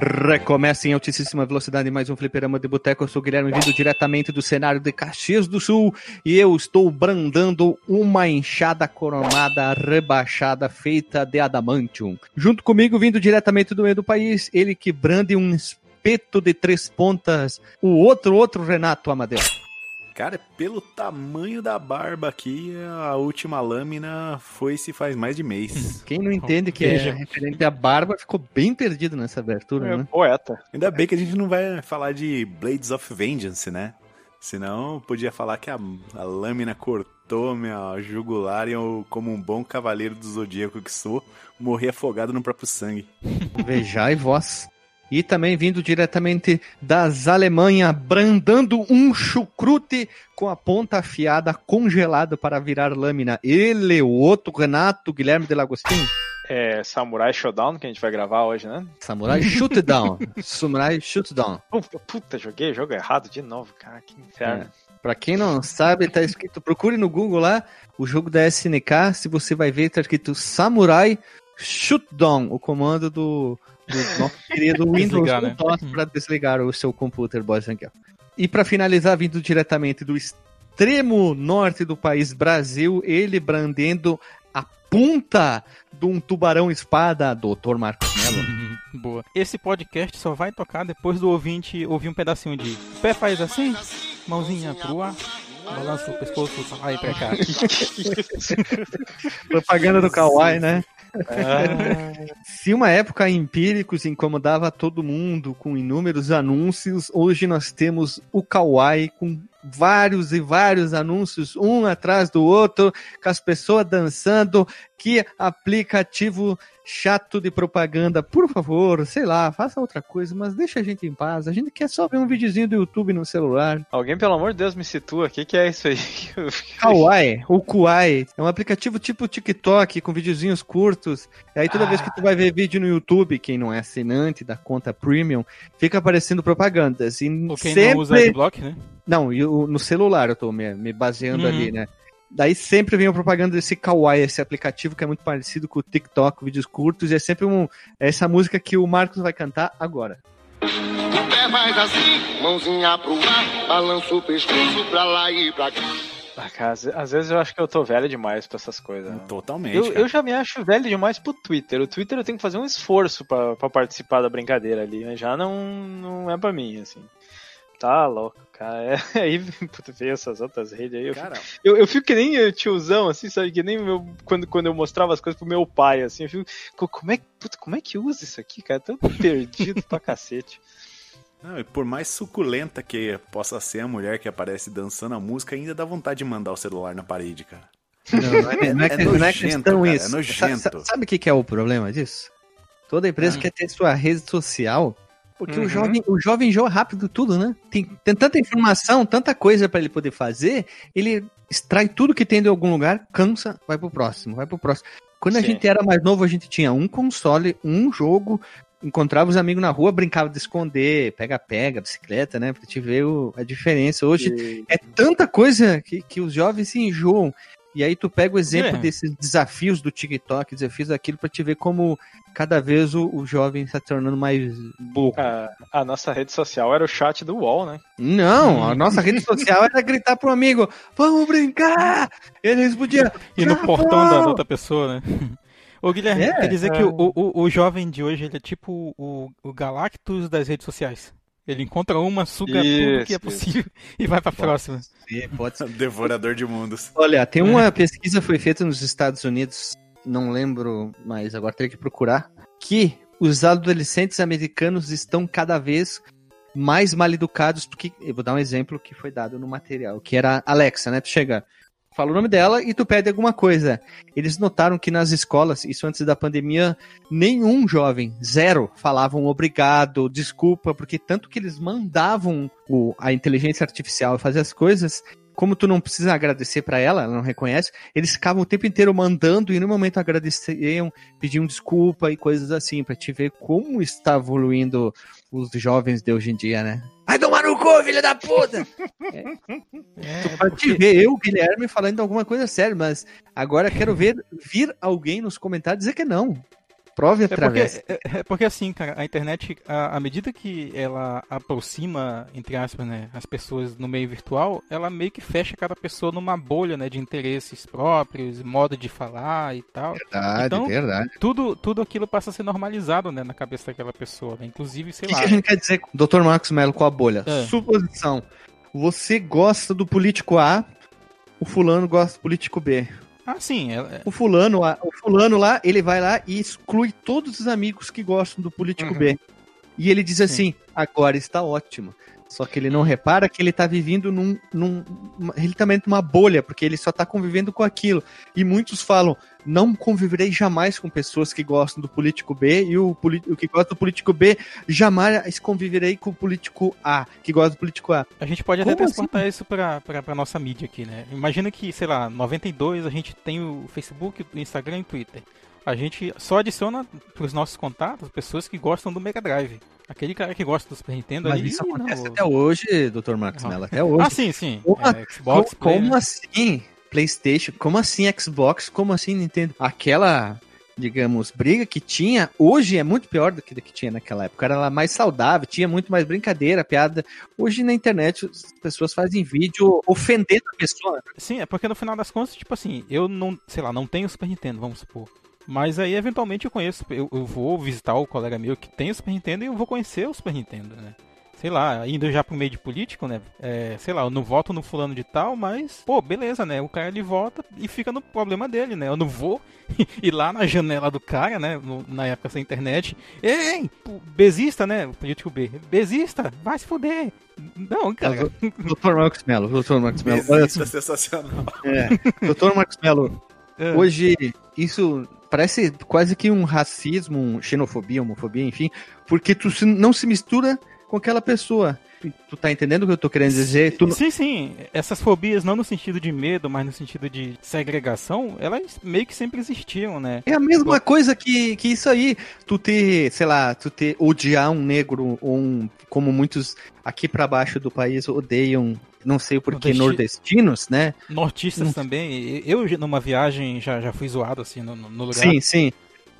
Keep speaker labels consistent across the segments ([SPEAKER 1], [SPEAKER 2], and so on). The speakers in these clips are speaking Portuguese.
[SPEAKER 1] Recomeça em altíssima velocidade mais um fliperama de boteco. Eu sou o Guilherme, vindo diretamente do cenário de Caxias do Sul e eu estou brandando uma enxada coronada rebaixada feita de adamantium. Junto comigo, vindo diretamente do meio do país, ele que brande um espeto de três pontas, o outro, outro Renato Amadeu.
[SPEAKER 2] Cara, pelo tamanho da barba aqui, a última lâmina foi se faz mais de mês.
[SPEAKER 1] Quem não entende que é referente à barba ficou bem perdido nessa abertura,
[SPEAKER 3] É
[SPEAKER 1] né?
[SPEAKER 3] poeta.
[SPEAKER 2] Ainda bem que a gente não vai falar de Blades of Vengeance, né? Senão podia falar que a, a lâmina cortou minha jugular e eu, como um bom cavaleiro do zodíaco que sou, morri afogado no próprio sangue.
[SPEAKER 1] Vejai vós. E também vindo diretamente das Alemanha, brandando um chucrute com a ponta afiada congelado para virar lâmina. Ele, o outro Renato Guilherme de Lagostin.
[SPEAKER 3] É Samurai Showdown que a gente vai gravar hoje, né?
[SPEAKER 1] Samurai Shootdown. Samurai Shootdown.
[SPEAKER 3] Puta, joguei jogo errado de novo, cara. Que inferno.
[SPEAKER 1] Pra quem não sabe, tá escrito, procure no Google lá, o jogo da SNK, se você vai ver, tá escrito Samurai Shootdown, o comando do, do nosso querido Windows
[SPEAKER 4] Desligar, né?
[SPEAKER 1] Para desligar o seu computer, boys and girls. E para finalizar, vindo diretamente do extremo norte do país, Brasil, ele brandendo a ponta de um tubarão espada, Dr. Marcos Mello.
[SPEAKER 4] Boa. Esse podcast só vai tocar depois do ouvinte ouvir um pedacinho de o pé faz assim, mãozinha pro ar, balança o pescoço e pra cá.
[SPEAKER 1] Propaganda do Kawaii, né? Se uma época Empíricos incomodava todo mundo com inúmeros anúncios, hoje nós temos o Kawaii com vários e vários anúncios, um atrás do outro, com as pessoas dançando. Que aplicativo chato de propaganda. Por favor, sei lá, faça outra coisa, mas deixa a gente em paz. A gente quer só ver um videozinho do YouTube no celular.
[SPEAKER 3] alguém, pelo amor de Deus, me situa. O que, que é isso aí?
[SPEAKER 1] Kawaii, ou Kuai, é um aplicativo tipo TikTok, com videozinhos curtos. E aí toda vez que tu vai ver vídeo no YouTube, quem não é assinante da conta premium, fica aparecendo propagandas. E
[SPEAKER 4] Ou quem
[SPEAKER 1] sempre...
[SPEAKER 4] não usa adblock, né?
[SPEAKER 1] Não, e o- no celular eu tô me, me baseando
[SPEAKER 4] Uhum.
[SPEAKER 1] ali, né? Daí sempre vem a propaganda desse Kawaii, esse aplicativo que é muito parecido com o TikTok, vídeos curtos, e é sempre um, é essa música que o Marcos vai cantar agora.
[SPEAKER 5] O pé faz assim, mãozinha pro ar, balança o pescoço pra lá e pra cá.
[SPEAKER 3] Ah, cara, às- às vezes eu acho que eu tô velho demais pra essas coisas. né?
[SPEAKER 2] Totalmente.
[SPEAKER 3] Eu, eu já me acho velho demais pro Twitter. O Twitter eu tenho que fazer um esforço pra, pra participar da brincadeira ali, né? Já não, não é pra mim, assim. Tá louco, cara. É, aí, puta, ver essas outras redes aí. Eu,
[SPEAKER 2] Cara,
[SPEAKER 3] fico, eu, eu fico que nem tiozão, assim, sabe? Que nem meu, quando, quando eu mostrava as coisas pro meu pai, assim. Eu fico, "Co- como é, que- puta, como é que usa isso aqui, cara? Tão perdido pra cacete.
[SPEAKER 2] não, e por mais suculenta que possa ser a mulher que aparece dançando a música, ainda dá vontade de mandar o celular na parede, cara.
[SPEAKER 1] Não, não é, não é,
[SPEAKER 2] É
[SPEAKER 1] não é
[SPEAKER 2] nojento,
[SPEAKER 1] questão
[SPEAKER 2] cara, é
[SPEAKER 1] isso.
[SPEAKER 2] nojento.
[SPEAKER 1] Sa- sa- Sabe o que, que é o problema disso? Toda empresa
[SPEAKER 3] Ah.
[SPEAKER 1] quer ter sua rede social, porque
[SPEAKER 3] Uhum.
[SPEAKER 1] o, jovem, o jovem enjoa rápido tudo, né? Tem, tem tanta informação, tanta coisa pra ele poder fazer, ele extrai tudo que tem de algum lugar, cansa, vai pro próximo, vai pro próximo. Quando a
[SPEAKER 3] Sim.
[SPEAKER 1] gente era mais novo, a gente tinha um console, um jogo, encontrava os amigos na rua, brincava de esconder, pega-pega, bicicleta, né? Pra te ver o- a diferença. Hoje
[SPEAKER 3] E-
[SPEAKER 1] é tanta coisa que, que os jovens se enjoam. E aí tu pega o exemplo
[SPEAKER 4] É.
[SPEAKER 1] desses desafios do TikTok, desafios daquilo, pra te ver como cada vez o, o jovem está tornando mais burro.
[SPEAKER 3] a, a nossa rede social era o chat do UOL, né?
[SPEAKER 1] Não, a nossa rede social era gritar pro amigo, vamos brincar! Eles podiam...
[SPEAKER 4] E no
[SPEAKER 1] "Japão!"
[SPEAKER 4] portão da outra pessoa, né? Ô Guilherme,
[SPEAKER 1] É,
[SPEAKER 4] quer dizer
[SPEAKER 3] é.
[SPEAKER 4] que o, o, o jovem de hoje ele é tipo o, o Galactus das redes sociais. Ele encontra uma, suga tudo que é
[SPEAKER 3] Isso,
[SPEAKER 4] possível e vai pra próxima.
[SPEAKER 1] É, pode ser.
[SPEAKER 2] Devorador de mundos.
[SPEAKER 1] Olha, tem uma pesquisa que foi feita nos Estados Unidos, não lembro, mas agora teria que procurar, que os adolescentes americanos estão cada vez mais mal educados, porque, eu vou dar um exemplo que foi dado no material, que era Alexa, né? Tu chega, fala o nome dela e tu pede alguma coisa. Eles notaram que nas escolas, isso antes da pandemia, nenhum jovem, zero, falavam obrigado, desculpa, porque tanto que eles mandavam o, a inteligência artificial fazer as coisas, como tu não precisa agradecer pra ela, ela não reconhece, eles ficavam o tempo inteiro mandando e no momento agradeciam, pediam desculpa e coisas assim, pra te ver como está evoluindo os jovens de hoje em dia, né? Vai tomar no cu, filho da puta!
[SPEAKER 4] É,
[SPEAKER 1] Pra te ver, eu, Guilherme, falando alguma coisa séria, mas agora quero ver vir alguém nos comentários dizer que não. Prove
[SPEAKER 4] É porque,
[SPEAKER 1] através.
[SPEAKER 4] é, é porque assim, cara, a internet, à medida que ela aproxima, entre aspas, né, as pessoas no meio virtual, ela meio que fecha cada pessoa numa bolha, né, de interesses próprios, modo de falar e tal.
[SPEAKER 1] Verdade,
[SPEAKER 4] então-
[SPEAKER 1] verdade.
[SPEAKER 4] Tudo, tudo aquilo passa a ser normalizado, né, na cabeça daquela pessoa, né? Inclusive,
[SPEAKER 1] O
[SPEAKER 4] sei
[SPEAKER 1] que,
[SPEAKER 4] lá.
[SPEAKER 1] que a gente quer dizer Dr. Marcos Mello com a bolha?
[SPEAKER 4] É.
[SPEAKER 1] Suposição. Você gosta do político A, o fulano gosta do político B.
[SPEAKER 4] Ah, sim, é- é-
[SPEAKER 1] O fulano, lá- o fulano lá, ele vai lá e exclui todos os amigos que gostam do político
[SPEAKER 3] Uhum.
[SPEAKER 1] B. E ele diz assim: agora está ótimo. Só que ele não repara que ele tá vivendo num, num ele também numa bolha, porque ele só tá convivendo com aquilo. E muitos falam: não conviverei jamais com pessoas que gostam do político B, e o, o que gosta do político B jamais conviverei com o político A, que gosta do político A.
[SPEAKER 4] A gente pode até
[SPEAKER 1] Como assim?
[SPEAKER 4] transportar isso pra, pra, pra nossa mídia aqui, né? Imagina que, sei lá, 92 a gente tem o Facebook, o Instagram e o Twitter. A gente só adiciona pros nossos contatos pessoas que gostam do Mega Drive. Aquele cara que gosta do Super Nintendo
[SPEAKER 1] Mas
[SPEAKER 4] ali.
[SPEAKER 1] isso acontece
[SPEAKER 4] não,
[SPEAKER 1] até hoje, Dr. Marcos
[SPEAKER 4] Não.
[SPEAKER 1] Mello, até hoje.
[SPEAKER 4] Ah, sim, sim.
[SPEAKER 1] Como-
[SPEAKER 4] É, Xbox,
[SPEAKER 1] Co-
[SPEAKER 4] Play,
[SPEAKER 1] como
[SPEAKER 4] né?
[SPEAKER 1] assim PlayStation? Como assim Xbox? Como assim Nintendo? Aquela, digamos, briga que tinha hoje é muito pior do que do que tinha naquela época. Era ela mais saudável, tinha muito mais brincadeira, piada. Hoje na internet as pessoas fazem vídeo ofendendo a pessoa.
[SPEAKER 4] Sim, é porque no final das contas, tipo assim, eu não, sei lá, não tenho Super Nintendo, vamos supor. Mas aí, eventualmente, eu conheço, eu, eu vou visitar o colega meu que tem o Super Nintendo e eu vou conhecer o Super Nintendo, né? Sei lá, indo já pro meio de político, né? É, sei lá, eu não voto no fulano de tal, mas, pô, beleza, né? O cara ele vota e fica no problema dele, né? Eu não vou ir lá na janela do cara, né? no- na época sem internet. Ei, besista, né? O político B. Besista, vai se fuder. Não, cara.
[SPEAKER 1] Dr. Marcos Mello, Dr. Marcos Mello, olha
[SPEAKER 2] Besista
[SPEAKER 1] só.
[SPEAKER 2] sensacional.
[SPEAKER 1] É, Dr. Marcos Mello,
[SPEAKER 4] É.
[SPEAKER 1] Hoje, isso parece quase que um racismo, um xenofobia, homofobia, enfim, porque tu não se mistura com aquela pessoa. Tu tá entendendo o que eu tô querendo dizer? Tu,
[SPEAKER 4] Sim, sim. Essas fobias, não no sentido de medo, mas no sentido de segregação, elas meio que sempre existiam, né?
[SPEAKER 1] é a mesma coisa que, que isso aí. Tu ter, sei lá, tu ter odiar um negro ou um, como muitos aqui pra baixo do país odeiam, não sei por que,
[SPEAKER 4] Nordesti-
[SPEAKER 1] nordestinos, né?
[SPEAKER 4] Nortistas também. Eu, numa viagem, já, já fui zoado, assim, no, no lugar.
[SPEAKER 1] Sim, sim.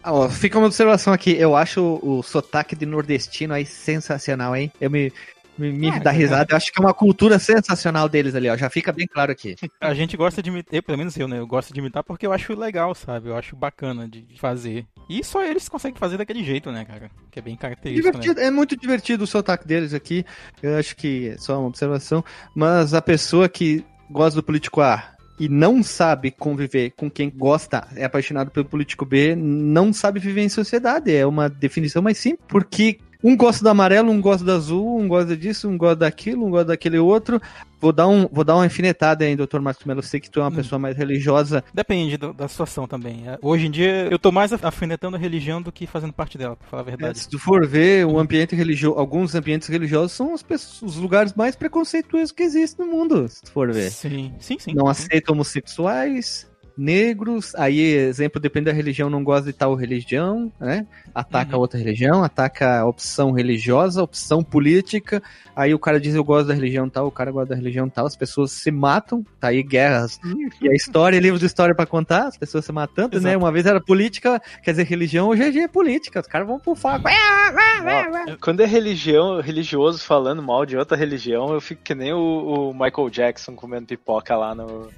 [SPEAKER 1] Ah, ó, fica uma observação aqui. Eu acho o, o sotaque de nordestino aí sensacional, hein? Eu me, me, me
[SPEAKER 4] Ah,
[SPEAKER 1] dá
[SPEAKER 4] cara.
[SPEAKER 1] risada. Eu acho que é uma cultura sensacional deles ali, ó. Já fica bem claro aqui.
[SPEAKER 4] A gente gosta de imitar, pelo menos eu, né? Eu gosto de imitar porque eu acho legal, sabe? Eu acho bacana de fazer. E só eles conseguem fazer daquele jeito, né, cara? Que é bem característico, né?
[SPEAKER 1] É muito divertido o sotaque deles aqui. Eu acho que é só uma observação. Mas a pessoa que gosta do político A e não sabe conviver com quem gosta, é apaixonado pelo político B, não sabe viver em sociedade. É uma definição mais simples. Porque um gosta do amarelo, um gosta do azul, um gosta disso, um gosta daquilo, um gosta daquele outro. Vou dar, um, vou dar uma alfinetada aí, doutor Marcos Melo. Sei que tu é uma
[SPEAKER 4] Hum.
[SPEAKER 1] pessoa mais religiosa.
[SPEAKER 4] Depende do- da situação também. É, Hoje em dia, eu tô mais af- afinetando a religião do que fazendo parte dela, pra falar a
[SPEAKER 1] É,
[SPEAKER 4] verdade.
[SPEAKER 1] se tu for ver o ambiente religioso, alguns ambientes religiosos são as pessoas- os lugares mais preconceituosos que existem no mundo, se tu for ver.
[SPEAKER 4] Sim, sim, sim.
[SPEAKER 1] Não
[SPEAKER 4] sim.
[SPEAKER 1] aceita homossexuais, negros, aí, exemplo, depende da religião, não gosta de tal religião, né? Ataca
[SPEAKER 4] Uhum.
[SPEAKER 1] outra religião, ataca a opção religiosa, opção política, aí o cara diz eu gosto da religião tal, o cara gosta da religião tal, as pessoas se matam, tá aí guerras, e a história, livros de história pra contar, as pessoas se matando, né?
[SPEAKER 4] Exato.
[SPEAKER 1] Uma vez era política, quer dizer, religião, hoje é política, os caras vão pro faco.
[SPEAKER 3] Ó, Quando é religião, religioso falando mal de outra religião, eu fico que nem o, o Michael Jackson comendo pipoca lá no,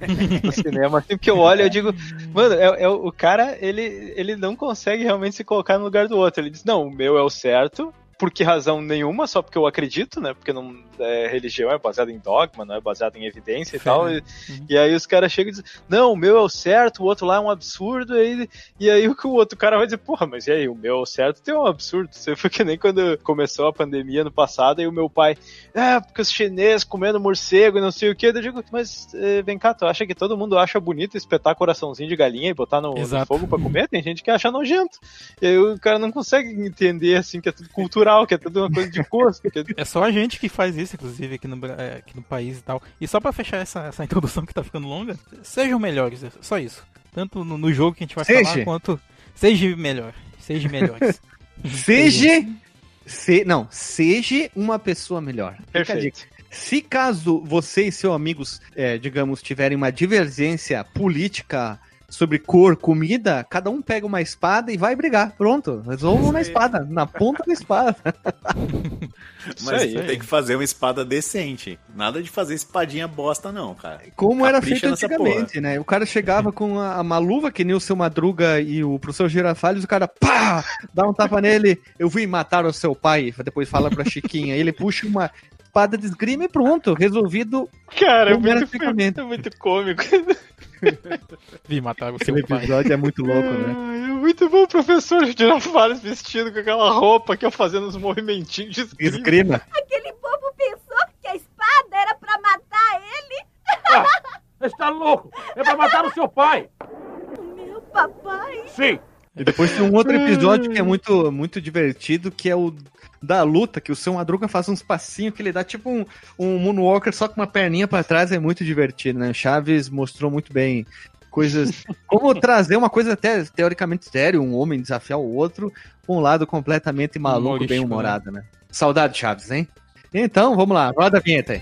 [SPEAKER 3] no cinema. Assim, porque eu olho e digo, mano, é, é o cara, ele, ele não consegue realmente se colocar no lugar do outro. Ele diz, não, o meu é o certo, por que razão nenhuma, só porque eu acredito, né? Porque não, é, religião é baseada em dogma, não é baseada em evidência e tal.
[SPEAKER 4] né?
[SPEAKER 3] E, e aí os caras chegam e dizem, não, o meu é o certo, o outro lá é um absurdo, e aí, e aí o que o outro cara vai dizer, porra, mas e aí, o meu é o certo tem um absurdo. Você foi que nem quando começou a pandemia no passado, e o meu pai, é, porque os chineses comendo morcego e não sei o que, eu digo, mas eh, vem cá, tu acha que todo mundo acha bonito espetar coraçãozinho de galinha e botar no, no fogo pra comer? Tem gente que acha nojento. E aí o cara não consegue entender, assim, que é tudo cultural, que é tudo uma coisa de gosto. Que é...
[SPEAKER 4] É só a gente que faz isso, inclusive, aqui no, é, aqui no país e tal. E só pra fechar essa, essa introdução que tá ficando longa, sejam melhores, é só isso. Tanto no, no jogo que a gente vai
[SPEAKER 1] Seja.
[SPEAKER 4] falar, quanto. Seja melhor. Seja melhores.
[SPEAKER 1] Seja. Se, não, seja uma pessoa melhor.
[SPEAKER 3] Perfeito.
[SPEAKER 1] Se caso você e seus amigos, é, digamos, tiverem uma divergência política sobre cor, comida, cada um pega uma espada e vai brigar. Pronto, resolvam na espada, na ponta da espada.
[SPEAKER 2] Mas
[SPEAKER 3] aí.
[SPEAKER 2] tem que fazer uma espada decente. Nada de fazer espadinha bosta, não, cara.
[SPEAKER 1] Como era
[SPEAKER 2] Capricha
[SPEAKER 1] feito
[SPEAKER 2] nessa
[SPEAKER 1] antigamente, né? O cara chegava com a, uma luva que nem o seu Madruga e o professor Girafales, o cara pá, dá um tapa nele, eu vim matar o seu pai, depois fala pra Chiquinha, ele puxa uma espada de esgrima e pronto, resolvido.
[SPEAKER 3] Cara, é
[SPEAKER 1] era
[SPEAKER 3] muito, é muito cômico.
[SPEAKER 4] Vi matar o seu
[SPEAKER 1] Aquele
[SPEAKER 4] pai.
[SPEAKER 1] episódio é muito louco, né?
[SPEAKER 3] É muito bom o professor Girafales vestido com aquela roupa que eu fazendo uns movimentinhos de esgrima.
[SPEAKER 1] Esgrima.
[SPEAKER 6] Aquele bobo pensou que a espada era pra matar ele.
[SPEAKER 7] Está louco! É pra matar o seu pai!
[SPEAKER 6] O meu papai.
[SPEAKER 7] Sim!
[SPEAKER 1] E depois tem um outro episódio que é muito, muito divertido, que é o da luta, que o seu Madruga faz uns passinhos que ele dá tipo um, um Moonwalker só com uma perninha pra trás, é muito divertido, né? Chaves mostrou muito bem coisas. Como trazer uma coisa até teoricamente séria, um homem desafiar o outro, pra um lado completamente maluco,
[SPEAKER 4] Humorístico,
[SPEAKER 1] bem humorado, né? Saudade, Chaves, hein? Então, vamos lá, roda a vinheta aí.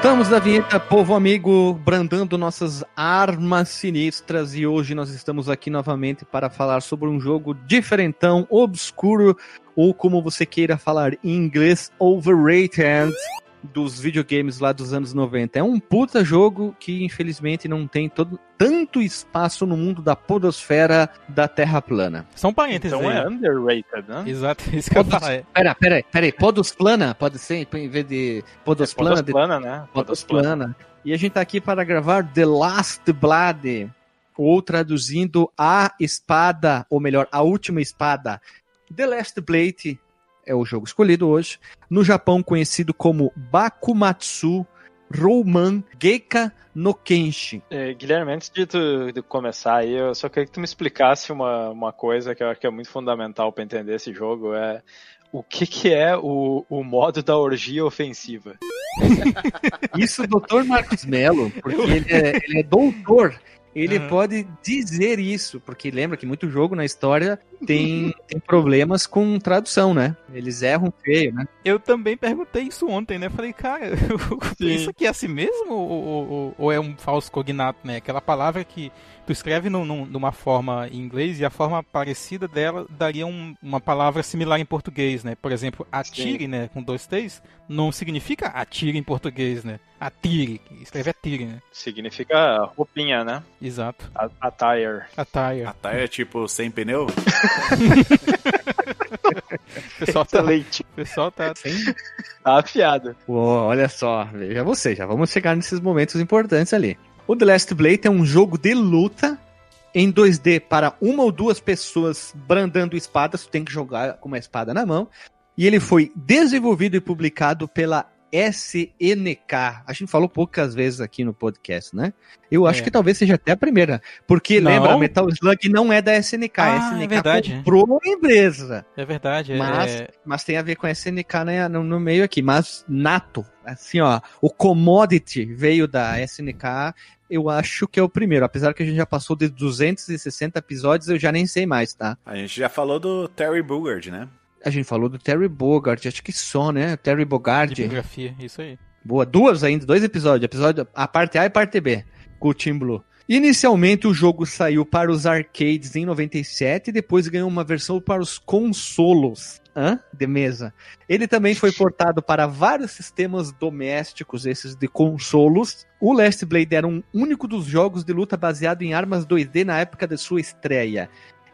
[SPEAKER 1] Voltamos da vinheta, povo amigo, brandando nossas armas sinistras. E hoje nós estamos aqui novamente para falar sobre um jogo diferentão, obscuro ou como você queira falar em inglês, overrated dos videogames lá dos anos 90. É um puta jogo que infelizmente não tem todo, tanto espaço no mundo da podosfera da Terra plana.
[SPEAKER 4] São parênteses
[SPEAKER 3] Então
[SPEAKER 4] aí.
[SPEAKER 3] é underrated, né?
[SPEAKER 4] Exato, isso que eu
[SPEAKER 1] Podos...
[SPEAKER 4] falar. É.
[SPEAKER 1] Pera, pera, pera aí, podosplana, pode ser, em vez de podosplana,
[SPEAKER 3] É Podosplana, né?
[SPEAKER 1] Podosplana. E a gente tá aqui para gravar The Last Blood, ou traduzindo A Espada, ou melhor, A Última Espada. The Last Blade é o jogo escolhido hoje, no Japão conhecido como Bakumatsu Rouman Geika no Kenshi.
[SPEAKER 3] É, Guilherme, antes de tu de começar aí, eu só queria que tu me explicasse uma, uma coisa que eu acho que é muito fundamental para entender esse jogo, é o que, que é o, o modo da orgia ofensiva.
[SPEAKER 1] Isso, Dr. Marcos Mello, porque ele é, ele é doutor, ele
[SPEAKER 4] Uhum.
[SPEAKER 1] pode dizer isso, porque lembra que muito jogo na história tem, tem problemas com tradução, né? Eles erram feio, né?
[SPEAKER 4] Eu também perguntei isso ontem, né? Falei, cara, isso aqui é assim mesmo ou, ou- ou é um falso cognato, né? Aquela palavra que tu escreve num- num- numa forma em inglês e a forma parecida dela daria um- uma palavra similar em português, né? Por exemplo, atire, né? Com dois T's, não significa atire em português, né? Atire, escreve atire, né?
[SPEAKER 3] Significa roupinha, né?
[SPEAKER 4] Exato.
[SPEAKER 3] A- Attire.
[SPEAKER 4] Attire.
[SPEAKER 2] A taia é tipo sem pneu?
[SPEAKER 4] O pessoal tá, o
[SPEAKER 3] Leite.
[SPEAKER 4] pessoal tá
[SPEAKER 3] Tá afiado.
[SPEAKER 1] Pô, olha só, veja você, já vamos chegar nesses momentos importantes ali. O The Last Blade é um jogo de luta em 2D para uma ou duas pessoas brandando espadas, tu tem que jogar com uma espada na mão. E ele foi desenvolvido e publicado pela SNK. A gente falou poucas vezes aqui no podcast, né? Eu acho
[SPEAKER 4] É.
[SPEAKER 1] que talvez seja até a primeira. Porque
[SPEAKER 4] Não?
[SPEAKER 1] lembra, Metal Slug não é da SNK.
[SPEAKER 4] Ah,
[SPEAKER 1] a
[SPEAKER 4] é
[SPEAKER 1] SNK
[SPEAKER 4] verdade.
[SPEAKER 1] comprou a empresa.
[SPEAKER 4] É verdade, é-
[SPEAKER 1] Mas,
[SPEAKER 4] é,
[SPEAKER 1] mas tem a ver com a SNK né, no, no meio aqui. Mas nato, assim, ó, o commodity veio da SNK. Eu acho que é o primeiro. Apesar que a gente já passou de 260 episódios, eu já nem sei mais, tá?
[SPEAKER 2] A gente já falou do Terry Bogard, né?
[SPEAKER 1] A gente falou do Terry Bogard, acho que só, né? Terry
[SPEAKER 4] de
[SPEAKER 1] Bogard.
[SPEAKER 4] biografia, isso aí.
[SPEAKER 1] Boa, duas ainda, dois episódios. Episódio, a parte A e parte B, com o Team Blue. Inicialmente o jogo saiu para os arcades em 97 e depois ganhou uma versão para os consolos hã? de mesa. Ele também foi portado para vários sistemas domésticos, esses de consolos. O Last Blade era um único dos jogos de luta baseado em armas 2D na época de sua estreia.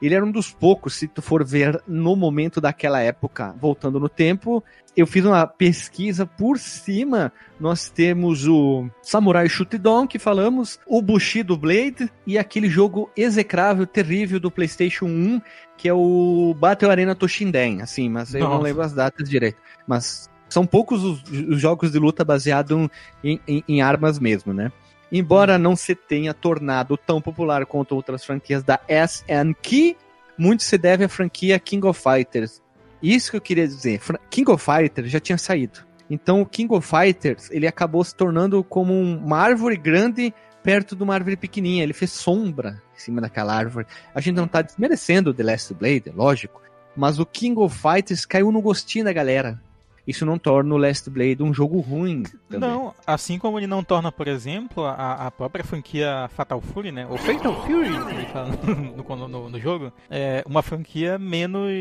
[SPEAKER 1] Ele era um dos poucos, se tu for ver no momento daquela época, voltando no tempo. Eu fiz uma pesquisa por cima. Nós temos o Samurai Shodown, que falamos, o Bushido Blade e aquele jogo execrável, terrível do PlayStation 1, que é o Battle Arena Toshinden, assim, mas eu não
[SPEAKER 4] Nossa.
[SPEAKER 1] lembro as datas direito. Mas são poucos os, os jogos de luta baseados em, em- em armas mesmo, né? Embora não se tenha tornado tão popular quanto outras franquias da SNK, muito se deve à franquia King of Fighters. Isso que eu queria dizer. King of Fighters já tinha saído. Então o King of Fighters, ele acabou se tornando como um- uma árvore grande perto de uma árvore pequenininha. Ele fez sombra em cima daquela árvore. A gente não tá desmerecendo The Last Blade, é lógico. Mas o King of Fighters caiu no gostinho da galera. Isso não torna o Last Blade um jogo ruim. Também.
[SPEAKER 4] Não, assim como ele não torna, por exemplo, a, a própria franquia Fatal Fury, né? Ou Fatal Fury, que ele fala no, no- no- no jogo, é uma franquia menos.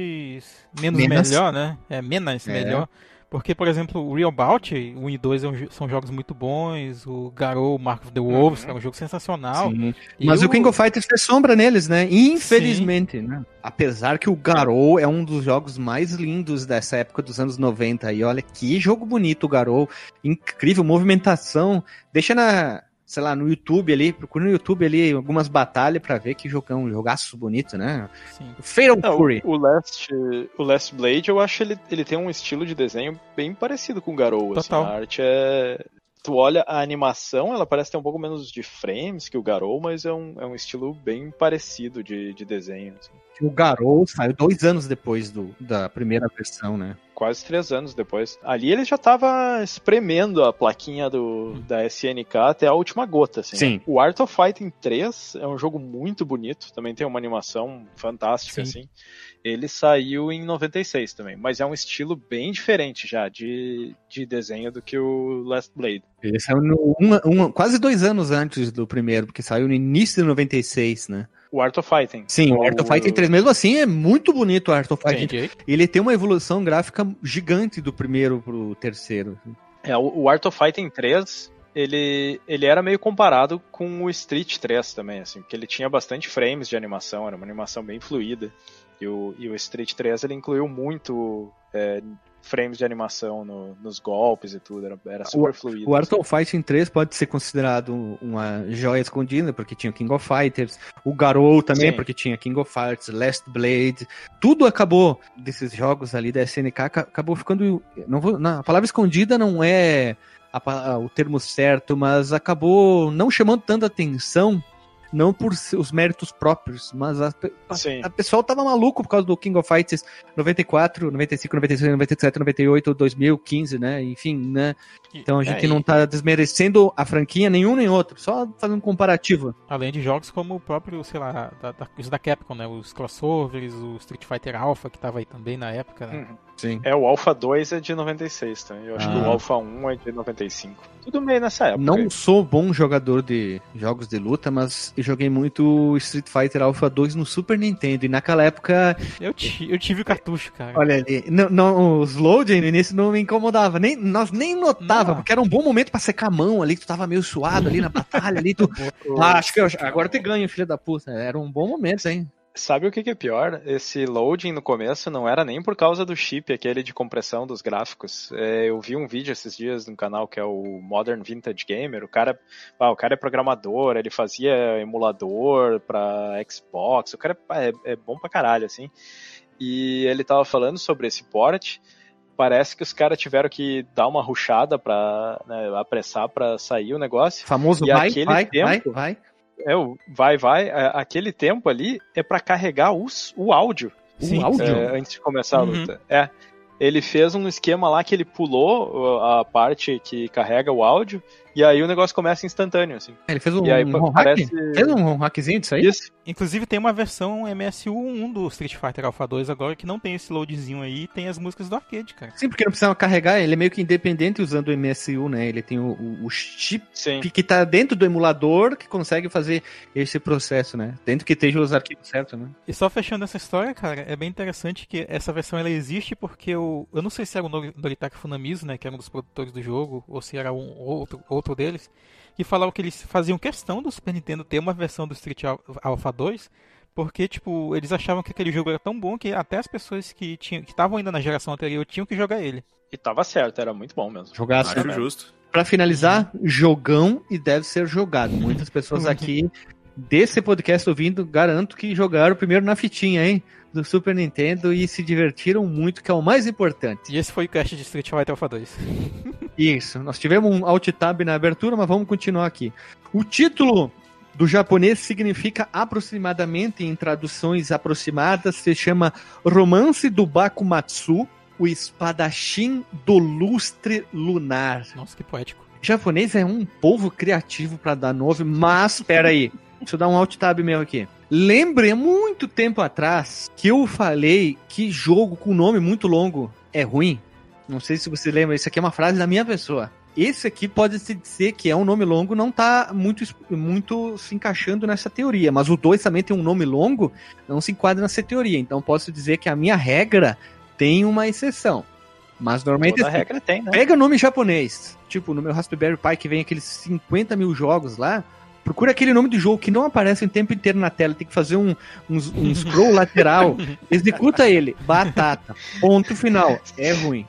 [SPEAKER 4] menos
[SPEAKER 1] Menos.
[SPEAKER 4] melhor, né? É menos
[SPEAKER 1] É.
[SPEAKER 4] melhor. Porque, por exemplo, o Real Bout 1 e 2 é são jogos muito bons. O Garou, Mark of the Wolves, que é um jogo sensacional.
[SPEAKER 1] Sim. Mas
[SPEAKER 4] E
[SPEAKER 1] o King of Fighters fez sombra neles, né? Infelizmente, né? Apesar que o Garou é um dos jogos mais lindos dessa época dos anos 90. E olha que jogo bonito o Garou. Incrível, movimentação. Deixa na, sei lá, no YouTube ali, procura no YouTube ali algumas batalhas pra ver que jogão, jogaço bonito, né?
[SPEAKER 4] Sim.
[SPEAKER 1] Fatal
[SPEAKER 3] Não,
[SPEAKER 1] Fury.
[SPEAKER 3] o Last, o Last Blade, eu acho ele, ele tem um estilo de desenho bem parecido com o Garou. Assim,
[SPEAKER 4] Total.
[SPEAKER 3] a arte é. Tu olha a animação, ela parece ter um pouco menos de frames que o Garou, mas é um, é um estilo bem parecido de, de desenho. assim.
[SPEAKER 1] O Garou saiu dois anos depois do, da primeira versão, né?
[SPEAKER 3] Quase três anos depois. Ali ele já tava espremendo a plaquinha do, da SNK até a última gota, assim.
[SPEAKER 1] Sim.
[SPEAKER 3] O Art of Fighting 3 é um jogo muito bonito, também tem uma animação fantástica,
[SPEAKER 4] Sim.
[SPEAKER 3] assim. Ele saiu em 96 também, mas é um estilo bem diferente já de, de desenho do que o Last Blade.
[SPEAKER 1] Ele saiu no, um, um- quase dois anos antes do primeiro, porque saiu no início de 96, né?
[SPEAKER 3] O Art of Fighting.
[SPEAKER 1] Sim, o Art of Fighting 3, mesmo assim, é muito bonito o Art of Fighting
[SPEAKER 4] Entendi.
[SPEAKER 1] ele tem uma evolução gráfica gigante do primeiro pro terceiro.
[SPEAKER 3] É, o o Art of Fighting 3, ele, ele era meio comparado com o Street 3 também, assim, porque ele tinha bastante frames de animação, era uma animação bem fluida. E o, e o Street 3 ele incluiu muito é, frames de animação no- nos golpes e tudo, era, era super fluido.
[SPEAKER 1] O Art of Fighting 3 pode ser considerado uma joia escondida, porque tinha King of Fighters. O Garou também,
[SPEAKER 3] Sim.
[SPEAKER 1] porque tinha King of Fighters, Last Blade. Tudo acabou desses jogos ali da SNK, aca- acabou ficando. Não vou, não, a palavra escondida não é a pa- o termo certo, mas acabou não chamando tanta atenção. Não por seus méritos próprios, mas a, a, a pessoal tava maluco por causa do King of Fighters 94, 95, 96, 97, 98, 2015, né? Enfim, né? Então a gente
[SPEAKER 3] É,
[SPEAKER 1] não tá desmerecendo a franquia nenhum nem outro, só fazendo um comparativo.
[SPEAKER 4] Além de jogos como o próprio, sei lá, da, da, os da Capcom, né? Os crossovers, o Street Fighter Alpha, que tava aí também na época, né?
[SPEAKER 3] Uhum.
[SPEAKER 1] Sim.
[SPEAKER 3] É, o Alpha 2 é de 96 também. Eu acho que
[SPEAKER 1] Ah.
[SPEAKER 3] o Alpha 1 é de 95. Tudo meio nessa época.
[SPEAKER 1] Não sou bom jogador de jogos de luta, mas eu joguei muito Street Fighter Alpha 2 no Super Nintendo. E naquela época,
[SPEAKER 4] Eu, eu tive o cartucho, cara.
[SPEAKER 1] olha ali, não, não, os loading no início não me incomodava. Nem, nós nem notava,
[SPEAKER 4] Não.
[SPEAKER 1] porque era um bom momento pra secar a mão ali, que tu tava meio suado ali na batalha ali. Tu, ah, acho que eu, agora te ganho, filho da puta. Era um bom momento, hein?
[SPEAKER 3] Sabe o que, que é pior? Esse loading no começo não era nem por causa do chip, aquele de compressão dos gráficos. É, eu vi um vídeo esses dias num canal que é o Modern Vintage Gamer. O cara, ah, o cara é programador, ele fazia emulador pra Xbox. O cara é, é bom pra caralho, assim. E ele tava falando sobre esse port. Parece que os caras tiveram que dar uma ruchada pra né, apressar pra sair o negócio.
[SPEAKER 1] Famoso
[SPEAKER 3] E
[SPEAKER 1] vai, vai,
[SPEAKER 3] tempo-
[SPEAKER 1] vai, vai.
[SPEAKER 3] É, o vai, vai. é, Aquele tempo ali é pra carregar os, o áudio
[SPEAKER 1] O
[SPEAKER 4] Sim.
[SPEAKER 1] áudio.
[SPEAKER 3] é, antes de começar a
[SPEAKER 4] Uhum.
[SPEAKER 3] luta. É. ele fez um esquema lá que ele pulou uh, a parte que carrega o áudio, e aí o negócio começa instantâneo, assim.
[SPEAKER 1] Ele fez um,
[SPEAKER 3] E aí,
[SPEAKER 1] um
[SPEAKER 3] parece-
[SPEAKER 1] hack? Fez um hackzinho disso aí?
[SPEAKER 3] Isso.
[SPEAKER 4] Inclusive tem uma versão MSU1 do Street Fighter Alpha 2 agora que não tem esse loadzinho aí e tem as músicas do arcade, cara.
[SPEAKER 1] Sim, porque não precisava carregar, ele é meio que independente usando o MSU, né? Ele tem o, o, o chip
[SPEAKER 3] Sim.
[SPEAKER 1] que tá dentro do emulador que consegue fazer esse processo, né? Dentro que esteja os arquivos certos, né?
[SPEAKER 4] E só fechando essa história, cara, é bem interessante que essa versão ela existe porque o. Eu não sei se era o Nori- Noritaka Funamizu, né? Que era um dos produtores do jogo, ou se era um outro, outro deles, que falava que eles faziam questão do Super Nintendo ter uma versão do Street Al- Alpha 2. Porque, tipo, eles achavam que aquele jogo era tão bom que até as pessoas que tinham que estavam ainda na geração anterior tinham que jogar ele.
[SPEAKER 3] E tava certo, era muito bom mesmo.
[SPEAKER 1] Jogar assim.
[SPEAKER 2] Acho justo.
[SPEAKER 1] Pra finalizar, jogão e deve ser jogado. Muitas pessoas aqui desse podcast ouvindo, garanto que jogaram primeiro na fitinha, hein? Do Super Nintendo e se divertiram muito, que é o mais importante.
[SPEAKER 4] E esse foi o cast de Street Fighter Alpha 2.
[SPEAKER 1] Isso, nós tivemos um alt tab na abertura, mas vamos continuar aqui. O título do japonês significa aproximadamente, em traduções aproximadas, se chama Romance do Bakumatsu, o espadachim do lustre lunar.
[SPEAKER 4] Nossa, que poético.
[SPEAKER 1] O japonês é um povo criativo para dar nome, mas peraí, deixa eu dar um alt tab meu aqui. Lembre há muito tempo atrás que eu falei que jogo com nome muito longo é ruim. Não sei se você lembra, isso aqui é uma frase da minha pessoa. Esse aqui pode se dizer que é um nome longo, não tá muito, muito se encaixando nessa teoria, mas o 2 também tem um nome longo, não se enquadra nessa teoria. Então posso dizer que a minha regra tem uma exceção. Mas normalmente
[SPEAKER 3] Toda
[SPEAKER 1] assim,
[SPEAKER 3] regra tem, né?
[SPEAKER 1] Pega nome japonês. Tipo, no meu Raspberry Pi que vem aqueles 50 mil jogos lá. Procura aquele nome de jogo que não aparece o tempo inteiro na tela. Tem que fazer um, um, um scroll lateral. Executa ele. Batata. Ponto final. É ruim.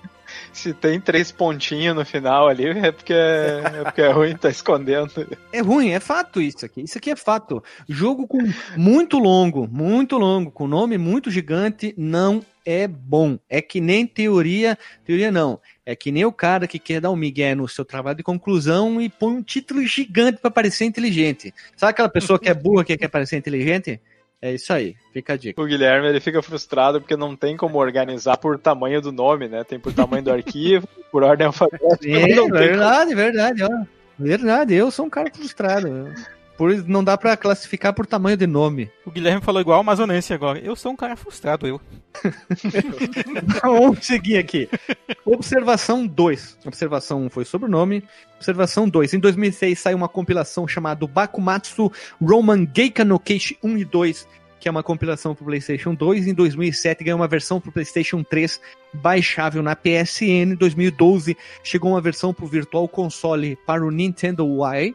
[SPEAKER 3] Se tem três pontinhos no final ali, é porque é, é porque é ruim, tá escondendo.
[SPEAKER 1] É ruim, é fato isso aqui. Isso aqui é fato. Jogo com muito longo, muito longo, com nome muito gigante, não é bom. É que nem teoria, teoria não. É que nem o cara que quer dar um migué no seu trabalho de conclusão e põe um título gigante pra parecer inteligente. Sabe aquela pessoa que é burra que quer parecer inteligente? É isso aí. Fica a dica.
[SPEAKER 3] O Guilherme ele fica frustrado porque não tem como organizar por tamanho do nome, né? Tem por tamanho do arquivo, por ordem alfabética.
[SPEAKER 1] É, verdade, verdade, ó. Verdade, eu sou um cara frustrado. Por isso não dá pra classificar por tamanho de nome.
[SPEAKER 4] O Guilherme falou igual o amazonense agora. Eu sou um cara frustrado, eu.
[SPEAKER 1] Vamos seguir aqui. Observação 2. Observação 1 foi sobre o nome. Observação 2. Em 2006 saiu uma compilação chamada Bakumatsu Roman Geika no Keishi 1 e 2, que é uma compilação para PlayStation 2. Em 2007 ganhou uma versão para PlayStation 3 baixável na PSN. Em 2012 chegou uma versão para o Virtual Console para o Nintendo Wii.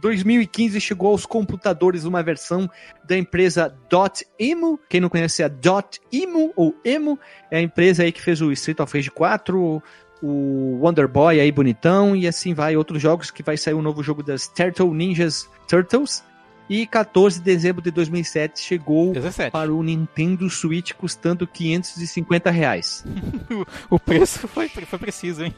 [SPEAKER 1] 2015 chegou aos computadores uma versão da empresa Dotemu. Quem não conhece a Dotemu ou Emo é a empresa aí que fez o Street of Rage 4, o Wonder Boy aí bonitão e assim vai outros jogos que vai sair um novo jogo das Turtle Ninjas Turtles. E 14 de dezembro de 2007 chegou
[SPEAKER 4] 17.
[SPEAKER 1] para o Nintendo Switch custando 550 reais.
[SPEAKER 4] O preço foi, foi preciso, hein?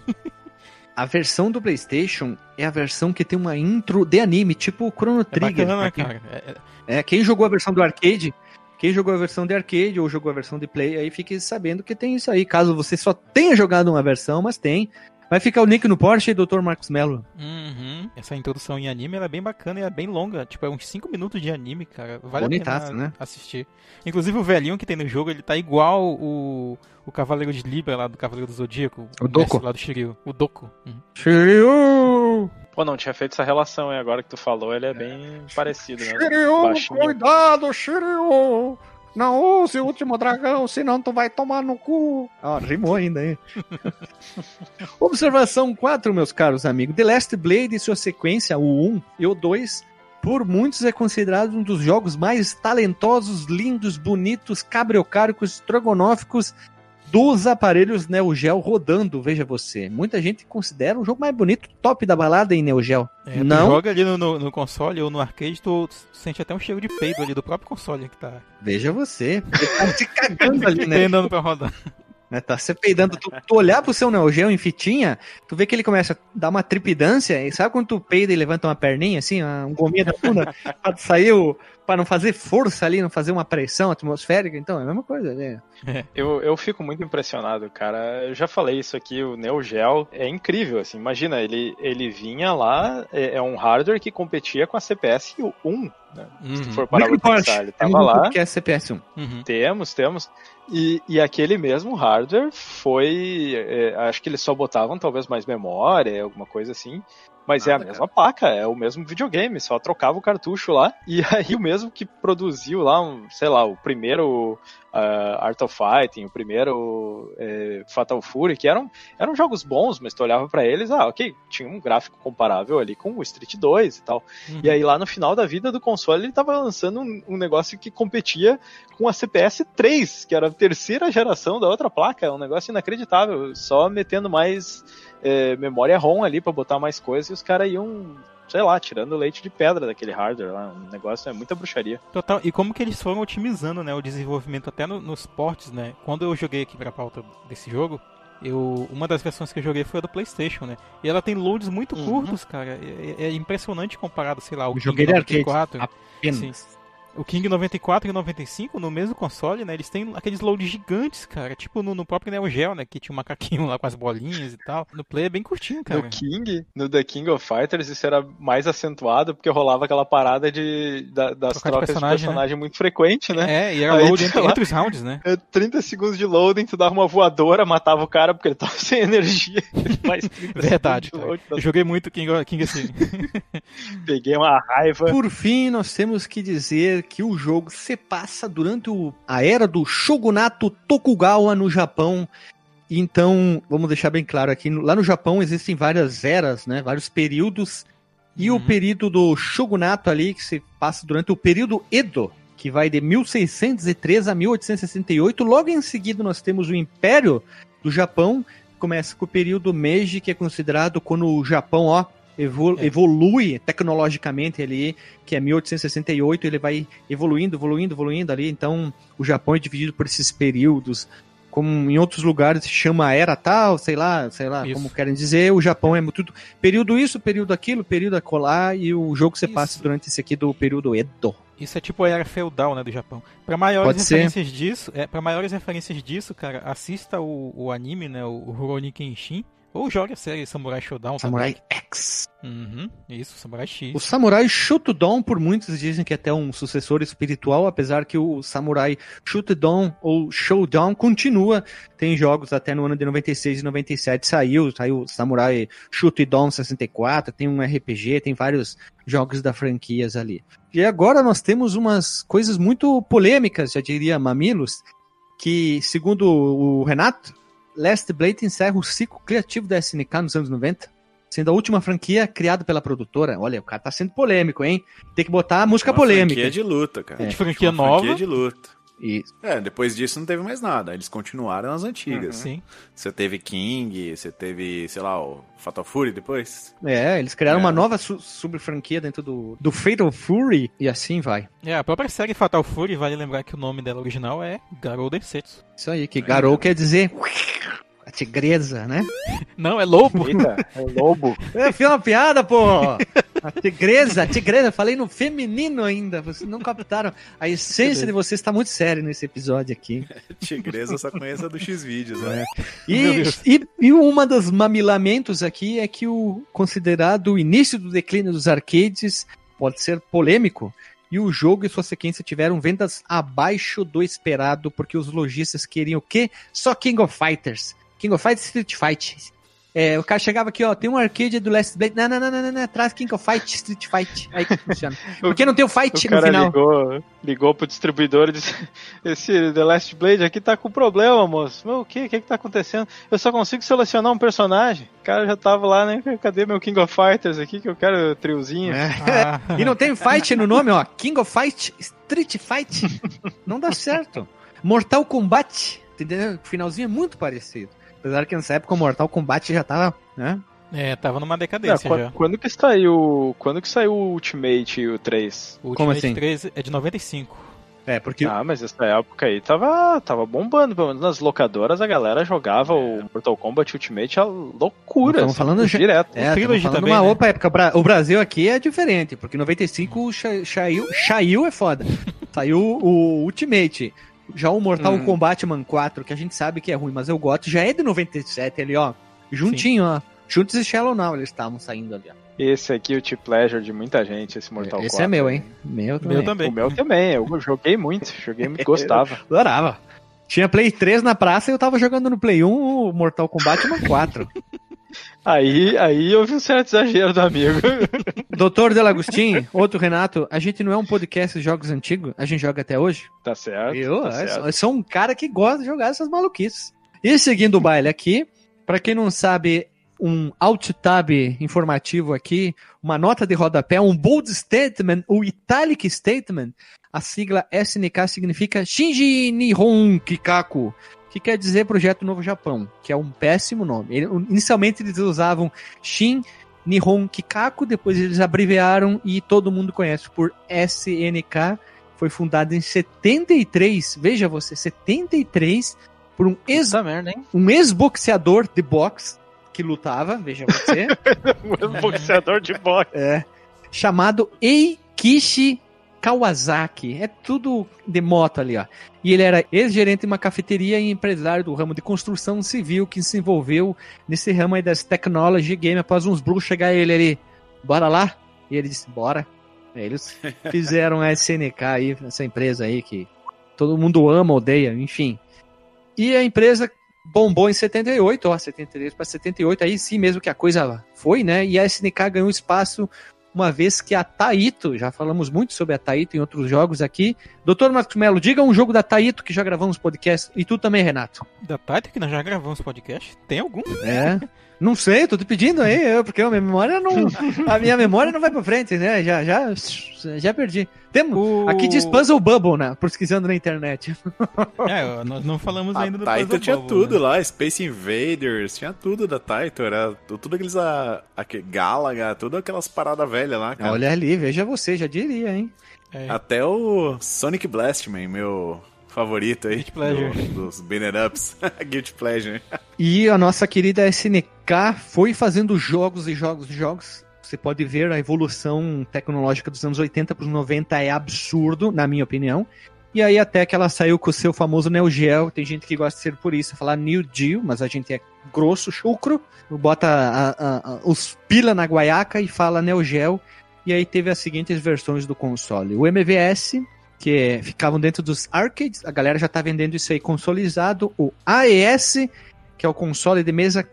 [SPEAKER 1] A versão do PlayStation é a versão que tem uma intro de anime, tipo Chrono
[SPEAKER 4] É
[SPEAKER 1] Trigger.
[SPEAKER 4] bacana,
[SPEAKER 1] Pra quem-
[SPEAKER 4] cara. É- é-
[SPEAKER 1] É, quem jogou a versão do arcade, quem jogou a versão de arcade ou jogou a versão de play, aí fique sabendo que tem isso aí. Caso você só tenha jogado uma versão, mas tem. Vai ficar o link no Porsche, Dr. Marcos Mello.
[SPEAKER 4] Uhum. Essa introdução em anime ela é bem bacana e é bem longa. Tipo, é uns 5 minutos de anime, cara. Vale
[SPEAKER 1] Bonitaço,
[SPEAKER 4] a pena
[SPEAKER 1] né?
[SPEAKER 4] assistir. Inclusive o velhinho que tem no jogo, ele tá igual o, o Cavaleiro de Libra lá do Cavaleiro do Zodíaco.
[SPEAKER 1] O Doku.
[SPEAKER 4] mestre Lá do Shiryu. O Doku. Uhum.
[SPEAKER 1] Shiryu!
[SPEAKER 3] Pô, não tinha feito essa relação aí agora que tu falou, ele é bem parecido, né?
[SPEAKER 1] Shiryu,
[SPEAKER 3] Baixinho.
[SPEAKER 1] cuidado, Shiryu! Não use o último dragão, senão tu vai tomar no cu. Ó, rimou ainda, hein? Observação 4, meus caros amigos. The Last Blade e sua sequência, o 1 e o 2, por muitos é considerado um dos jogos mais talentosos, lindos, bonitos, cabriocáricos, estrogonóficos dos aparelhos Neo Geo rodando, veja você. Muita gente considera o jogo mais bonito, top da balada em Neo Geo.
[SPEAKER 4] É,
[SPEAKER 1] Não,
[SPEAKER 4] joga ali no, no- no console ou no arcade, tu sente até um cheiro de peido ali do próprio console que tá
[SPEAKER 1] veja você. Tá se cagando ali, né?
[SPEAKER 4] andando pra rodar.
[SPEAKER 1] né? Tá se peidando. Tu, tu olhar pro seu Neo Geo em fitinha, tu vê que ele começa a dar uma tripidância. E sabe quando tu peida e levanta uma perninha, assim, um gominho da bunda, pra sair o, Pra não fazer força ali, não fazer uma pressão atmosférica, então é a mesma coisa, né?
[SPEAKER 3] Eu, eu fico muito impressionado, cara. Eu já falei isso aqui, o Neo Geo é incrível, assim. Imagina, ele, ele vinha lá, é, é um hardware que competia com a CPS 1, né? Se tu
[SPEAKER 4] Uhum.
[SPEAKER 3] for parar pra pensar, ele tava lá.
[SPEAKER 1] Que é CPS1.
[SPEAKER 4] Uhum.
[SPEAKER 3] Temos, temos. E, e aquele mesmo hardware foi. é, acho que eles só botavam talvez mais memória, alguma coisa assim. Mas é a
[SPEAKER 2] Nada,
[SPEAKER 3] mesma placa, é o mesmo videogame, só trocava o cartucho lá. E aí o mesmo que produziu lá, um, sei lá, o primeiro ah, Art of Fighting, o primeiro é, Fatal Fury, que eram, eram jogos bons, mas tu olhava pra eles, ah, ok, tinha um gráfico comparável ali com o Street 2 e tal.
[SPEAKER 4] Uhum.
[SPEAKER 3] E aí lá no final da vida do console ele tava lançando um, um negócio que competia com a CPS 3, que era a terceira geração da outra placa, um negócio inacreditável, só metendo mais é, memória ROM ali pra botar mais coisas e os caras iam, sei lá, tirando leite de pedra daquele hardware lá, um negócio é muita bruxaria.
[SPEAKER 4] Total. E como que eles foram otimizando, né, o desenvolvimento até no- nos ports, né? Quando eu joguei aqui pra pauta desse jogo, eu, uma das versões que eu joguei foi a do PlayStation, né? E ela tem loads muito
[SPEAKER 1] Uhum.
[SPEAKER 4] curtos, cara. É, é impressionante comparado, sei lá, o
[SPEAKER 1] Eu
[SPEAKER 4] King
[SPEAKER 1] joguei de arcade.
[SPEAKER 4] 94.
[SPEAKER 1] Apenas.
[SPEAKER 4] O King 94 e o 95, no mesmo console, né? Eles têm aqueles loads gigantes, cara. Tipo no, no próprio Neo Geo, né? Que tinha um macaquinho lá com as bolinhas e tal. No Play é bem curtinho, cara.
[SPEAKER 3] No King, no The King of Fighters, isso era mais acentuado porque rolava aquela parada de, da- das
[SPEAKER 4] Trocar de
[SPEAKER 3] trocas de
[SPEAKER 4] personagem,
[SPEAKER 3] personagem, muito frequente, né?
[SPEAKER 4] É, e era
[SPEAKER 3] Aí,
[SPEAKER 4] load entre,
[SPEAKER 3] lá.
[SPEAKER 4] entre os rounds, né?
[SPEAKER 3] É, 30 segundos de loading, tu dava uma voadora, matava o cara porque ele tava sem energia. Mais 30
[SPEAKER 4] Verdade,
[SPEAKER 3] de
[SPEAKER 4] cara.
[SPEAKER 3] load,
[SPEAKER 4] Eu joguei muito King, King assim.
[SPEAKER 3] Peguei uma raiva.
[SPEAKER 1] Por fim, nós temos que dizer que o jogo se passa durante o- a era do Shogunato Tokugawa no Japão. Então, vamos deixar bem claro aqui, lá no Japão existem várias eras, né, vários períodos. E o
[SPEAKER 4] Uhum.
[SPEAKER 1] período do Shogunato ali, que se passa durante o período Edo, que vai de 1603 a 1868. Logo em seguida nós temos o Império do Japão, começa com o período Meiji, que é considerado quando o Japão, ó, evol-
[SPEAKER 4] É.
[SPEAKER 1] evolui tecnologicamente ali, que é 1868, ele vai evoluindo, evoluindo, evoluindo ali. Então, o Japão é dividido por esses períodos. Como em outros lugares se chama era tal, sei lá, sei lá,
[SPEAKER 4] Isso.
[SPEAKER 1] como querem dizer, o Japão é tudo período isso, período aquilo, período acolá, e o jogo se
[SPEAKER 4] Isso.
[SPEAKER 1] passa durante esse aqui do período Edo.
[SPEAKER 4] Isso é tipo a era feudal, né, do Japão. Pra maiores
[SPEAKER 1] Pode ser.
[SPEAKER 4] referências disso, é, para maiores referências disso, cara, assista o, o anime, né, o Rurouni Kenshin, ou jogue a série Samurai Shodown
[SPEAKER 1] Samurai X.
[SPEAKER 4] também. Uhum, isso, Samurai X.
[SPEAKER 1] O Samurai Shotodan, por muitos dizem que é até um sucessor espiritual, apesar que o Samurai Shotodan ou Showdown continua. Tem jogos até no ano de 96 e 97 saiu, saiu o Samurai Shotodan 64, tem um RPG, tem vários jogos da franquias ali. E agora nós temos umas coisas muito polêmicas, já diria Mamilos, que segundo o Renato, Last Blade encerra o ciclo criativo da SNK nos anos 90 sendo a última franquia criada pela produtora. Olha, o cara tá sendo polêmico, hein? Tem que botar a música
[SPEAKER 2] Uma
[SPEAKER 1] polêmica.
[SPEAKER 2] franquia de luta, cara.
[SPEAKER 1] É.
[SPEAKER 4] De franquia
[SPEAKER 2] Uma
[SPEAKER 4] nova.
[SPEAKER 2] franquia de luta.
[SPEAKER 1] E
[SPEAKER 2] É, depois disso não teve mais nada. Eles continuaram nas antigas.
[SPEAKER 4] Sim.
[SPEAKER 2] Você teve King, você teve, sei lá, o Fatal Fury depois.
[SPEAKER 1] É, eles criaram
[SPEAKER 2] É.
[SPEAKER 1] uma nova su sub-franquia dentro do, do Fatal Fury e assim vai.
[SPEAKER 4] É, a própria série Fatal Fury, vale lembrar que o nome dela original é Garou Densetsu.
[SPEAKER 1] Isso aí, que Garou quer dizer a tigresa, né?
[SPEAKER 4] Não, é lobo.
[SPEAKER 3] Eita, é lobo.
[SPEAKER 1] Eu fiz uma piada, pô! A tigresa, a tigresa, falei no feminino ainda, vocês não captaram. A essência de vocês está muito séria nesse episódio aqui.
[SPEAKER 2] Tigresa eu só conheço a do X-Vídeos, né?
[SPEAKER 1] E, e, e uma dos mamilamentos aqui é que o considerado o início do declínio dos arcades pode ser polêmico. E o jogo e sua sequência tiveram vendas abaixo do esperado, porque os lojistas queriam o quê? Só King of Fighters. King of Fighters Street Fight. É, o cara chegava aqui, ó, tem um arcade do Last Blade. Não, não, não, não, não, não, traz King of Fight, Street Fight. Aí que funciona. Porque não tem o fight
[SPEAKER 3] O
[SPEAKER 1] no
[SPEAKER 3] cara
[SPEAKER 1] final.
[SPEAKER 3] ligou, ligou pro distribuidor e disse: Esse The Last Blade aqui tá com problema, moço. Meu, o que? O que que tá acontecendo? Eu só consigo selecionar um personagem. O cara já tava lá, né? Cadê meu King of Fighters aqui que eu quero triozinho?
[SPEAKER 1] É.
[SPEAKER 4] Ah,
[SPEAKER 1] E não tem fight no nome, ó. King of Fight, Street Fight. Não dá certo. Mortal Kombat, entendeu? O finalzinho é muito parecido. Apesar que nessa época o Mortal Kombat já tava, né?
[SPEAKER 4] é, tava numa
[SPEAKER 3] Ah,
[SPEAKER 4] decadência
[SPEAKER 3] quando,
[SPEAKER 4] já.
[SPEAKER 3] quando que saiu. Quando que saiu o Ultimate e o 3?
[SPEAKER 4] O
[SPEAKER 1] Como
[SPEAKER 4] Ultimate
[SPEAKER 1] assim?
[SPEAKER 4] 3 é de 95.
[SPEAKER 1] É, porque
[SPEAKER 3] Ah, mas essa época aí tava, tava bombando. Pelo menos nas locadoras a galera jogava o Mortal Kombat Ultimate a loucura.
[SPEAKER 1] Estamos
[SPEAKER 3] assim,
[SPEAKER 1] falando já-
[SPEAKER 3] direto.
[SPEAKER 1] É, estamos falando
[SPEAKER 4] também,
[SPEAKER 1] uma
[SPEAKER 4] né?
[SPEAKER 1] outra época. O Brasil aqui é diferente, porque em 95 cha- saiu, saiu é foda. Saiu o Ultimate. Já o Mortal
[SPEAKER 3] Hum.
[SPEAKER 1] Kombat Man 4, que a gente sabe que é ruim, mas eu gosto, já é de 97 ali, ó. Juntinho, ó. Juntos e Shallow Now eles estavam saindo ali, ó.
[SPEAKER 3] Esse aqui é o T Pleasure de muita gente, esse Mortal
[SPEAKER 1] Esse
[SPEAKER 3] 4.
[SPEAKER 1] é meu, hein? Meu também.
[SPEAKER 4] Meu também.
[SPEAKER 3] O meu também, eu joguei muito, joguei muito, gostava.
[SPEAKER 1] Adorava. Tinha Play 3 na praça e eu tava jogando no Play 1 o Mortal Kombat Man 4.
[SPEAKER 3] Aí, aí houve um certo exagero do amigo.
[SPEAKER 1] Doutor Delagostin, outro Renato, a gente não é um podcast de jogos antigos, a gente joga até hoje.
[SPEAKER 3] tá certo.
[SPEAKER 1] Eu,
[SPEAKER 3] tá
[SPEAKER 1] eu sou- eu um cara que gosta de jogar essas maluquices. E seguindo o baile aqui, pra quem não sabe, um alt tab informativo aqui, uma nota de rodapé, um bold statement, o italic statement, a sigla SNK significa Shinji Nihon Kikaku, que quer dizer Projeto Novo Japão, que é um péssimo nome. Ele- inicialmente eles usavam Shin Nihon Kikaku, depois eles abreviaram e todo mundo conhece por SNK. Foi fundado em 73, veja você, 73, por um ex
[SPEAKER 3] merda, hein?
[SPEAKER 1] um ex-boxeador de boxe que lutava, veja você,
[SPEAKER 3] Um boxeador de boxe.
[SPEAKER 1] é, chamado Eikishi Kawasaki. É tudo de moto ali, ó. E ele era ex-gerente de uma cafeteria e empresário do ramo de construção civil que se envolveu nesse ramo aí das technology game após uns blues chegar ele ali, bora lá? E ele disse, bora. Eles fizeram a SNK aí, essa empresa aí que todo mundo ama, odeia, enfim. E a empresa bombou em 78, ó, 73 para 78, aí sim mesmo que a coisa foi, né? E a SNK ganhou espaço uma vez que a Taito, já falamos muito sobre a Taito em outros jogos aqui. Doutor Marcos Melo, diga um jogo da Taito que já gravamos podcast. E tu também, Renato.
[SPEAKER 4] Da Titan, que nós já gravamos podcast. Tem algum?
[SPEAKER 1] É. Não sei, tô te pedindo aí, eu, porque a minha memória não. A minha memória não vai pra frente, né? Já, já, já perdi. Temos.
[SPEAKER 4] O...
[SPEAKER 1] Aqui diz Puzzle Bubble, né? Pesquisando na internet.
[SPEAKER 4] É, nós não falamos
[SPEAKER 2] A
[SPEAKER 4] ainda do
[SPEAKER 2] Taito
[SPEAKER 4] Puzzle
[SPEAKER 2] tinha
[SPEAKER 4] Bubble,
[SPEAKER 2] tudo
[SPEAKER 4] né?
[SPEAKER 2] lá, Space Invaders, tinha tudo da Taito, era tudo aqueles a, aque- Galaga, tudo aquelas paradas velhas lá, cara.
[SPEAKER 1] Olha ali, veja você, já diria, hein?
[SPEAKER 4] É.
[SPEAKER 2] Até o Sonic Blastman, meu favorito aí.
[SPEAKER 4] Guilty pleasure.
[SPEAKER 2] do- dos Beat Ups. Guilty Pleasure.
[SPEAKER 1] E a nossa querida SNK foi fazendo jogos e jogos e jogos. Você pode ver a evolução tecnológica dos anos 80 para os 90 é absurdo, na minha opinião. E aí até que ela saiu com o seu famoso Neo Geo, tem gente que gosta de ser por isso, falar New Geo, mas a gente é grosso, chucro, bota a- a- a- os pila na guaiaca e fala Neo Geo. E aí teve as seguintes versões do console. O MVS, que é- ficavam dentro dos arcades, a galera já tá vendendo isso aí consolidado. O AES, que é o console de mesa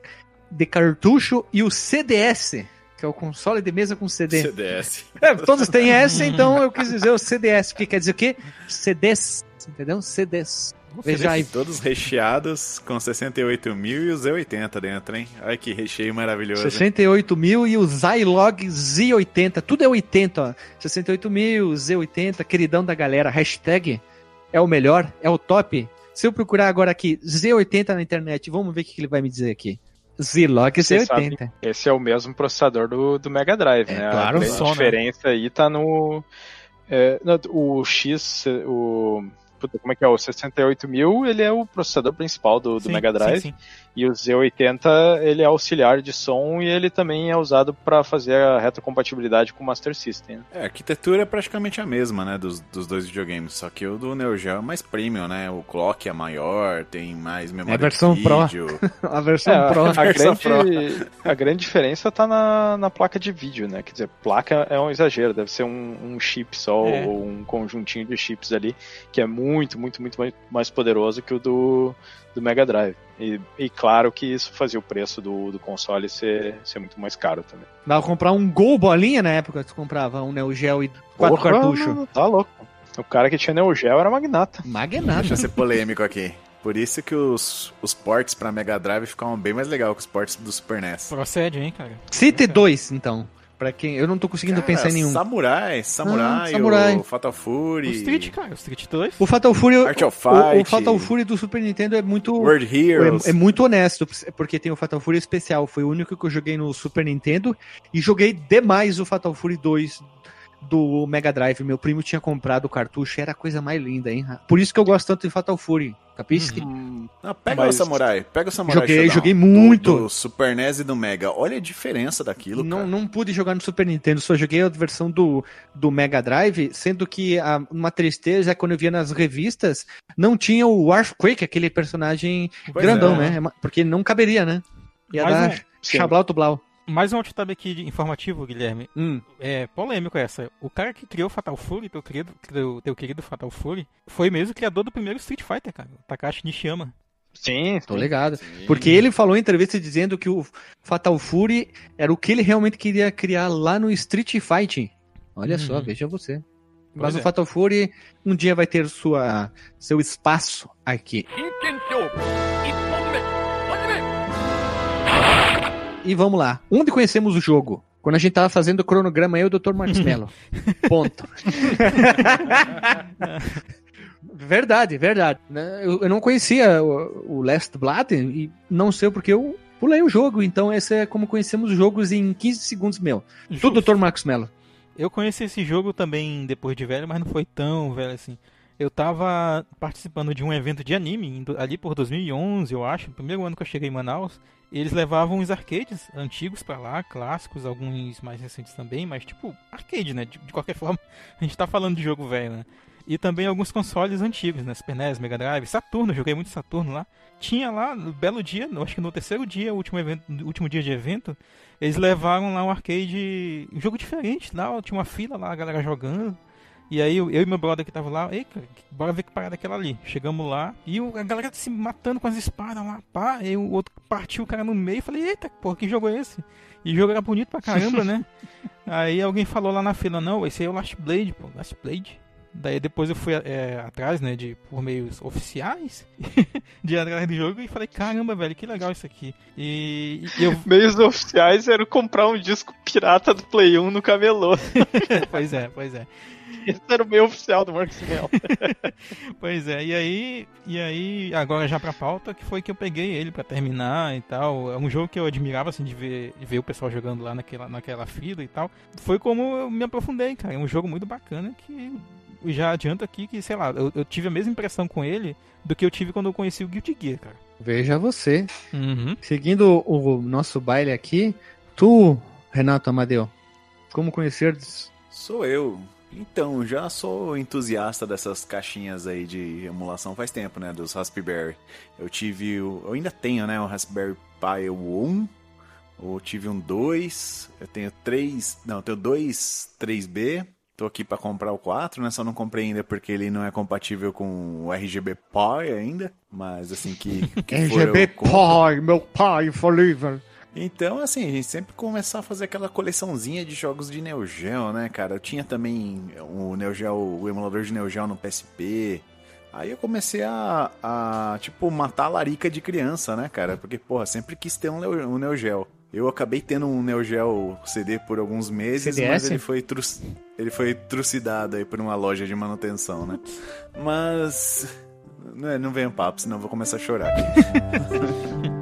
[SPEAKER 1] de cartucho, e o CDS, que é o console de mesa com CD.
[SPEAKER 2] CDS.
[SPEAKER 1] É, todos têm S, então eu quis dizer o CDS, porque quer dizer o quê? CDs, entendeu? CDs. Veja aí.
[SPEAKER 2] Todos recheados com 68 mil e o Z80 dentro, hein? Olha que recheio maravilhoso. hein?
[SPEAKER 1] 68 mil e o Zilog Z80, tudo é 80, ó. 68 mil, Z80, queridão da galera, hashtag é o melhor, é o top. Se eu procurar agora aqui Z80 na internet, vamos ver o que ele vai me dizer aqui. Zilog
[SPEAKER 3] Você
[SPEAKER 1] Z80.
[SPEAKER 3] Esse é o mesmo processador do, do Mega Drive,
[SPEAKER 1] É,
[SPEAKER 3] né?
[SPEAKER 1] claro.
[SPEAKER 3] A
[SPEAKER 4] Só, né?
[SPEAKER 3] diferença aí tá no. é, no- o X, o. puta, como é que é? O 68000, ele é o processador principal do, do
[SPEAKER 4] Sim,
[SPEAKER 3] Mega Drive.
[SPEAKER 4] sim, sim.
[SPEAKER 3] E o Z80, ele é auxiliar de som e ele também é usado para fazer a retrocompatibilidade com o Master System. né?
[SPEAKER 2] É, a arquitetura é praticamente a mesma, né, dos, dos dois videogames, só que o do Neo Geo é mais premium, né, o clock é maior, tem mais memória
[SPEAKER 1] É a versão
[SPEAKER 2] de
[SPEAKER 1] Pro.
[SPEAKER 2] vídeo.
[SPEAKER 1] A versão
[SPEAKER 3] É,
[SPEAKER 1] Pro.
[SPEAKER 3] a,
[SPEAKER 2] Versão
[SPEAKER 3] grande, a grande diferença tá na, na placa de vídeo, né? Quer dizer, placa é um exagero, deve ser um, um chip só
[SPEAKER 4] É.
[SPEAKER 3] ou um conjuntinho de chips ali, que é muito, muito, muito mais- mais poderoso que o do, do Mega Drive. E, e claro que isso fazia o preço do, do console ser, ser muito mais caro também.
[SPEAKER 1] Dava pra comprar um Gol bolinha na época que tu comprava um Neo Geo e quatro
[SPEAKER 3] Porra,
[SPEAKER 1] cartuchos.
[SPEAKER 3] Tá louco. O cara que tinha Neo Geo era magnata.
[SPEAKER 1] Magnata.
[SPEAKER 2] Deixa eu ser polêmico aqui. Por isso que os, os ports pra Mega Drive ficavam bem mais legal que os ports do Super NES.
[SPEAKER 4] Procede, hein, cara?
[SPEAKER 1] Cite dois, então. Pra quem. Eu não tô conseguindo
[SPEAKER 2] Cara,
[SPEAKER 1] pensar em nenhum.
[SPEAKER 2] Samurai, Samurai,
[SPEAKER 1] Ah, Samurai.
[SPEAKER 2] o Fatal Fury,
[SPEAKER 4] O Street, cara, o Street 2.
[SPEAKER 1] O Fatal Fury.
[SPEAKER 2] Art of
[SPEAKER 1] o, o
[SPEAKER 2] Fight,
[SPEAKER 1] Fatal Fury do Super Nintendo é muito.
[SPEAKER 2] World Heroes.
[SPEAKER 1] É, é muito honesto, porque tem o Fatal Fury especial. Foi o único que eu joguei no Super Nintendo e joguei demais o Fatal Fury 2 do Mega Drive. Meu primo tinha comprado o cartucho, era a coisa mais linda, hein? Por isso que eu gosto tanto de Fatal Fury. Capisque?
[SPEAKER 3] Hum,
[SPEAKER 2] Não, pega
[SPEAKER 3] Mas-
[SPEAKER 2] o Samurai, pega o Samurai
[SPEAKER 1] Joguei,
[SPEAKER 2] Shodown
[SPEAKER 1] joguei
[SPEAKER 2] do-
[SPEAKER 1] muito.
[SPEAKER 2] Do, Super NES e do Mega. Olha a diferença daquilo,
[SPEAKER 1] Não,
[SPEAKER 2] cara.
[SPEAKER 1] não pude jogar no Super Nintendo, só joguei a versão do, do Mega Drive, sendo que a- uma tristeza é quando eu via nas revistas, não tinha o Earthquake, aquele personagem
[SPEAKER 2] Pois
[SPEAKER 1] grandão,
[SPEAKER 2] é.
[SPEAKER 1] né? Porque não caberia, né? Ia
[SPEAKER 4] Mas
[SPEAKER 1] dar
[SPEAKER 3] sim.
[SPEAKER 1] chablau tublau.
[SPEAKER 4] Mais um outtab aqui de informativo, Guilherme.
[SPEAKER 1] Hum.
[SPEAKER 4] É polêmico essa. O cara que criou Fatal Fury, teu querido, teu, teu querido Fatal Fury, foi mesmo o criador do primeiro Street Fighter, cara. o Takashi Nishiyama.
[SPEAKER 3] Sim,
[SPEAKER 1] Tô ligado. Porque ele falou em entrevista dizendo que o Fatal Fury era o que ele realmente queria criar lá no Street Fighting. Olha só,
[SPEAKER 4] Uhum.
[SPEAKER 1] veja você.
[SPEAKER 4] Pois
[SPEAKER 1] Mas
[SPEAKER 4] é.
[SPEAKER 1] o Fatal Fury um dia vai ter sua, seu espaço aqui. E vamos lá. Onde conhecemos o jogo? Quando a gente tava fazendo o cronograma, eu e o Dr. Marcos Mello. Ponto. verdade, verdade. Né, Eu, não conhecia o, Last Blood e não sei porque eu pulei o jogo. Então, esse é como conhecemos os jogos em 15 segundos, meu. Tudo, Dr. Marcos Mello.
[SPEAKER 4] Eu conheci esse jogo também depois de velho, mas não foi tão velho assim. Eu tava participando de um evento de anime ali por 2011, eu acho, primeiro ano que eu cheguei em Manaus. Eles levavam os arcades antigos pra lá, clássicos, alguns mais recentes também, mas tipo arcade, né? De, de qualquer forma, a gente tá falando de jogo velho, né? E também alguns consoles antigos, né? Super NES, Mega Drive, Saturno, joguei muito Saturno lá. Tinha lá, no belo dia, acho que no terceiro dia, último, evento, último dia de evento, eles levaram lá um arcade, um jogo diferente lá, tinha uma fila lá, a galera jogando. E aí eu, eu e meu brother que tava lá, ei, cara, bora ver que parada é aquela ali. Chegamos lá e a galera se matando com as espadas lá, pá. E o outro partiu o cara no meio. Falei, eita, porra, que jogo é esse? E o jogo era bonito pra caramba, né? aí alguém falou lá na fila, não, esse aí é o Last Blade, pô, Last Blade. Daí depois eu fui é, atrás, né, de por meios oficiais, de atrás do jogo e falei, caramba, velho, que legal isso aqui. E, e eu,
[SPEAKER 3] Meios oficiais eram comprar um disco pirata do Play 1 no camelô.
[SPEAKER 4] pois é, pois é.
[SPEAKER 3] Esse era o meio oficial do Marcos Mel.
[SPEAKER 4] Pois é, e aí, e aí, agora já pra pauta, que foi que eu peguei ele pra terminar e tal. É um jogo que eu admirava, assim, de ver, de ver o pessoal jogando lá naquela, naquela fila e tal. Foi como eu me aprofundei, cara. É um jogo muito bacana que já adianto aqui que, sei lá, eu, eu tive a mesma impressão com ele do que eu tive quando eu conheci o Guilty Gear, cara.
[SPEAKER 1] Veja você.
[SPEAKER 4] Uhum.
[SPEAKER 1] Seguindo o nosso baile aqui, tu, Renato Amadeu, como conhecer
[SPEAKER 2] Sou eu. Então, já sou entusiasta dessas caixinhas aí de emulação faz tempo, né? Dos Raspberry. Eu tive o. Eu ainda tenho, né? O Raspberry Pi 1. Eu tive um 2. Eu tenho 3. Não, eu tenho dois 3B. Tô aqui pra comprar o 4, né? Só não comprei ainda porque ele não é compatível com o RGB Pi ainda. Mas assim que. que for,
[SPEAKER 1] RGB. Pai, meu pai forever.
[SPEAKER 2] Então, assim, a gente sempre começar a fazer aquela coleçãozinha de jogos de Neo Geo, né, cara? Eu tinha também o Neo Geo, o emulador de Neo Geo no PSP. Aí eu comecei a, a, tipo, matar a larica de criança, né, cara? Porque, porra, sempre quis ter um um Neo Geo. Eu acabei tendo um Neo Geo CD por alguns meses,
[SPEAKER 1] CDS?
[SPEAKER 2] mas ele foi, tru... ele foi trucidado aí por uma loja de manutenção, né? Mas... Não, não venha papo, senão eu vou começar a chorar.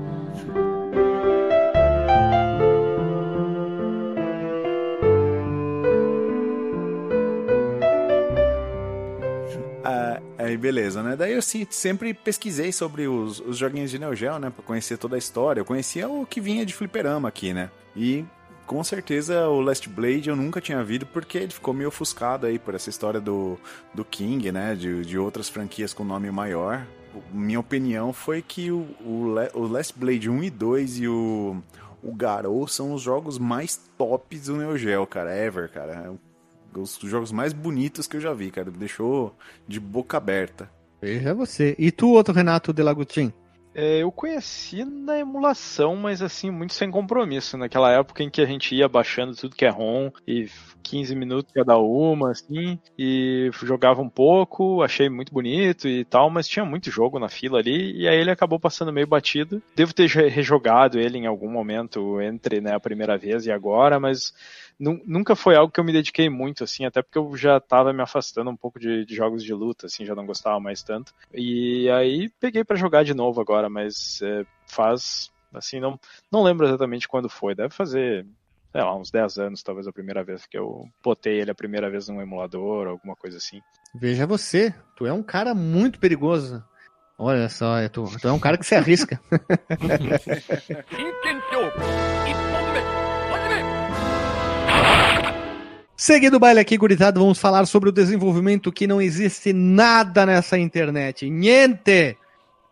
[SPEAKER 2] beleza, né? Daí eu sempre pesquisei sobre os, os joguinhos de Neo Geo, né? Pra conhecer toda a história. Eu conhecia o que vinha de fliperama aqui, né? E com certeza o Last Blade eu nunca tinha visto porque ele ficou meio ofuscado aí por essa história do, do King, né? De, de outras franquias com nome maior. Minha opinião foi que o, o, o Last Blade 1 e 2 e o, o Garou são os jogos mais tops do Neo Geo, cara. Ever, cara. É os jogos mais bonitos que eu já vi, cara. Me deixou de boca aberta.
[SPEAKER 1] Veja você. E tu, outro Renato Delagutin?
[SPEAKER 3] É, eu conheci na emulação, mas assim, muito sem compromisso. Naquela época em que a gente ia baixando tudo que é ROM e 15 minutos cada uma, assim, e jogava um pouco, achei muito bonito e tal, mas tinha muito jogo na fila ali, e aí ele acabou passando meio batido. Devo ter re- rejogado ele em algum momento entre né, a primeira vez e agora, mas nunca foi algo que eu me dediquei muito, assim, até porque eu já tava me afastando um pouco de, de jogos de luta, assim, já não gostava mais tanto. E aí peguei pra jogar de novo agora, mas é, faz, assim, não, não lembro exatamente quando foi, deve fazer sei lá, uns 10 anos, talvez a primeira vez que eu botei ele a primeira vez num emulador, alguma coisa assim.
[SPEAKER 1] Veja você, tu é um cara muito perigoso. Olha só, tu, tu é um cara que se arrisca. Seguindo o baile aqui, gurizada, vamos falar sobre o desenvolvimento que não existe nada nessa internet. Niente!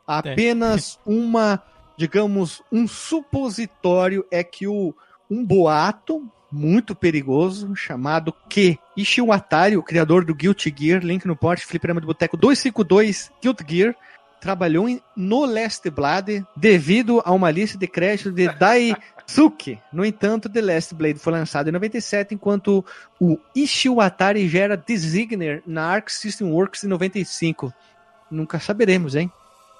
[SPEAKER 1] Apenas uma, digamos, um supositório é que o, um boato muito perigoso chamado que Ishiwatari, o criador do Guilty Gear, link no porte, fliperama do boteco 252 Guilty Gear, trabalhou em, no Last Blade devido a uma lista de crédito de Daisuke. No entanto, The Last Blade foi lançado em 97, enquanto o Ishiwatari já era designer na Arc System Works em 95. Nunca saberemos, hein?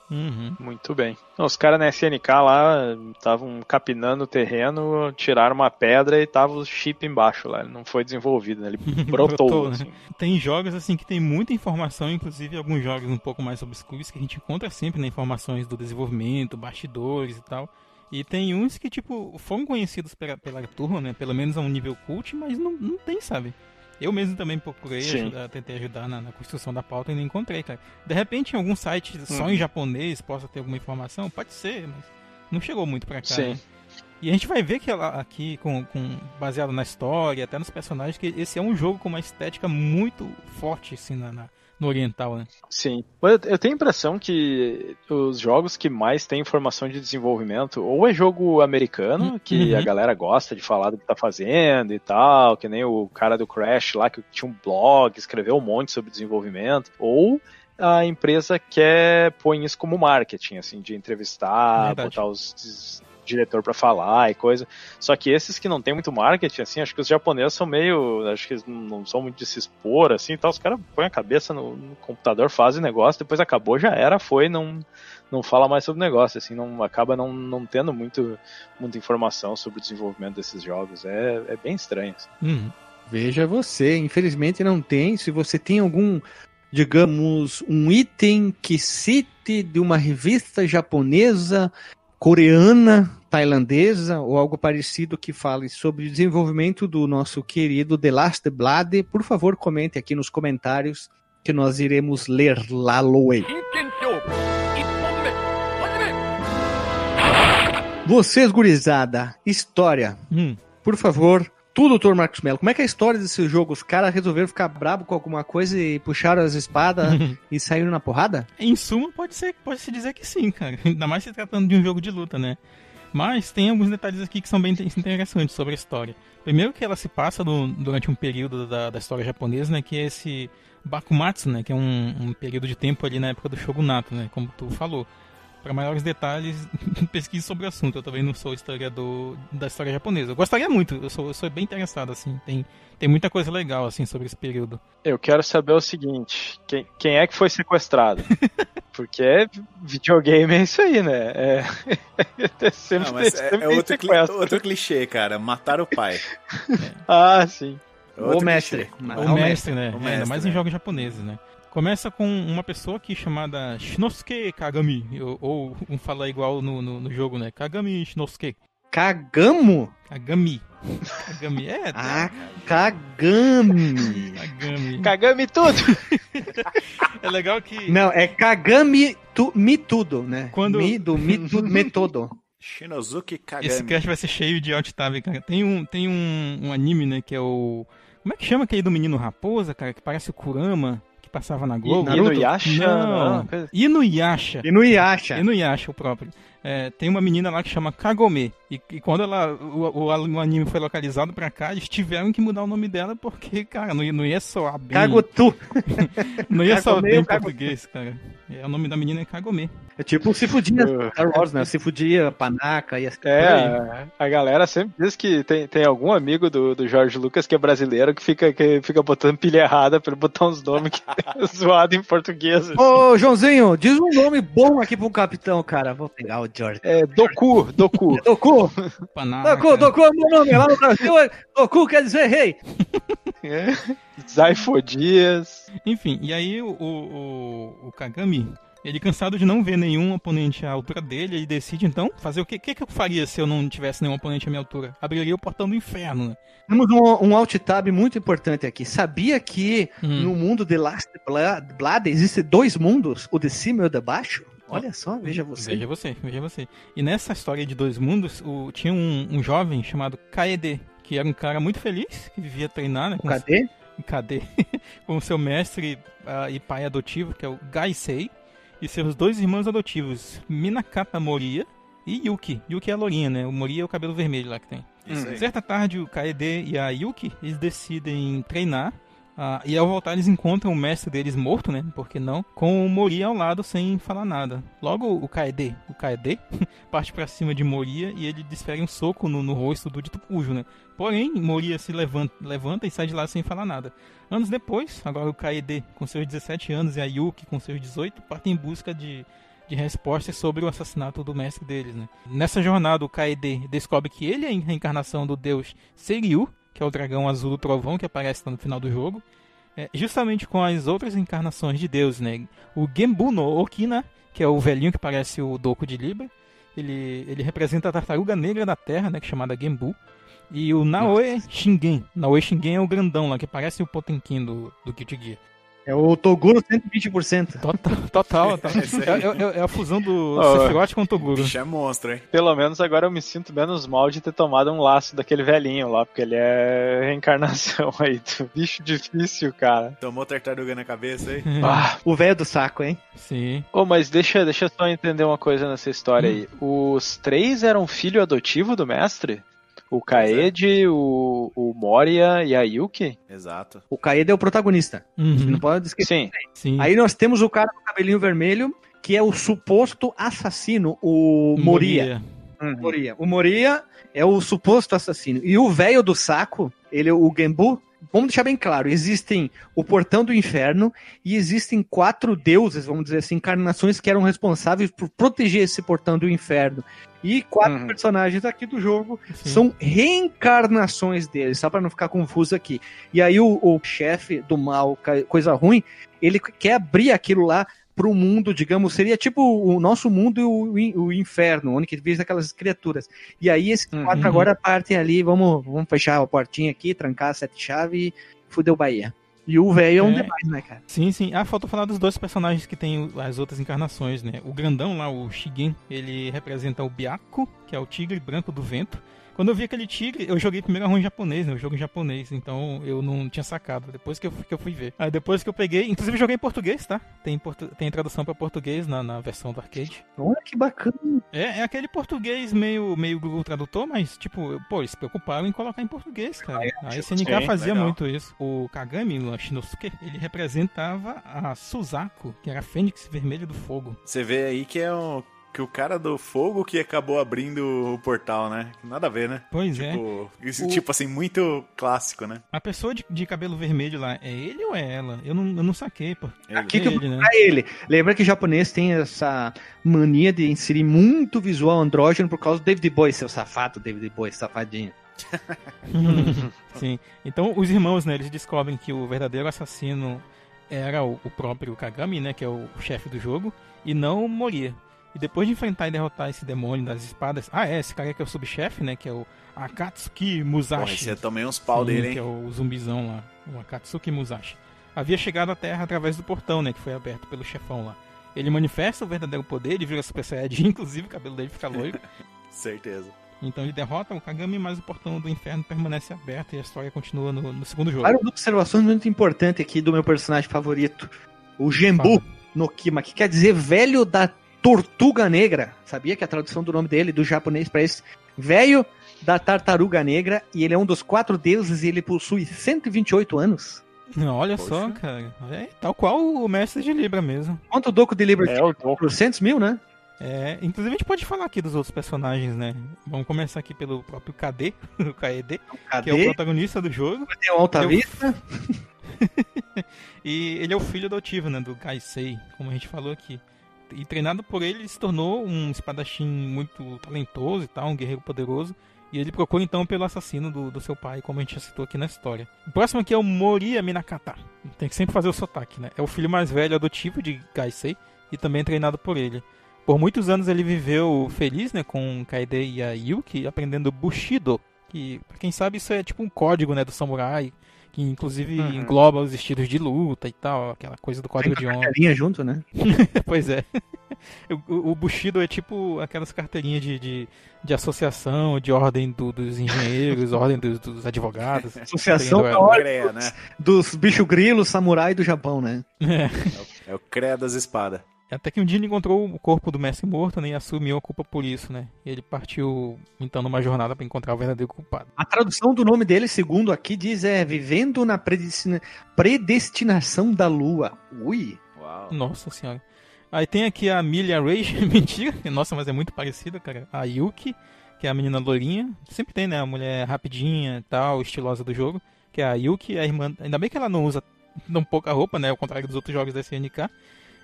[SPEAKER 4] Uhum.
[SPEAKER 3] Muito bem. Os caras na SNK lá estavam capinando o terreno, tiraram uma pedra e tava o chip embaixo lá. Ele não foi desenvolvido, né? Ele brotou.
[SPEAKER 4] Brotou, né?
[SPEAKER 3] assim.
[SPEAKER 4] Tem jogos assim que tem muita informação, inclusive alguns jogos um pouco mais obscuros que a gente encontra sempre né, informações do desenvolvimento, bastidores e tal. E tem uns que, tipo, foram conhecidos pela, pela turma, né? Pelo menos a um nível cult, mas não, não tem, sabe? Eu mesmo também procurei, ajudar, tentei ajudar na, na construção da pauta e não encontrei, cara. De repente, em algum site só
[SPEAKER 3] Uhum.
[SPEAKER 4] em japonês possa ter alguma informação? Pode ser, mas não chegou muito pra cá.
[SPEAKER 3] Sim.
[SPEAKER 4] né? E a gente vai ver que ela, aqui, com, com, baseado na história, até nos personagens, que esse é um jogo com uma estética muito forte, assim, na, na- no oriental, né?
[SPEAKER 3] Sim. Mas eu- tenho a impressão que os jogos que mais têm informação de desenvolvimento, ou é jogo americano, que
[SPEAKER 4] Uhum.
[SPEAKER 3] a galera gosta de falar do que tá fazendo e tal, que nem o cara do Crash lá, que tinha um blog, escreveu um monte sobre desenvolvimento, ou a empresa quer põe isso como marketing, assim, de entrevistar,
[SPEAKER 4] Verdade.
[SPEAKER 3] botar os diretor pra falar e coisa. Só que esses que não tem muito marketing, assim, acho que os japoneses são meio. Acho que eles não são muito de se expor, assim e tal. Os caras põem a cabeça no, no computador, fazem o negócio, depois acabou, já era, foi, não, não fala mais sobre o negócio, assim, não acaba não, não tendo muito, muita informação sobre o desenvolvimento desses jogos. É, é bem estranho. assim.
[SPEAKER 4] Uhum.
[SPEAKER 1] Veja você, infelizmente não tem. Se você tem algum, digamos, um item que cite de uma revista japonesa, coreana, tailandesa ou algo parecido que fale sobre o desenvolvimento do nosso querido The Last Blade, por favor, comente aqui nos comentários que nós iremos ler lá Loei. Vocês, gurizada, história.
[SPEAKER 4] Hum.
[SPEAKER 1] Por favor, tu, doutor Marcos Mello, como é que é a história desse jogo? Os caras resolveram ficar brabo com alguma coisa e puxaram as espadas e saíram na porrada?
[SPEAKER 4] Em suma, pode ser, pode se dizer que sim, cara. Ainda mais se tratando de um jogo de luta, né? Mas tem alguns detalhes aqui que são bem interessantes sobre a história. Primeiro que ela se passa do- durante um período da, da história japonesa, né? Que é esse Bakumatsu, né? Que é um, um período de tempo ali na época do Shogunato, né? Como tu falou. Para maiores detalhes, pesquise sobre o assunto. Eu também não sou historiador da história japonesa. Eu gostaria muito, eu sou, eu sou bem interessado, assim. Tem, tem muita coisa legal, assim, sobre esse período.
[SPEAKER 3] Eu quero saber o seguinte: quem, quem é que foi sequestrado? Porque é, videogame é isso aí, né? É, é sempre,
[SPEAKER 2] Não, mas é,
[SPEAKER 3] sempre
[SPEAKER 2] é
[SPEAKER 3] tem
[SPEAKER 2] outro, cli- outro clichê, cara. Matar o pai.
[SPEAKER 3] Ah, sim.
[SPEAKER 2] Outro
[SPEAKER 1] mestre.
[SPEAKER 2] clichê.
[SPEAKER 1] Mas-
[SPEAKER 4] o
[SPEAKER 1] Ah, o
[SPEAKER 4] mestre, né?
[SPEAKER 2] o
[SPEAKER 4] É,
[SPEAKER 2] mestre,
[SPEAKER 4] ainda mais
[SPEAKER 2] né?
[SPEAKER 4] em jogos japoneses, né? Começa com uma pessoa aqui chamada Shinosuke Kagami, ou, ou um fala igual no, no, no jogo, né? Kagami Shinosuke.
[SPEAKER 1] Kagamo?
[SPEAKER 4] Kagami. Kagami, é,
[SPEAKER 1] Ah, Kagami.
[SPEAKER 4] Kagami.
[SPEAKER 3] Kagami tudo!
[SPEAKER 4] É legal que
[SPEAKER 1] Não, é Kagami tu, mi tudo, né?
[SPEAKER 4] Quando-
[SPEAKER 1] Mi do mi tudo, me todo.
[SPEAKER 2] Shinozuki Kagami.
[SPEAKER 4] esse cast vai ser cheio de alt tab, cara. Tem um, tem um, um anime, né, que é o... Como é que chama aquele do menino raposa, cara, que parece o Kurama, que passava na Globo?
[SPEAKER 3] Naruto? Inuyasha?
[SPEAKER 4] Não,
[SPEAKER 3] Não.
[SPEAKER 4] Inuyasha.
[SPEAKER 1] E não Yasha.
[SPEAKER 4] Inuyasha, o próprio. É, tem uma menina lá que chama Kagome. E, e quando ela, o, o, o anime foi localizado pra cá, eles tiveram que mudar o nome dela porque, cara, não, ia- não ia soar bem.
[SPEAKER 1] Kagotu.
[SPEAKER 4] não ia soar bem em português, cara. É, o nome da menina é Kagome.
[SPEAKER 1] É tipo o Cifudia
[SPEAKER 3] Uh.
[SPEAKER 1] Star Wars, né? Cifudia, Panaca e assim.
[SPEAKER 3] É, a galera sempre diz que tem, tem algum amigo do, do Jorge Lucas que é brasileiro que fica, que fica botando pilha errada pra ele botar uns nomes que é zoado em português. assim.
[SPEAKER 1] Ô, Joãozinho, diz um nome bom aqui pro capitão, cara. Vou pegar o George.
[SPEAKER 3] É Doku, Doku.
[SPEAKER 1] Doku,
[SPEAKER 4] Panaca.
[SPEAKER 1] Doku, Doku é meu nome. Lá no Brasil, é- Doku quer dizer rei.
[SPEAKER 3] É. Zaifodias.
[SPEAKER 4] Enfim, e aí o, o, o, o Kagami, Ele cansado de não ver nenhum oponente à altura dele, ele decide então fazer o que, que, que eu faria se eu não tivesse nenhum oponente à minha altura? Abriria o portão do inferno, né?
[SPEAKER 1] Temos um, um alt tab muito importante aqui. Sabia que
[SPEAKER 4] Hum.
[SPEAKER 1] no mundo de Last Blood, Blood existem dois mundos, o de cima e o de baixo? Olha só, veja você.
[SPEAKER 4] Veja você, veja você. E nessa história de dois mundos, o- tinha um, um jovem chamado Kaede, que era um cara muito feliz, que vivia treinar, né? Com
[SPEAKER 1] Cadê?
[SPEAKER 4] Cadê? com seu mestre ah, e pai adotivo, que é o Gaisei, e seus dois irmãos adotivos, Minakata Moria e Yuki. Yuki é a lourinha, né? O Moria é o cabelo vermelho lá que tem.
[SPEAKER 2] Aí.
[SPEAKER 4] Certa tarde, o Kaede e a Yuki, eles decidem treinar. Ah, e ao voltar, eles encontram o mestre deles morto, né? Por que não? Com o Moria ao lado, sem falar nada. Logo, o Kaede, o Kaede, parte pra cima de Moria e ele desfere um soco no, no rosto do dito cujo, né? Porém, Moria se levanta, levanta e sai de lá sem falar nada. Anos depois, agora o Kaede, com seus 17 anos, e a Yuki, com seus 18, partem em busca de, de respostas sobre o assassinato do mestre deles. Né? Nessa jornada, o Kaede descobre que ele é a reencarnação do deus Seiryu, que é o dragão azul do trovão que aparece no final do jogo. É, justamente com as outras encarnações de Deus, né? O Genbu no Okina, que é o velhinho que parece o Doku de Libra, ele, ele representa a tartaruga negra da Terra, né? Que é chamada Genbu. E o Naoe Shingen. Naoe Shingen é o grandão lá, que parece o Potenkin do, do Guilty Gear.
[SPEAKER 1] É o Toguro 120%.
[SPEAKER 4] Total, total. total.
[SPEAKER 2] Aí.
[SPEAKER 4] É, é- é a fusão do
[SPEAKER 3] Oh,
[SPEAKER 4] Sephiroth com o Toguro.
[SPEAKER 2] Bicho é monstro, hein?
[SPEAKER 3] Pelo menos agora eu me sinto menos mal de ter tomado um laço daquele velhinho lá, porque ele é reencarnação aí do bicho difícil, cara.
[SPEAKER 2] Tomou tartaruga na cabeça aí?
[SPEAKER 3] Ah,
[SPEAKER 1] O velho do saco, hein?
[SPEAKER 4] Sim.
[SPEAKER 3] Ô, mas deixa, deixa eu só entender uma coisa nessa história aí. Os três eram filho adotivo do mestre? O Kaede, o, o Moria e a Yuki?
[SPEAKER 2] Exato.
[SPEAKER 1] O Kaede é o protagonista. Não
[SPEAKER 4] Uhum.
[SPEAKER 1] pode esquecer.
[SPEAKER 3] Sim.
[SPEAKER 4] Sim.
[SPEAKER 1] Aí nós temos o cara com o cabelinho vermelho, que é o suposto assassino, o Moria. Moria. O Moria é o suposto assassino. E o velho do saco, ele é o Genbu. Vamos deixar bem claro, existem o portão do inferno e existem quatro deuses, vamos dizer assim, encarnações que eram responsáveis por proteger esse portão do inferno. E quatro
[SPEAKER 3] Uhum.
[SPEAKER 1] personagens aqui do jogo
[SPEAKER 4] Sim.
[SPEAKER 1] são reencarnações deles, só pra não ficar confuso aqui. E aí o, o chefe do mal, coisa ruim, ele quer abrir aquilo lá pro mundo, digamos, seria tipo o nosso mundo e o, o inferno, onde que vive aquelas criaturas. E aí esses
[SPEAKER 3] Uhum.
[SPEAKER 1] quatro agora partem ali, vamos, vamos fechar a portinha aqui, trancar as sete chaves e fudeu Bahia. E o velho é um
[SPEAKER 4] É.
[SPEAKER 1] demais, né, cara?
[SPEAKER 4] Sim, sim. Ah, falta falar dos dois personagens que tem as outras encarnações, né? O grandão lá, o Shigen, ele representa o Byaku, que é o tigre branco do vento. Quando eu vi aquele tigre, eu joguei primeiro a ruim japonês, né? Eu jogo em japonês, então eu não tinha sacado. Depois que eu, que eu fui ver. Aí depois que eu peguei, inclusive eu joguei em português, tá? Tem, portu- tem tradução pra português na, na versão do arcade.
[SPEAKER 1] Olha que bacana.
[SPEAKER 4] É, é aquele português meio, meio Google Tradutor, mas, tipo, pô, eles se preocuparam em colocar em português, cara. A SNK
[SPEAKER 3] Sim,
[SPEAKER 4] fazia
[SPEAKER 2] legal.
[SPEAKER 4] muito isso. O Kagami, o Shinosuke, ele representava a Suzaku, que era a fênix vermelha do fogo.
[SPEAKER 2] Você vê aí que é um, que o cara do fogo que acabou abrindo o portal, né? Nada a ver, né?
[SPEAKER 4] Pois é.
[SPEAKER 2] Tipo, isso,
[SPEAKER 4] O-
[SPEAKER 2] tipo assim, muito clássico, né?
[SPEAKER 4] A pessoa de, de cabelo vermelho lá, é ele ou é ela? Eu não, eu não saquei, pô.
[SPEAKER 2] Ele-
[SPEAKER 1] Aqui
[SPEAKER 4] É
[SPEAKER 1] que eu
[SPEAKER 4] ele, né?
[SPEAKER 1] ele. Lembra que o japonês tem essa mania de inserir muito visual andrógeno por causa do David Bowie, seu safado David Bowie, safadinho.
[SPEAKER 4] Sim. Então os irmãos, né, eles descobrem que o verdadeiro assassino era o, o próprio Kagami, né, que é o, chefe do jogo, e não o Moria. E depois de enfrentar e derrotar esse demônio das espadas, ah é, esse cara que é o subchefe, né, que é o Akatsuki
[SPEAKER 2] Porra,
[SPEAKER 4] Musashi.
[SPEAKER 2] esse eu tomei uns pau
[SPEAKER 4] Sim,
[SPEAKER 2] dele,
[SPEAKER 4] Que é
[SPEAKER 2] hein?
[SPEAKER 4] o zumbizão lá, o Akatsuki Musashi. Havia chegado à Terra através do portão, né, que foi aberto pelo chefão lá. Ele manifesta o verdadeiro poder, ele vira Super Saiyajin, inclusive o cabelo dele fica loiro.
[SPEAKER 2] Certeza.
[SPEAKER 4] Então ele derrota o Kagami, mas o portão do inferno permanece aberto e a história continua no, no segundo jogo.
[SPEAKER 1] Várias observações muito importantes aqui do meu personagem favorito, o Gembu no Kima, que quer dizer velho da tortuga negra. Sabia que a tradução do nome dele, do japonês para esse, velho da tartaruga negra, e ele é um dos quatro deuses e ele possui 128 anos.
[SPEAKER 4] Olha
[SPEAKER 2] Poxa.
[SPEAKER 4] só, cara. É tal qual o mestre de Libra mesmo.
[SPEAKER 1] Quanto o Doku de Liberty?
[SPEAKER 3] É o Doku.
[SPEAKER 1] 400 mil, né?
[SPEAKER 4] É, inclusive a gente pode falar aqui dos outros personagens, né? Vamos começar aqui pelo próprio KD, o Kaede, que é o protagonista do jogo.
[SPEAKER 1] Tem um Alta Vista.
[SPEAKER 4] E ele é o filho adotivo, né, do Gaisei, como a gente falou aqui. E treinado por ele, ele se tornou um espadachim muito talentoso e tal, um guerreiro poderoso. E ele procura então pelo assassino do, do seu pai, como a gente já citou aqui na história. O próximo aqui é o Moria Minakata. Tem que sempre fazer o sotaque, né? É o filho mais velho adotivo de Gaisei, e também treinado por ele. Por muitos anos ele viveu feliz, né, com Kaede e a Yuki, aprendendo Bushido, que, pra quem sabe, isso é tipo um código, né, do samurai, que inclusive
[SPEAKER 1] Uhum.
[SPEAKER 4] engloba os estilos de luta e tal, aquela coisa do código de honra.
[SPEAKER 1] Carinha junto, né?
[SPEAKER 4] pois é. O, o- Bushido é tipo aquelas carteirinhas de, de, de associação, de ordem do- dos engenheiros, ordem dos, dos advogados.
[SPEAKER 1] Associação
[SPEAKER 4] Entendeu?
[SPEAKER 1] da ordem
[SPEAKER 2] né?
[SPEAKER 1] dos bicho grilo samurai do Japão, né?
[SPEAKER 4] É.
[SPEAKER 2] É o CREA das espadas.
[SPEAKER 4] Até que um dia ele encontrou o corpo do mestre morto né, e assumiu a culpa por isso, né? E ele partiu, então, numa jornada para encontrar o verdadeiro culpado.
[SPEAKER 1] A tradução do nome dele, segundo aqui, diz é Vivendo na predestina- predestinação da lua. Ui.
[SPEAKER 2] Uau.
[SPEAKER 4] Nossa senhora. Aí tem aqui a Milia Rage, mentira, nossa, mas é muito parecida, cara. A Yuki, que é a menina loirinha. Sempre tem, né? A mulher rapidinha e tal, estilosa do jogo. Que é a Yuki, a irmã. Ainda bem que ela não usa tão pouca roupa, né? Ao contrário dos outros jogos da SNK.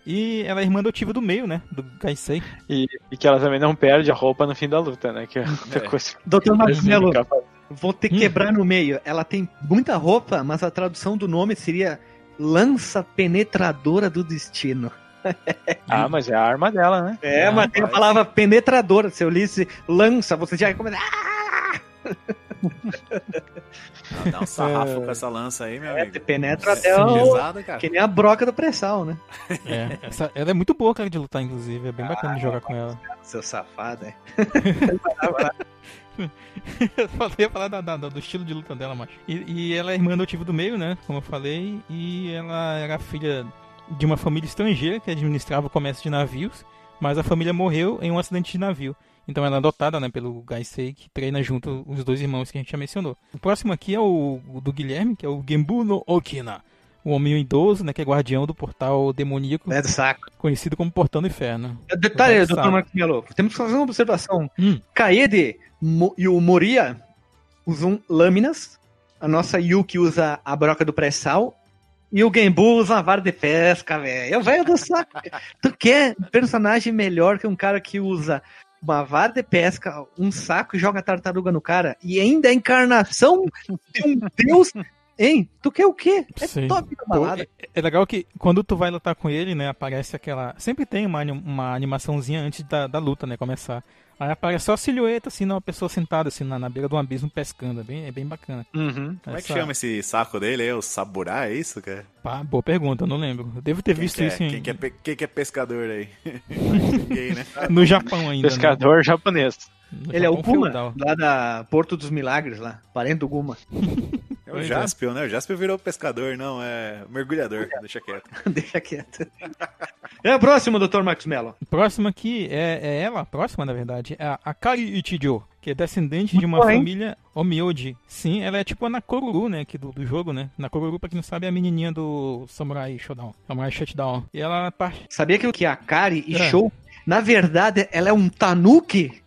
[SPEAKER 4] E ela é irmã adotiva do meio, né? Do Gaisei.
[SPEAKER 3] E, e que ela também não perde a roupa no fim da luta, né? Que é outra
[SPEAKER 2] É.
[SPEAKER 3] coisa.
[SPEAKER 1] Doutor Marcelo, vou ter que quebrar no meio. Ela tem muita roupa, mas a tradução do nome seria Lança Penetradora do Destino.
[SPEAKER 3] Ah, mas é a arma dela, né?
[SPEAKER 1] É,
[SPEAKER 4] Ah,
[SPEAKER 1] mas tem a palavra penetradora. Se eu lisse lança, você já ia começar. Ah!
[SPEAKER 2] Ah, Dá um sarrafo com essa lança aí, meu
[SPEAKER 1] É,
[SPEAKER 2] amigo.
[SPEAKER 1] penetra
[SPEAKER 2] Sim,
[SPEAKER 1] até o...
[SPEAKER 2] cara.
[SPEAKER 1] Que nem a broca do pré-sal, né?
[SPEAKER 4] É, essa, ela é muito boa, cara, de lutar, inclusive. É bem bacana de jogar com ela.
[SPEAKER 1] Seu safado, é.
[SPEAKER 4] Eu falei- ia falar da- da- do estilo de luta dela, macho. E, e ela é irmã adotiva do meio, né? Como eu falei. E ela era filha de uma família estrangeira que administrava o comércio de navios. Mas a família morreu em um acidente de navio. Então ela é adotada, né, pelo Gaisei, que treina junto os dois irmãos que a gente já mencionou. O próximo aqui é o, o do Guilherme, que é o Genbu no Okina. O homem idoso, né, que é guardião do portal demoníaco,
[SPEAKER 1] É do saco.
[SPEAKER 4] conhecido como Portão do Inferno.
[SPEAKER 1] Detalhe,
[SPEAKER 4] Vai,
[SPEAKER 1] doutor. Marcos Melo. Temos que fazer uma observação.
[SPEAKER 4] Hum.
[SPEAKER 1] Kaede Mo- e o Moria usam lâminas. A nossa Yuki usa a broca do pré-sal. E o Genbu usa a vara de pesca, velho. É o velho do saco. tu quer personagem melhor que um cara que usa uma vara de pesca, um saco e joga tartaruga no cara? E ainda é a encarnação de um deus. Hein? Tu quer o quê? É
[SPEAKER 4] Sim.
[SPEAKER 1] top da balada.
[SPEAKER 4] é, é legal que quando tu vai lutar com ele, né, aparece aquela. Sempre tem uma, uma animaçãozinha antes da, da luta, né, começar. Aí aparece só a silhueta, assim, uma pessoa sentada, assim, na, na beira de um abismo pescando. É bem, é bem bacana.
[SPEAKER 3] Uhum.
[SPEAKER 2] Como é que chama esse saco dele aí? O saburá, é isso, cara?
[SPEAKER 4] Pá, boa pergunta, eu não lembro. Eu devo ter
[SPEAKER 2] Quem
[SPEAKER 4] visto
[SPEAKER 2] que é,
[SPEAKER 4] isso em-
[SPEAKER 2] quem, que é, pe- quem que é pescador aí? Ninguém, né?
[SPEAKER 4] no Japão ainda. né?
[SPEAKER 3] Pescador japonês.
[SPEAKER 4] No
[SPEAKER 1] Ele é o
[SPEAKER 4] Japão
[SPEAKER 1] Guma,
[SPEAKER 4] feudal.
[SPEAKER 1] lá da Porto dos Milagres, lá. Parente do Guma.
[SPEAKER 2] É o
[SPEAKER 4] Pois é.
[SPEAKER 2] Jaspion, né? O Jaspion virou pescador, não, é mergulhador. Deixa quieto.
[SPEAKER 1] Deixa quieto. É o próximo, Dr. Max Mello.
[SPEAKER 4] O próximo aqui é, é ela, a próxima, na verdade, é a Akari Ichijo, que é descendente de uma família Omioji. Sim, ela é tipo a Nakoruru, né, aqui do, do jogo, né? Nakoruru, pra quem não sabe, é a menininha do Samurai Showdown, Samurai Shutdown. E ela parte...
[SPEAKER 1] Sabia que o que a Kari e
[SPEAKER 4] É.
[SPEAKER 1] Show, na verdade, ela é um tanuki?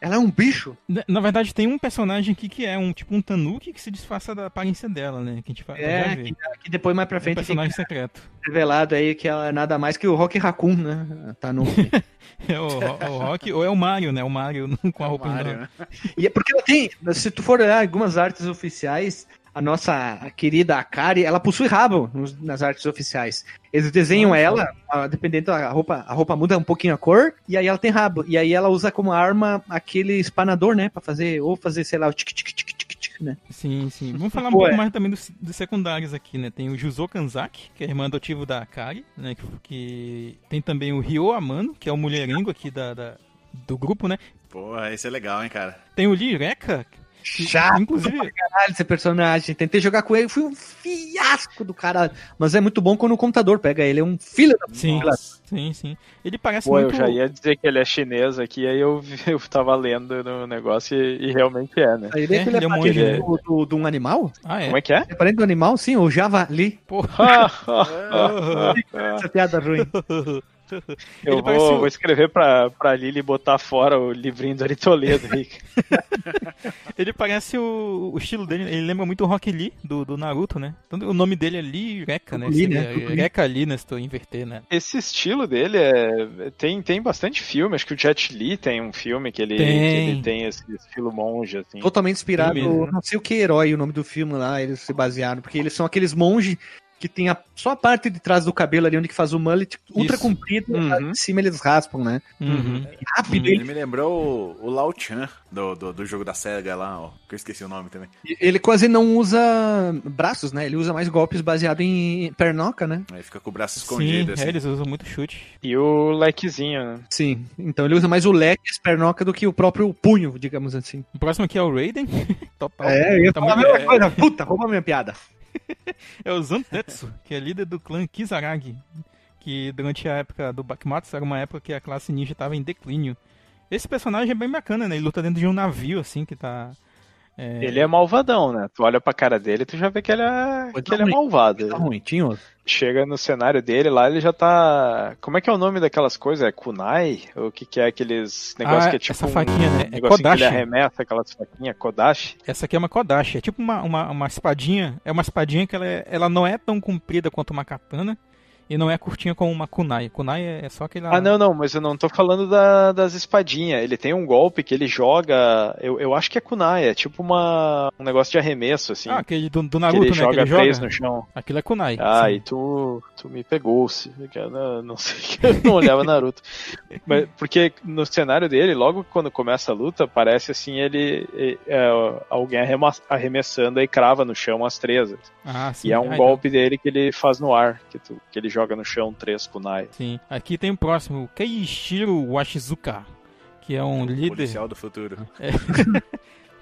[SPEAKER 1] Ela é um bicho?
[SPEAKER 4] Na, na verdade, tem um personagem aqui que é um tipo um Tanuki que se disfarça da aparência dela, né? Que a gente
[SPEAKER 1] É, que, que depois mais pra
[SPEAKER 4] É um
[SPEAKER 1] frente
[SPEAKER 4] personagem secreto.
[SPEAKER 1] revelado aí que ela é nada mais que o Rock Raccoon, né? Tanuki.
[SPEAKER 4] É o, o Rock, ou é o Mario, né? O Mario com a roupa
[SPEAKER 2] Mario, né?
[SPEAKER 1] e é porque ela tem, se tu for olhar algumas artes oficiais, a nossa querida Akari, ela possui rabo nos- nas artes oficiais. Eles desenham ela, dependendo da roupa, a roupa muda um pouquinho a cor, e aí ela tem rabo. E aí ela usa como arma aquele espanador, né? Pra fazer, ou fazer, sei lá, o tic tic tic tic tic, né?
[SPEAKER 4] Sim, sim. Vamos falar um
[SPEAKER 1] Pô,
[SPEAKER 4] pouco
[SPEAKER 1] é.
[SPEAKER 4] mais também dos, dos secundários aqui, né? Tem o Juzo Kanzaki, que é irmã adotivo da Akari, né? Que, que tem também o Ryo Amano, que é o mulherengo aqui da, da- do grupo, né?
[SPEAKER 2] Porra, esse é legal, hein, cara.
[SPEAKER 4] Tem o Lireka,
[SPEAKER 1] Chato
[SPEAKER 4] inclusive
[SPEAKER 1] Caralho, esse personagem. Tentei jogar com ele, fui um fiasco do caralho. Mas é muito bom quando o computador pega ele. É um filho da
[SPEAKER 4] Sim, sim, sim. Ele parece
[SPEAKER 3] Pô, eu
[SPEAKER 4] muito
[SPEAKER 3] já ia dizer que ele é chinês aqui, aí eu, eu tava lendo no negócio e, e realmente é, né?
[SPEAKER 1] Ele,
[SPEAKER 4] É,
[SPEAKER 1] ele é,
[SPEAKER 4] ele é um
[SPEAKER 3] monge.
[SPEAKER 1] do, do- de um animal?
[SPEAKER 4] Ah, é.
[SPEAKER 3] Como é que é?
[SPEAKER 1] É parente do animal? Sim, o javali.
[SPEAKER 4] Porra.
[SPEAKER 1] Essa piada ruim.
[SPEAKER 3] Eu
[SPEAKER 4] Ele
[SPEAKER 3] vou, vou escrever pra, pra Lili botar fora o livrinho do Ari Toledo aí.
[SPEAKER 4] Ele parece o, o estilo dele, ele lembra muito o Rock Lee do, do Naruto, né? Tanto, o nome dele é Lee Reka, né?
[SPEAKER 1] Lee, né?
[SPEAKER 4] Seria
[SPEAKER 1] Lee.
[SPEAKER 4] Reka Lee, né? Se tu inverter, né?
[SPEAKER 3] Esse estilo dele é. Tem, tem bastante filme, acho que o Jet Li tem um filme que ele
[SPEAKER 4] Tem.
[SPEAKER 3] que ele tem esse estilo monge, assim.
[SPEAKER 1] Totalmente inspirado,
[SPEAKER 4] mesmo.
[SPEAKER 1] não sei o que herói, o nome do filme lá, eles se basearam, porque eles são aqueles monges que tem a, só a parte de trás do cabelo ali, onde que faz o mullet, ultra
[SPEAKER 4] Isso.
[SPEAKER 1] comprido,
[SPEAKER 3] Uhum.
[SPEAKER 1] em cima eles raspam, né?
[SPEAKER 4] Uhum.
[SPEAKER 1] Rápido,
[SPEAKER 2] Ele
[SPEAKER 1] ele,
[SPEAKER 2] me lembrou o, o Lao Chan do, do, do jogo da SEGA lá, ó. Que eu esqueci o nome também.
[SPEAKER 1] ele quase não usa braços, né? Ele usa mais golpes baseado em pernoca, né?
[SPEAKER 2] Aí fica com o braço
[SPEAKER 4] Sim,
[SPEAKER 2] escondido,
[SPEAKER 4] é,
[SPEAKER 2] assim.
[SPEAKER 4] eles usam muito chute.
[SPEAKER 3] E o lequezinho, né?
[SPEAKER 1] Sim, então ele usa mais o leque e as pernoca do que o próprio punho, digamos assim.
[SPEAKER 4] O próximo aqui é o Raiden. Total.
[SPEAKER 1] É, eu ia
[SPEAKER 4] Tá
[SPEAKER 1] falar a mesma coisa. Puta, rouba minha piada.
[SPEAKER 4] É o Zantetsu, que é líder do clã Kizaragi, que durante a época do Bakumatsu era uma época que a classe ninja estava em declínio. Esse personagem é bem bacana, né? Ele luta dentro de um navio, assim, que tá... é,
[SPEAKER 3] Ele é malvadão, né? Tu olha pra cara dele e tu já vê que ele é, que ele é
[SPEAKER 1] ruim.
[SPEAKER 3] malvado.
[SPEAKER 1] Tá ruim, tinha.
[SPEAKER 3] Chega no cenário dele lá, ele já tá. Como é que é o nome daquelas coisas? É kunai? O que, que é aqueles negócios
[SPEAKER 4] Ah,
[SPEAKER 3] que é tipo.
[SPEAKER 4] essa
[SPEAKER 3] um
[SPEAKER 4] faquinha, né? É
[SPEAKER 3] negocinho que
[SPEAKER 4] Kodashi.
[SPEAKER 3] ele arremessa, aquelas faquinhas, Kodashi.
[SPEAKER 4] Essa aqui é uma Kodashi, é tipo uma, uma, uma espadinha. É uma espadinha que ela, é- ela não é tão comprida quanto uma katana e não é curtinha como uma kunai. Kunai é, é só aquele.
[SPEAKER 3] Ah, não, não, mas eu não tô falando da- das espadinhas. Ele tem um golpe que ele joga. Eu, eu acho que é kunai, é tipo uma, um negócio de arremesso, assim.
[SPEAKER 4] Ah, aquele do, do
[SPEAKER 3] que
[SPEAKER 4] Naruto,
[SPEAKER 3] ele
[SPEAKER 4] né?
[SPEAKER 3] joga
[SPEAKER 4] que ele
[SPEAKER 3] três
[SPEAKER 4] joga.
[SPEAKER 3] no chão.
[SPEAKER 4] Aquilo é kunai.
[SPEAKER 3] Ah,
[SPEAKER 4] sim.
[SPEAKER 3] e tu, tu me pegou, se que não, não sei que eu não olhava Naruto. Mas, porque no cenário dele, logo quando começa a luta, parece assim ele é, alguém arremessando e crava no chão as três.
[SPEAKER 4] Ah, sim.
[SPEAKER 3] E é
[SPEAKER 4] Ah,
[SPEAKER 3] um
[SPEAKER 4] então.
[SPEAKER 3] golpe dele que ele faz no ar, que, tu- que ele joga no chão três kunai.
[SPEAKER 4] Sim. Aqui tem o próximo, Keishiro Washizuka, que é um líder
[SPEAKER 2] Policial do futuro.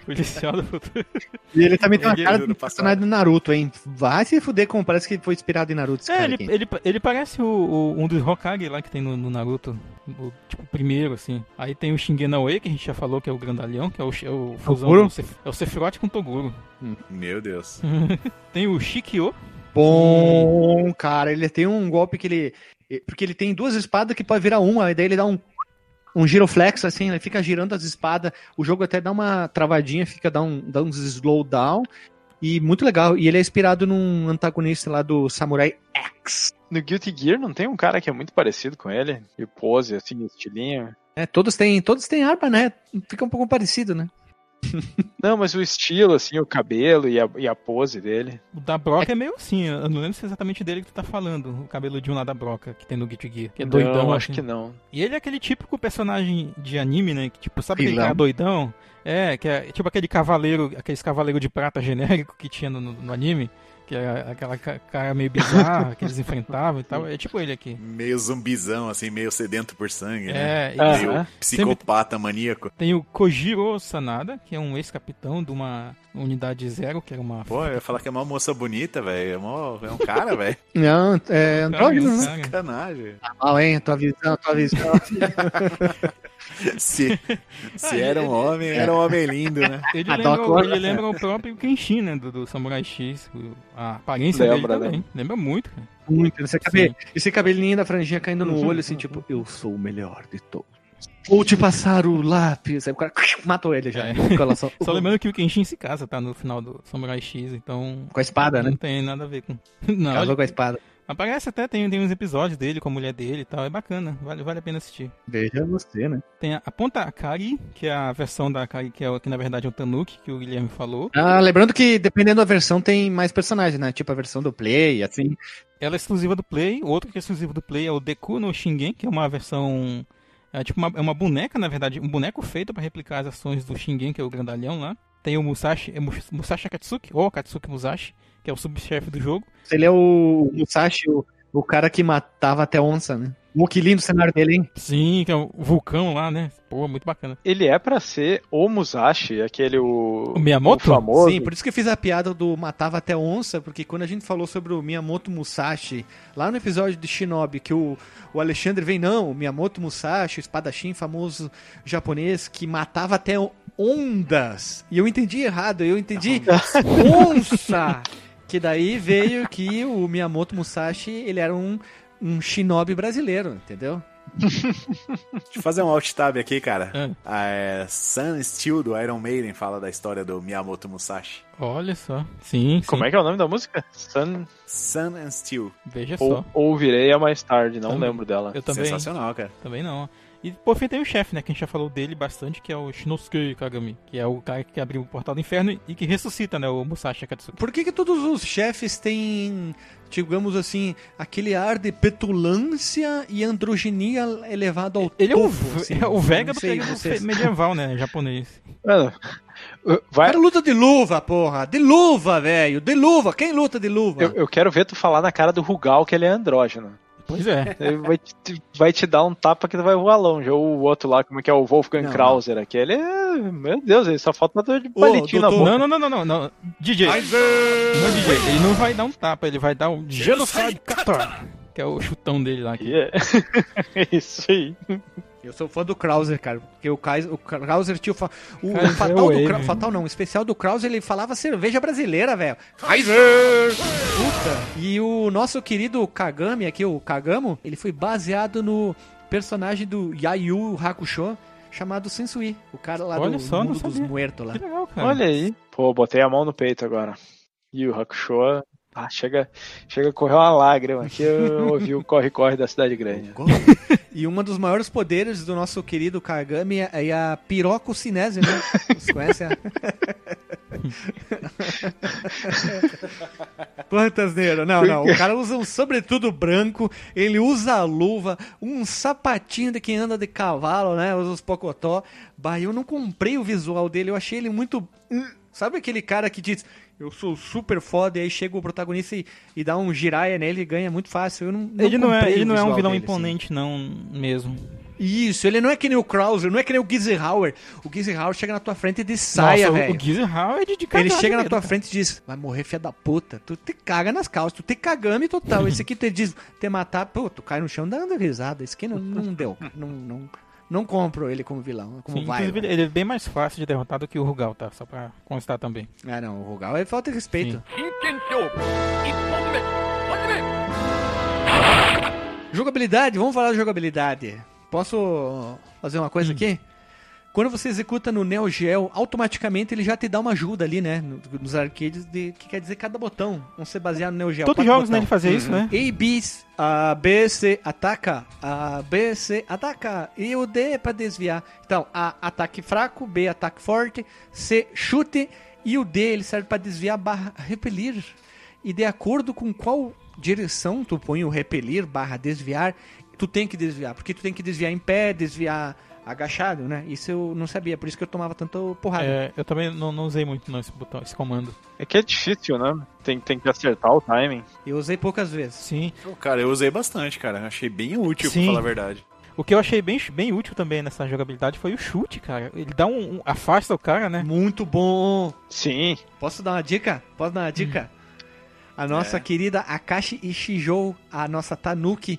[SPEAKER 4] policial do futuro.
[SPEAKER 1] E ele também tem uma
[SPEAKER 2] Ele
[SPEAKER 1] cara
[SPEAKER 2] passar.
[SPEAKER 1] personagem do Naruto, hein? Vai se fuder como parece que foi inspirado em Naruto esse
[SPEAKER 4] É,
[SPEAKER 1] cara
[SPEAKER 4] ele,
[SPEAKER 1] aqui.
[SPEAKER 4] ele, ele parece o, o- um dos Hokage lá que tem no, no Naruto. O, tipo, primeiro, assim. Aí tem o Shingen Aoi, que a gente já falou que é o grandalhão, que é o, é o fusão
[SPEAKER 1] Toguro?
[SPEAKER 4] do é o Sephiroth com Toguro.
[SPEAKER 2] Meu Deus.
[SPEAKER 4] Tem o Shikyo,
[SPEAKER 1] Bom, cara, ele tem um golpe que ele. Porque ele tem duas espadas que pode virar uma, e daí ele dá um. Um giroflex, assim, ele fica girando as espadas. O jogo até dá uma travadinha, fica dá, um, dá uns slowdown. E muito legal. E ele é inspirado num antagonista lá do Samurai X.
[SPEAKER 3] No Guilty Gear não tem um cara que é muito parecido com ele? E pose, assim, estilinho.
[SPEAKER 1] É, todos têm, todos têm arma, né? Fica um pouco parecido, né?
[SPEAKER 3] Não, mas o estilo, assim, o cabelo e a, e a pose dele.
[SPEAKER 4] o da Broca é meio assim. Eu não lembro se é exatamente dele que tu tá falando. O cabeludinho lá da Broca, que tem no Guilty Gear. Que é doidão,
[SPEAKER 3] não, acho
[SPEAKER 4] assim.
[SPEAKER 3] que não.
[SPEAKER 4] E ele é aquele típico personagem de anime, né? Que tipo, sabe aquele
[SPEAKER 1] Vilão.
[SPEAKER 4] cara doidão? É, que é tipo aquele cavaleiro, aqueles cavaleiro de prata genérico que tinha no, no anime. Que é aquela ca- cara meio bizarra que eles enfrentavam e tal. É tipo ele aqui.
[SPEAKER 2] Meio zumbizão, assim, meio sedento por sangue, né?
[SPEAKER 4] É, e
[SPEAKER 3] Ah.
[SPEAKER 2] Meio psicopata maníaco.
[SPEAKER 4] tem o Kojiro Sanada, que é um ex-capitão de uma unidade zero, que era uma.
[SPEAKER 2] Pô, eu ia falar que é uma moça bonita, velho. É, mó- é um cara, velho.
[SPEAKER 1] Não, é andrógeno, né?
[SPEAKER 2] Sacanagem.
[SPEAKER 1] Mal, hein? Tua visão, tua visão.
[SPEAKER 2] Se, se era um homem, era um homem lindo, né?
[SPEAKER 4] Ele
[SPEAKER 1] A
[SPEAKER 4] lembra, ele lembra o próprio Kenshin, né? Do, do Samurai X. O- A aparência
[SPEAKER 3] Lembra,
[SPEAKER 4] dele também. Lembra muito, cara.
[SPEAKER 1] Muito. Esse, cabe...
[SPEAKER 4] Sim.
[SPEAKER 1] esse cabelinho da franjinha caindo no olho, assim, tipo, eu sou o melhor de todos. Vou te passar o lápis. Aí o cara matou ele já.
[SPEAKER 4] É.
[SPEAKER 1] Só...
[SPEAKER 4] Só lembrando que o Kenshin se casa, tá? No final do Samurai X, então.
[SPEAKER 1] com a espada, né?
[SPEAKER 4] Não tem nada a ver com. Não,
[SPEAKER 1] Casou
[SPEAKER 4] ele-
[SPEAKER 1] com a espada.
[SPEAKER 4] Aparece até, tem, tem uns episódios dele com a mulher dele e tal. É bacana, vale, vale a pena assistir.
[SPEAKER 1] Veja você, né?
[SPEAKER 4] Tem a, a Ponta Akari, que é a versão da Akari, que, é, o- que na verdade é o Tanuki, que o Guilherme falou.
[SPEAKER 1] Ah, lembrando que dependendo da versão tem mais personagens, né? Tipo a versão do Play, assim.
[SPEAKER 4] Ela é exclusiva do Play. Outro que é exclusivo do Play é o Deku no Shingen, que é uma versão. É tipo uma, é uma boneca, na verdade, um boneco feito para replicar as ações do Shingen, que é o grandalhão lá. Tem o Musashi, é Mus- Musashi Akatsuki, ou Akatsuki Musashi, que é o subchefe do jogo.
[SPEAKER 1] Ele é o Musashi, o, o cara que matava até onça, né? Oh, que lindo o cenário dele, hein?
[SPEAKER 4] Sim, que é o vulcão lá, né? Pô, muito bacana.
[SPEAKER 3] Ele é pra ser o Musashi, aquele o,
[SPEAKER 4] O Miyamoto?
[SPEAKER 3] o famoso.
[SPEAKER 1] Sim, por isso que eu fiz a piada do matava até onça, porque quando a gente falou sobre o Miyamoto Musashi, lá no episódio de Shinobi, que o, o Alexandre vem, não, o Miyamoto Musashi, o espadachim famoso japonês, que matava até ondas. E eu entendi errado, eu entendi onça. Que daí veio que o Miyamoto Musashi, ele era um, um shinobi brasileiro, entendeu?
[SPEAKER 2] Deixa eu fazer um alt tab aqui, cara.
[SPEAKER 4] É.
[SPEAKER 2] Ah, é, Sun Steel do Iron Maiden fala da história do Miyamoto Musashi.
[SPEAKER 4] Olha só. Sim, sim.
[SPEAKER 3] Como é que é o nome da música? Sun.
[SPEAKER 2] Sun and Steel.
[SPEAKER 4] Veja
[SPEAKER 3] Ou,
[SPEAKER 4] só.
[SPEAKER 3] ouvirei a mais tarde, não
[SPEAKER 4] Também.
[SPEAKER 3] lembro dela.
[SPEAKER 4] Eu também,
[SPEAKER 2] Sensacional, cara.
[SPEAKER 4] também não. E por fim tem o chefe, né? Que a gente já falou dele bastante, que é o Shinosuke Kagami, que é o cara que abriu o portal do inferno e que ressuscita, né? O Musashi Akatsuki.
[SPEAKER 1] Por que, que todos os chefes têm, digamos assim, aquele ar de petulância e androginia elevado ao
[SPEAKER 4] Ele é o,
[SPEAKER 1] topo, assim?
[SPEAKER 4] é o Vega do
[SPEAKER 1] sei,
[SPEAKER 4] período
[SPEAKER 1] vocês-
[SPEAKER 4] medieval, né? Japonês.
[SPEAKER 3] Mano, vai,
[SPEAKER 1] Cara, luta de luva, porra. De luva, velho. De luva. Quem luta de luva?
[SPEAKER 3] eu, eu quero ver tu falar na cara do Rugal que ele é andrógeno.
[SPEAKER 4] Pois é.
[SPEAKER 3] Ele vai te, vai te dar um tapa que tu vai voar longe. Ou o outro lá, como é que é o Wolfgang
[SPEAKER 1] Não,
[SPEAKER 3] Krauser aqui. Ele é. Meu Deus, ele só falta de
[SPEAKER 1] Ô,
[SPEAKER 3] palitinho na boca.
[SPEAKER 4] Não, não, não, não, não, não. DJ. Não, DJ. Ele não vai dar um tapa, ele vai dar um Genocide que é o chutão dele lá.
[SPEAKER 3] Yeah. Isso aí.
[SPEAKER 1] Eu sou fã do Krauser, cara. Porque o, Kais, o Krauser tinha o, fa- o
[SPEAKER 4] Kaiser
[SPEAKER 1] fatal do. Krauser. Fatal não, o especial do Krauser ele falava cerveja brasileira, velho. Kaiser! Puta! E o nosso querido Kagami aqui, o Kagamo, ele foi baseado no personagem do Yayu Hakusho chamado Sensui. O cara lá
[SPEAKER 4] Olha
[SPEAKER 1] do
[SPEAKER 4] só,
[SPEAKER 1] mundo dos muertos lá.
[SPEAKER 4] Que legal, cara.
[SPEAKER 3] Olha aí. Pô, botei a mão no peito agora. E o Hakusho. Ah, chega, chega a correr uma lágrima aqui. Eu ouvi o corre-corre da cidade grande.
[SPEAKER 1] E um dos maiores poderes do nosso querido Kagami é é a pirococinese, né? Vocês conhecem a... Quantas neiras? Não, não. O cara usa um sobretudo branco, ele usa a luva, um sapatinho de quem anda de cavalo, né? Usa os pocotó. Bah, eu não comprei o visual dele, eu achei ele muito... Sabe aquele cara que diz, eu sou super foda, e aí chega o protagonista e, e dá um giraia nele e ganha muito fácil. Não, não
[SPEAKER 4] Ele não é, ele não é um vilão
[SPEAKER 1] dele, assim.
[SPEAKER 4] imponente, não, mesmo.
[SPEAKER 1] Isso, ele não é que nem o Krauser, não é que nem o Gizenhauer. O Gizenhauer chega na tua frente e diz saia, velho.
[SPEAKER 4] o Geezer é de, de
[SPEAKER 1] Ele chega na tua
[SPEAKER 4] cara.
[SPEAKER 1] frente e diz, vai morrer filha da puta. Tu te caga nas calças, tu te cagame total. Esse aqui te diz, te matar, pô, tu cai no chão dando risada. Esse aqui não, não deu, não, não, não compro ele como vilão, como
[SPEAKER 4] Sim,
[SPEAKER 1] vai.
[SPEAKER 4] ele é bem mais fácil de derrotar do que o Rugal, tá? Só pra constar também.
[SPEAKER 1] Ah não, o Rugal é falta de respeito.
[SPEAKER 4] Sim.
[SPEAKER 1] Jogabilidade, vamos falar de jogabilidade. Posso fazer uma coisa aqui? Quando você executa no Neo Geo, automaticamente ele já te dá uma ajuda ali, né? no- Nos arcades, de que quer dizer cada botão. Vão ser baseado no Neo Geo.
[SPEAKER 4] Todos os jogos, né, ele
[SPEAKER 1] botão.
[SPEAKER 4] fazia isso, né?
[SPEAKER 1] A, B, A, B, C, ataca. A, B, C, ataca. E o D é pra desviar. Então, A, ataque fraco. B, ataque forte. C, chute. E o D, ele serve pra desviar barra repelir. E de acordo com qual direção tu põe o repelir barra desviar, tu tem que desviar. Porque tu tem que desviar em pé, desviar agachado, né? Isso eu não sabia, por isso que eu tomava tanto porrada.
[SPEAKER 4] É, eu também não, não usei muito não, esse botão, esse comando.
[SPEAKER 3] É que é difícil, né? Tem, tem que acertar o timing.
[SPEAKER 1] Eu usei poucas vezes.
[SPEAKER 4] Sim.
[SPEAKER 2] Pô, Cara, eu usei bastante, cara. Achei bem útil,
[SPEAKER 4] Sim.
[SPEAKER 2] pra falar a verdade.
[SPEAKER 4] O que eu achei bem, bem útil também nessa jogabilidade foi o chute, cara. Ele dá um, um- afasta o cara, né?
[SPEAKER 1] Muito bom!
[SPEAKER 3] Sim.
[SPEAKER 1] Posso dar uma dica? Posso dar uma dica? A nossa
[SPEAKER 2] É.
[SPEAKER 1] querida Akashi Ishijou, a nossa Tanuki,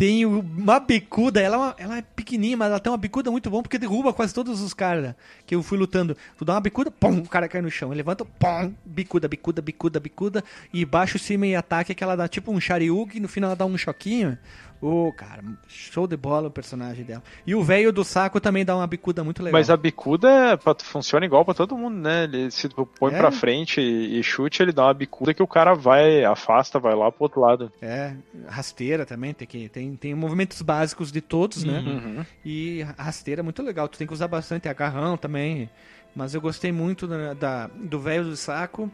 [SPEAKER 1] tem uma bicuda. Ela é, uma- ela é pequenininha, mas ela tem uma bicuda muito bom porque derruba quase todos os caras que eu fui lutando. Tu dá uma bicuda, pum, o cara cai no chão. Ele levanta, pum, bicuda, bicuda, bicuda, bicuda. E baixo, cima e ataque que ela dá tipo um Shariugi e no final ela dá um choquinho. Ô, cara, show de bola o personagem dela. E o velho do saco também dá uma bicuda muito legal.
[SPEAKER 3] Mas a bicuda é funciona igual pra todo mundo, né? Ele se tu põe
[SPEAKER 1] É?
[SPEAKER 3] pra frente e, chute, ele dá uma bicuda que o cara vai, afasta, vai lá pro outro lado.
[SPEAKER 1] É, rasteira também, tem, que, tem, tem movimentos básicos de todos, né?
[SPEAKER 3] Uhum.
[SPEAKER 1] E rasteira é muito legal, tu tem que usar bastante agarrão também. Mas eu gostei muito da, da- do velho do saco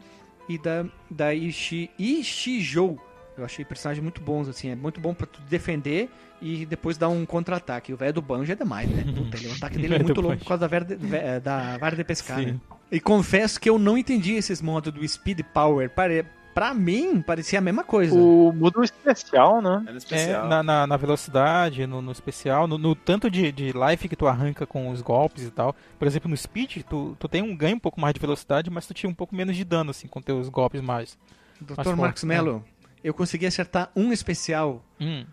[SPEAKER 1] e da, da Ishi, Ishijou. Eu achei personagens muito bons, assim, é muito bom pra tu defender e depois dar um contra-ataque. O velho do banjo é demais, né? Puta, ele, o ataque dele é muito
[SPEAKER 4] banjo.
[SPEAKER 1] por causa da, verde- ve- da vara de pescar, né? E confesso que eu não entendi esses modos do Speed Power. Pare... Pra mim, parecia a mesma coisa.
[SPEAKER 3] O muda o especial, né?
[SPEAKER 2] É no
[SPEAKER 4] É,
[SPEAKER 2] especial.
[SPEAKER 4] na, na, na velocidade, no, no especial, no, no tanto de, de life que tu arranca com os golpes e tal. Por exemplo, no speed, tu, tu tem um ganho um pouco mais de velocidade, mas tu tinha um pouco menos de dano, assim, com teus golpes mais.
[SPEAKER 1] Dr. Marcos
[SPEAKER 4] né?
[SPEAKER 1] Eu consegui acertar um especial
[SPEAKER 4] Hum.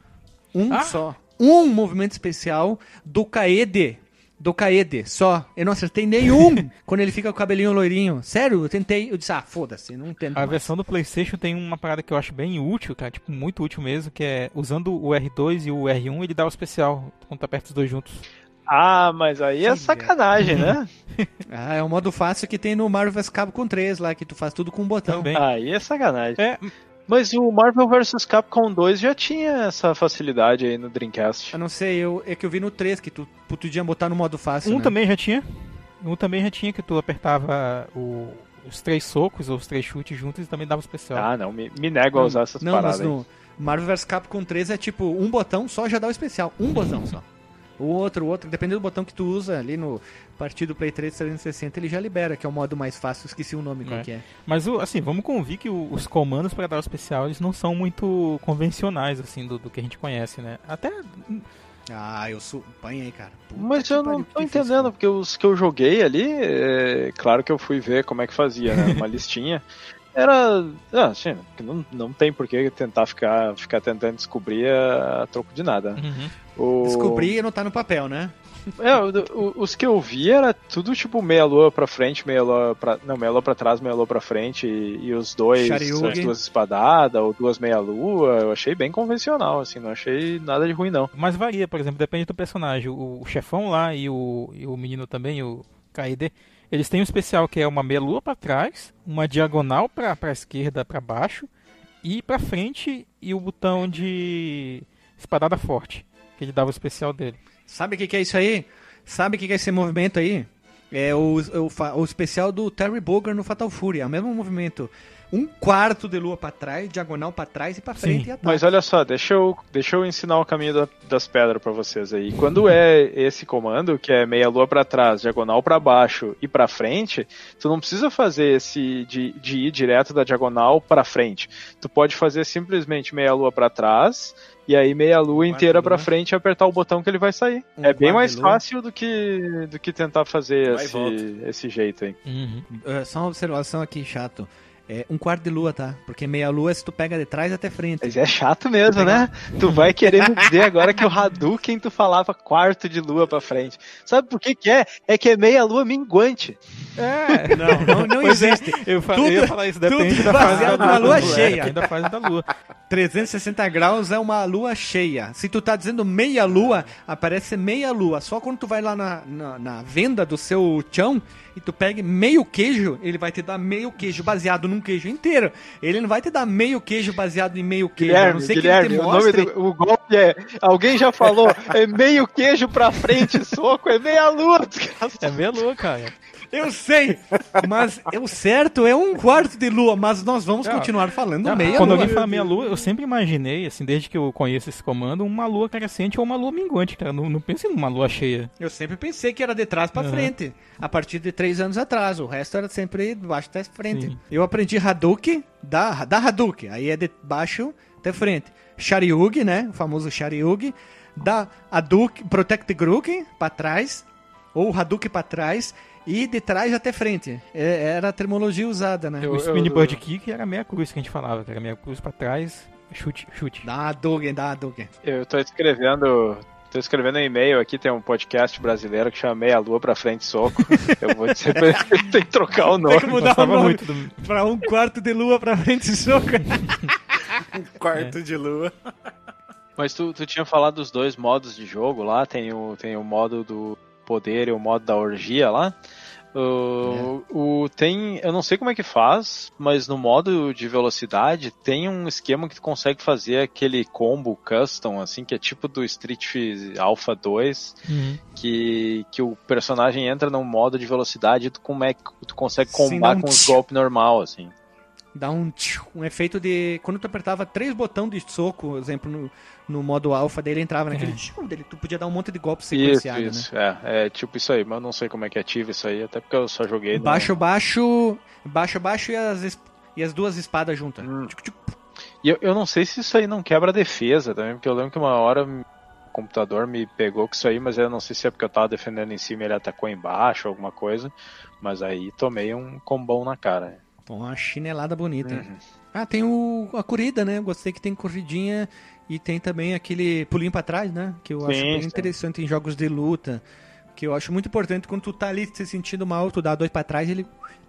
[SPEAKER 1] Um
[SPEAKER 4] Ah!
[SPEAKER 1] só. Um movimento especial do Kaede. Do Kaede, só. Eu não acertei nenhum quando ele fica com o cabelinho loirinho. Sério, eu tentei. Eu disse, ah, foda-se, não entendo.
[SPEAKER 4] A
[SPEAKER 1] mais.
[SPEAKER 4] versão do PlayStation tem uma parada que eu acho bem útil, cara, tipo, muito útil mesmo, que é usando o R2 e o R1, ele dá o especial quando tu aperta os dois juntos.
[SPEAKER 3] Ah, mas aí é
[SPEAKER 1] Filha.
[SPEAKER 3] sacanagem, né?
[SPEAKER 1] Ah, é o modo fácil que tem no Marvel vs Capcom 3 lá, que tu faz tudo com um botão.
[SPEAKER 4] Também.
[SPEAKER 3] Aí é sacanagem.
[SPEAKER 4] É,
[SPEAKER 3] Mas o Marvel vs Capcom 2 já tinha essa facilidade aí no Dreamcast.
[SPEAKER 1] Eu não sei, eu, é que eu vi no 3 que tu, tu podia botar no modo fácil.
[SPEAKER 4] Um
[SPEAKER 1] né?
[SPEAKER 4] também já tinha. Um também já tinha que tu apertava o- os três socos ou os três chutes juntos e também dava o especial.
[SPEAKER 3] Ah, não, me, me nego a usar essas
[SPEAKER 1] Não,
[SPEAKER 3] paradas.
[SPEAKER 1] mas
[SPEAKER 3] aí.
[SPEAKER 1] no Marvel vs Capcom 3 é tipo um botão só já dá o especial. Um botão só. O outro, o outro, dependendo do botão que tu usa ali no partido Play 3 360, ele já libera, que é o modo mais fácil. Esqueci o nome qual
[SPEAKER 4] É.
[SPEAKER 1] que é.
[SPEAKER 4] Mas o- assim, vamos convir que os comandos para dar o especial eles não são muito convencionais assim do, do que a gente conhece, né? Até
[SPEAKER 1] Ah, eu sou. Aí, cara. Puta
[SPEAKER 3] Mas eu não tô
[SPEAKER 1] difícil,
[SPEAKER 3] entendendo,
[SPEAKER 1] cara.
[SPEAKER 3] porque os que eu joguei ali, é, claro que eu fui ver como é que fazia, né? Uma listinha. Era. Ah, assim, não, não tem por que tentar ficar, ficar tentando descobrir a, a troco de nada. né?
[SPEAKER 4] uhum.
[SPEAKER 3] O...
[SPEAKER 1] Descobrir e não tá no papel, né?
[SPEAKER 3] É, o- o- os que eu vi era tudo tipo meia lua pra frente, meia lua pra. Não, meia lua pra trás, meia lua pra frente, e, e os dois, as duas espadadas, ou duas meia lua, eu achei bem convencional, assim, não achei nada de ruim, não.
[SPEAKER 4] Mas varia, por exemplo, depende do personagem. O, o chefão lá e o, e o menino também, o Kaide, eles têm um especial que é uma meia lua pra trás, uma diagonal pra, pra esquerda, pra baixo e pra frente e o botão de espadada forte, que ele dava o especial dele.
[SPEAKER 1] Sabe o que, que é isso aí? Sabe o que, que é esse movimento aí? É o, o, o especial do Terry Bogard no Fatal Fury. É o mesmo movimento. Um quarto de lua pra trás, diagonal pra trás e pra frente
[SPEAKER 4] Sim,
[SPEAKER 1] e ataque.
[SPEAKER 3] Mas olha só, deixa eu, deixa eu ensinar o caminho da- das pedras pra vocês aí. Quando é esse comando, que é meia lua pra trás, diagonal pra baixo e pra frente, tu não precisa fazer esse de, de ir direto da diagonal pra frente. Tu pode fazer simplesmente meia lua pra trás e aí meia lua inteira pra
[SPEAKER 1] lua.
[SPEAKER 3] frente e apertar o botão que ele vai sair.
[SPEAKER 1] Um
[SPEAKER 3] é bem mais fácil do que do que tentar fazer
[SPEAKER 2] Vai
[SPEAKER 3] esse, esse jeito aí.
[SPEAKER 1] É, só uma observação aqui, chato. É um quarto de lua, tá? Porque meia lua é se tu pega de trás até frente.
[SPEAKER 3] Mas é chato mesmo, né? Tu vai querer me dizer agora que o Hadouken tu falava quarto de lua pra frente. Sabe por que que é? É que é meia lua minguante.
[SPEAKER 4] É,
[SPEAKER 1] Não, não, não
[SPEAKER 4] é,
[SPEAKER 1] existe.
[SPEAKER 4] eu, fa-
[SPEAKER 1] Tudo-
[SPEAKER 4] eu ia falar isso, depende
[SPEAKER 1] tudo
[SPEAKER 4] da fase da
[SPEAKER 1] lua
[SPEAKER 4] é,
[SPEAKER 1] cheia.
[SPEAKER 4] depende da fase da lua.
[SPEAKER 1] 360 graus é uma lua cheia. Se tu tá dizendo meia lua, aparece meia lua. Só quando tu vai lá na, na, na venda do seu chão e tu pega meio queijo, ele vai te dar meio queijo baseado num queijo inteiro. Ele não vai te dar meio queijo baseado em meio queijo. a não
[SPEAKER 3] Guilherme,
[SPEAKER 1] ser que
[SPEAKER 3] Guilherme,
[SPEAKER 1] ele te
[SPEAKER 3] o nome
[SPEAKER 1] mostre.
[SPEAKER 3] do o golpe é. Alguém já falou, é meio queijo pra frente, soco, é meia lua. desgraçado.
[SPEAKER 4] É meia lua, cara.
[SPEAKER 1] Eu sei, mas é o certo é um quarto de lua, mas nós vamos continuar falando
[SPEAKER 4] Não,
[SPEAKER 1] meia
[SPEAKER 4] Quando
[SPEAKER 1] lua.
[SPEAKER 4] alguém fala meia lua, eu sempre imaginei, assim, desde que eu conheço esse comando, uma lua crescente ou uma lua minguante, cara. Não, não pense numa lua cheia.
[SPEAKER 1] Eu sempre pensei que era de trás pra
[SPEAKER 4] Uhum.
[SPEAKER 1] frente. A partir de três anos atrás. O resto era sempre de baixo até frente.
[SPEAKER 4] Sim.
[SPEAKER 1] Eu aprendi Hadouken da, da Hadouken. Aí é de baixo até frente. Sharyugi, né? O famoso Sharyugi. Da Hadouken, Protect Gruken pra trás. Ou Hadouken pra trás. E de trás até frente. É- era a terminologia usada, né?
[SPEAKER 3] Eu-
[SPEAKER 4] o spin bird kick era meia cruz que a gente falava, cara. Meia cruz pra trás, chute, chute.
[SPEAKER 1] Da Hadouken, da Hadouken.
[SPEAKER 3] Eu tô escrevendo. Tô escrevendo um e-mail aqui, tem um podcast brasileiro que chama Meia Lua pra Frente Soco. Eu vou dizer pra ele tem que trocar o nome.
[SPEAKER 1] Tem que mudar o nome
[SPEAKER 4] muito do...
[SPEAKER 1] pra um quarto de lua pra frente e soco.
[SPEAKER 2] Quarto de lua.
[SPEAKER 3] Mas tu, tu tinha falado dos dois modos de jogo lá, tem o, tem o modo do poder e o modo da orgia lá. O, o- tem, eu não sei como é que faz, mas no modo de velocidade tem um esquema que tu consegue fazer aquele combo custom, assim, que é tipo do Street Alpha 2,
[SPEAKER 4] Uhum.
[SPEAKER 3] que, que o personagem entra num modo de velocidade e tu, como é, que tu consegue combar com os golpes normal, assim.
[SPEAKER 1] Dá um, tchiu, um efeito de. Quando tu apertava três botões de soco, por exemplo, no, no modo alfa dele entrava naquele tchiu dele, tu podia dar um monte de golpes
[SPEAKER 3] É. Isso,
[SPEAKER 1] sequenciados, né?
[SPEAKER 3] isso, é, é tipo isso aí, mas eu não sei como é que ativa isso aí, até porque eu só joguei no-
[SPEAKER 1] Baixo, baixo, baixo, baixo e as, es- e as duas espadas juntas.
[SPEAKER 3] Hum. E eu, eu não sei se isso aí não quebra a defesa também, porque eu lembro que uma hora o computador me pegou com isso aí, mas eu não sei se é porque eu tava defendendo em cima e ele atacou embaixo, alguma coisa. Mas aí tomei um combão na cara.
[SPEAKER 1] Uma chinelada bonita.
[SPEAKER 3] Uhum.
[SPEAKER 1] Ah, tem o, a corrida, né? Gostei que tem corridinha e tem também aquele pulinho pra trás, né? Que eu acho
[SPEAKER 3] Sim,
[SPEAKER 1] bem
[SPEAKER 3] sim.
[SPEAKER 1] interessante em jogos de luta. Que eu acho muito importante quando tu tá ali se sentindo mal, tu dá dois pra trás, ele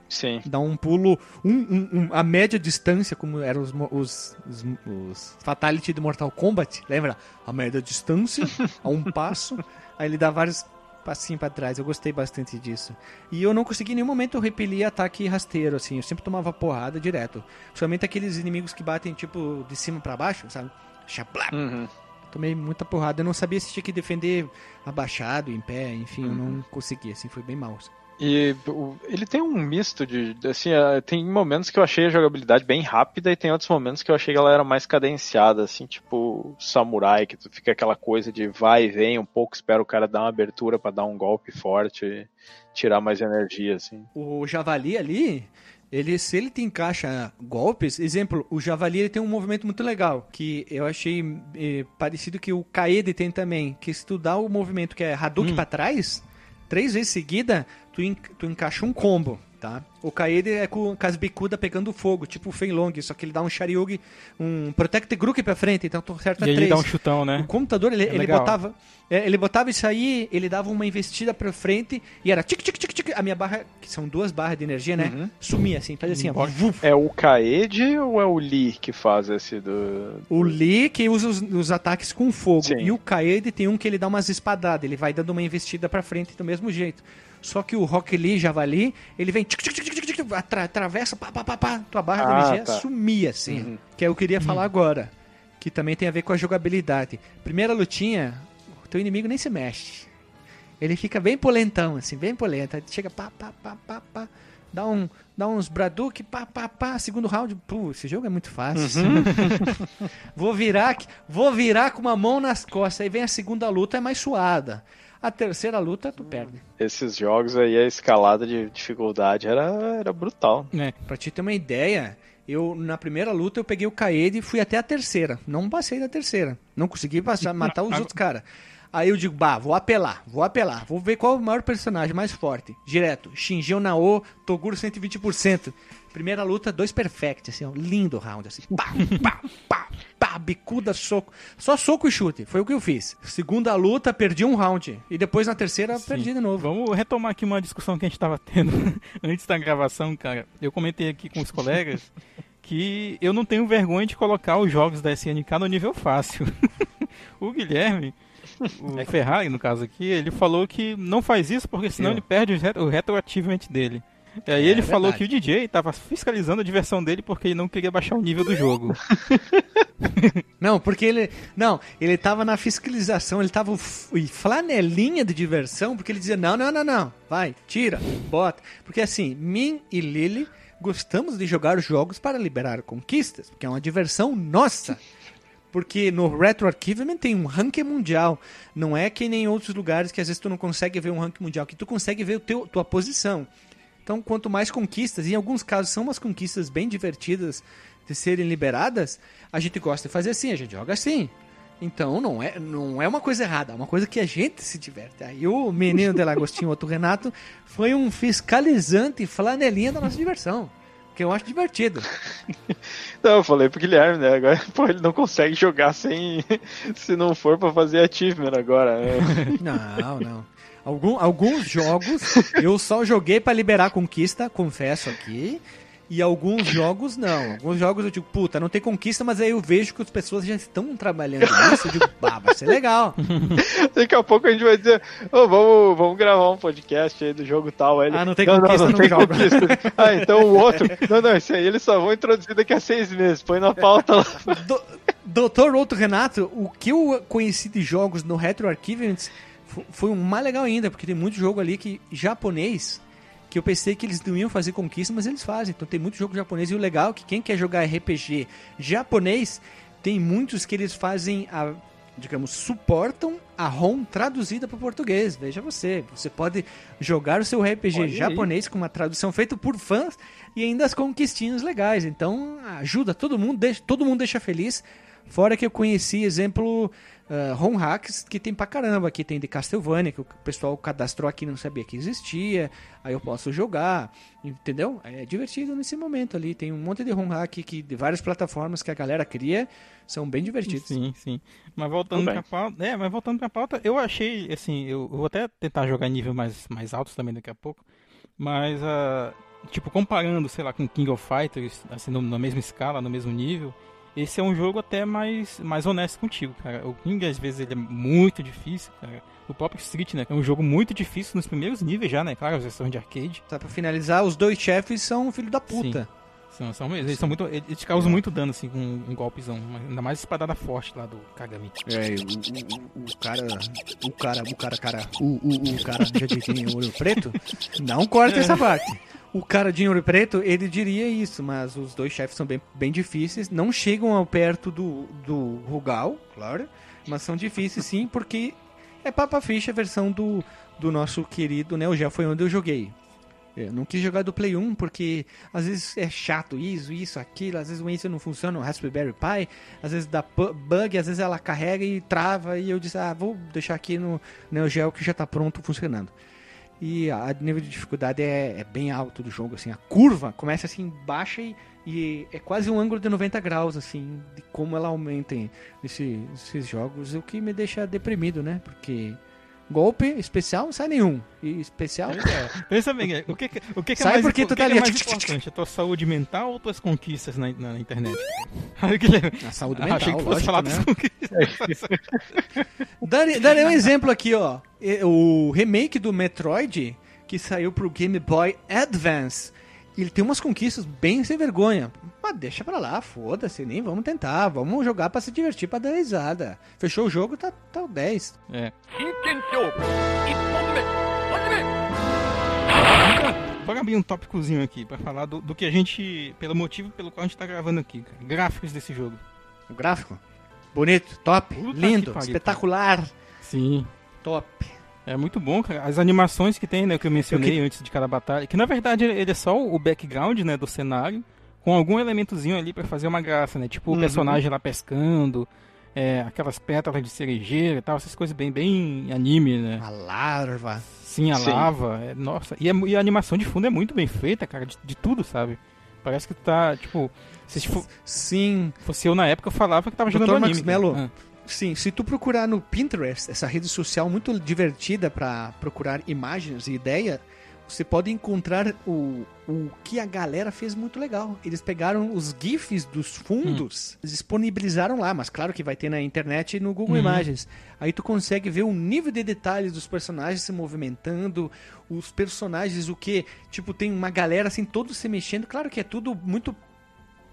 [SPEAKER 3] Sim.
[SPEAKER 1] dá um pulo, um, um- um- a média distância, como eram os, os, os, os Fatality do Mortal Kombat, lembra? A média distância, a um passo, aí ele dá vários passinho pra trás. Eu gostei bastante disso. E eu não consegui em nenhum momento repelir ataque rasteiro, assim. Eu sempre tomava porrada direto. Principalmente aqueles inimigos que batem, tipo, de cima pra baixo, sabe? Chaplá.
[SPEAKER 3] Uhum.
[SPEAKER 1] Tomei muita porrada. Eu não sabia se tinha que defender abaixado, em pé, enfim, eu não consegui, assim, foi bem mal.
[SPEAKER 3] E o- ele tem um misto de. Assim, eh, tem momentos que eu achei a jogabilidade bem rápida e tem outros momentos que eu achei que ela era mais cadenciada, assim, tipo samurai, que tu fica aquela coisa de vai e vem um pouco, espera o cara dar uma abertura pra dar um golpe forte e tirar mais energia, assim.
[SPEAKER 1] O javali ali, ele, se ele te encaixa golpes, exemplo, o javali ele tem um movimento muito legal, que eu achei eh, parecido que o Kaede tem também, que se tu dá o movimento que é Hadouken pra trás, três vezes seguida, tu, en- tu encaixa um combo, tá? O Kaede é com, com as bicudas pegando fogo, tipo o Fenlong, só que ele dá um Sharyugi, um Protect Grook pra frente, então tu acerta
[SPEAKER 4] E
[SPEAKER 1] três.
[SPEAKER 4] ele dá um chutão, né?
[SPEAKER 1] O computador, ele,
[SPEAKER 4] É
[SPEAKER 1] ele botava. é, ele botava isso aí, ele dava uma investida pra frente e era tic tic tic tic. A minha barra, que são duas barras de energia, né?
[SPEAKER 3] Uhum.
[SPEAKER 1] Sumia assim, fazia assim, ó.
[SPEAKER 3] É o Kaede ou é o Lee que faz esse do.
[SPEAKER 1] O Lee que usa os, os ataques com fogo.
[SPEAKER 3] Sim.
[SPEAKER 1] E o Kaede tem um que ele dá umas espadadas, ele vai dando uma investida pra frente do mesmo jeito. Só que o Rock Lee Javali, ele vem tic, tic, tic, tic, tic, tic, atra- atravessa, pá, pá, pá, pá, tua barra de
[SPEAKER 3] Ah,
[SPEAKER 1] energia
[SPEAKER 3] tá.
[SPEAKER 1] sumia assim.
[SPEAKER 3] Uhum.
[SPEAKER 1] Que é o que eu queria falar agora. Que também tem a ver com a jogabilidade. Primeira lutinha, o teu inimigo nem se mexe. Ele fica bem polentão, assim, bem polenta. Chega pá, pá, pá, pá, pá. Dá, um, dá uns Braduk, pá, pá, pá. Segundo round, pô, esse jogo é muito fácil. vou virar, vou virar com uma mão nas costas. Aí vem a segunda luta, é mais suada. A terceira luta, tu perde.
[SPEAKER 3] Esses jogos aí, a escalada de dificuldade era, era brutal.
[SPEAKER 4] É.
[SPEAKER 1] Pra te ter uma ideia, eu na primeira luta eu peguei o Kaede e fui até a terceira. Não passei da terceira. Não consegui passar, matar os outros caras. Aí eu digo, bah, vou apelar, vou apelar. Vou ver qual é o maior personagem mais forte. Direto, Shinjeu Nao, Toguro 120%. Primeira luta, dois perfect, assim, ó, lindo round, assim. Pá, pá, pá, pá, bicuda, soco. Só soco e chute, foi o que eu fiz. Segunda luta, perdi um round. E depois na terceira, perdi de novo.
[SPEAKER 4] Vamos retomar aqui uma discussão que a gente tava tendo antes da gravação, cara. Eu comentei aqui com os colegas que eu não tenho vergonha de colocar os jogos da SNK no nível fácil. o Guilherme, o Ferrari, no caso aqui, ele falou que não faz isso porque senão
[SPEAKER 1] Eu.
[SPEAKER 4] ele perde o, retro, o retroachievement dele. E aí ele falou
[SPEAKER 1] verdade.
[SPEAKER 4] que o DJ tava fiscalizando a diversão dele porque ele não queria baixar o nível do jogo.
[SPEAKER 1] Não, porque ele. Não, ele tava na fiscalização, ele tava flanelinha de diversão, porque ele dizia: não, não, não, não, vai, tira, bota. Porque assim, mim e Lily gostamos de jogar jogos para liberar conquistas, porque é uma diversão nossa. Porque no Retro Archivement tem um ranking mundial. Não é que nem em outros lugares que às vezes tu não consegue ver um ranking mundial, que tu consegue ver o teu, tua posição. Então, quanto mais conquistas, e em alguns casos são umas conquistas bem divertidas de serem liberadas, a gente gosta de fazer assim, a gente joga assim. Então não é, não é uma coisa errada, é uma coisa que a gente se diverte. Aí o menino de Lagostinho, outro Renato, foi um fiscalizante flanelinha da nossa diversão. Que eu acho divertido.
[SPEAKER 3] Não, eu falei pro Guilherme, né? Agora, pô, ele não consegue jogar sem. Se não for pra fazer achievement agora. né?
[SPEAKER 1] Não, não. Algum, alguns jogos eu só joguei pra liberar a conquista, confesso aqui. E alguns jogos não. Alguns jogos eu digo, puta, não tem conquista, mas aí eu vejo que as pessoas já estão trabalhando nisso. Eu digo, bah, vai ser legal.
[SPEAKER 3] Daqui a pouco a gente vai dizer, ô, vamos, vamos gravar um podcast aí do jogo tal. Aí ele,
[SPEAKER 1] Ah, não tem conquista, não
[SPEAKER 3] tem
[SPEAKER 1] joga."
[SPEAKER 3] conquista. Ah, então o outro. Não, não, esse aí eles só vão introduzir daqui a seis meses. Põe na pauta lá.
[SPEAKER 1] Do, Doutor Outro Renato, o que eu conheci de jogos no Retro Archivements fo- foi um mais legal ainda, porque tem muito jogo ali que japonês que eu pensei que eles não iam fazer conquista, mas eles fazem. Então tem muito jogo japonês e o legal é que quem quer jogar RPG japonês, tem muitos que eles fazem a digamos, suportam a ROM traduzida para o português. Veja você, você pode jogar o seu RPG
[SPEAKER 3] Olha aí.
[SPEAKER 1] japonês com uma tradução feita por fãs e ainda as conquistinhas legais. Então ajuda todo mundo, deixa, todo mundo deixa feliz. Fora que eu conheci, exemplo, uh, ROM hacks que tem pra caramba. Aqui tem de Castlevania, que o pessoal cadastrou aqui e não sabia que existia. Aí eu posso jogar, entendeu? É divertido nesse momento ali. Tem um monte de ROM hack que, de várias plataformas que a galera cria, são bem divertidos.
[SPEAKER 4] Sim, sim. Mas voltando pra pauta, é, mas voltando pra pauta, eu achei, assim, eu, eu vou até tentar jogar em nível mais, mais altos também daqui a pouco, mas, ah, tipo, comparando, sei lá, com King of Fighters, assim, no- na mesma escala, no mesmo nível, esse é um jogo até mais, mais honesto contigo, cara. O King, às vezes, ele é muito difícil, cara. O próprio Street, né? É um jogo muito difícil nos primeiros níveis já, né? Claro, as versões de arcade.
[SPEAKER 1] Só pra finalizar, os dois chefes são filho da puta.
[SPEAKER 4] São, são, eles são muito. Eles te causam muito dano, assim, com um golpezão. Ainda mais espadada forte lá do Kagami.
[SPEAKER 1] É, o, o, o cara. O cara, o cara, cara. O, o, o cara já de olho preto. Não corta essa parte. O cara de olho preto, ele diria isso, mas os dois chefes são bem, bem difíceis. Não chegam ao perto do, do Rugal, claro. Mas são difíceis sim, porque é Papa Ficha a versão do, do nosso querido Neo Geo. Foi onde eu joguei. Eu não quis jogar do Play 1 porque às vezes é chato isso, isso, aquilo, às vezes o Windows não funciona, o Raspberry Pi, às vezes dá bug, às vezes ela carrega e trava e eu disse, ah, vou deixar aqui no Neo Geo que já está pronto funcionando. E a nível de dificuldade é, é, bem alto do jogo, assim, a curva começa assim baixa e, e, é quase um ângulo de 90 graus, assim, de como ela aumenta nesse, nesses jogos, o que me deixa deprimido, né? Porque Golpe especial não sai nenhum. E especial.
[SPEAKER 4] É. Pensa bem, o que, o que, que
[SPEAKER 1] sai
[SPEAKER 4] é mais,
[SPEAKER 1] porque
[SPEAKER 4] o
[SPEAKER 1] tu
[SPEAKER 4] que
[SPEAKER 1] tá
[SPEAKER 4] que
[SPEAKER 1] ali.
[SPEAKER 4] é mais importante? A tua saúde mental ou tuas conquistas na, na internet?
[SPEAKER 1] A saúde mental,
[SPEAKER 4] Achei que fosse
[SPEAKER 1] lógico,
[SPEAKER 4] falar
[SPEAKER 1] né?
[SPEAKER 4] das conquistas.
[SPEAKER 1] Darei, darei um exemplo aqui, ó. O remake do Metroid, que saiu pro Game Boy Advance, ele tem umas conquistas bem sem vergonha. Mas deixa pra lá, foda-se, nem vamos tentar. Vamos jogar pra se divertir, pra dar risada. Fechou o jogo, tá, tá o 10.
[SPEAKER 4] É. Bora abrir um tópicozinho aqui pra falar do, do, que a gente. pelo motivo pelo qual a gente tá gravando aqui, cara. Gráficos desse jogo.
[SPEAKER 1] O gráfico? Bonito, top,
[SPEAKER 4] Puta
[SPEAKER 1] lindo, espetacular.
[SPEAKER 4] Sim.
[SPEAKER 1] Top.
[SPEAKER 4] É muito bom, cara. As animações que tem, né, que eu mencionei antes de cada batalha, que na verdade ele é só o background, né, do cenário, com algum elementozinho ali pra fazer uma graça, né? Tipo o
[SPEAKER 1] Uhum.
[SPEAKER 4] personagem lá pescando, é, aquelas pétalas de cerejeira e tal, essas coisas bem, bem anime, né?
[SPEAKER 1] A larva.
[SPEAKER 4] Sim, a
[SPEAKER 3] Sim.
[SPEAKER 4] lava. é- nossa, e a, e a animação de fundo é muito bem feita, cara, de, de tudo, sabe? Parece que tá, tipo, se fo-
[SPEAKER 1] Sim,
[SPEAKER 4] fosse eu na época, eu falava que tava jogando
[SPEAKER 1] Dr.
[SPEAKER 4] anime.
[SPEAKER 1] Max Mello,
[SPEAKER 4] cara.
[SPEAKER 1] Sim, se tu procurar no Pinterest, essa rede social muito divertida para procurar imagens e ideia, você pode encontrar o, o que a galera fez muito legal. Eles pegaram os GIFs dos fundos, disponibilizaram lá, mas claro que vai ter na internet e no Google
[SPEAKER 4] Uhum.
[SPEAKER 1] Imagens. Aí tu consegue ver o nível de detalhes dos personagens se movimentando, os personagens, o que, tipo, tem uma galera assim, todos se mexendo. Claro que é tudo muito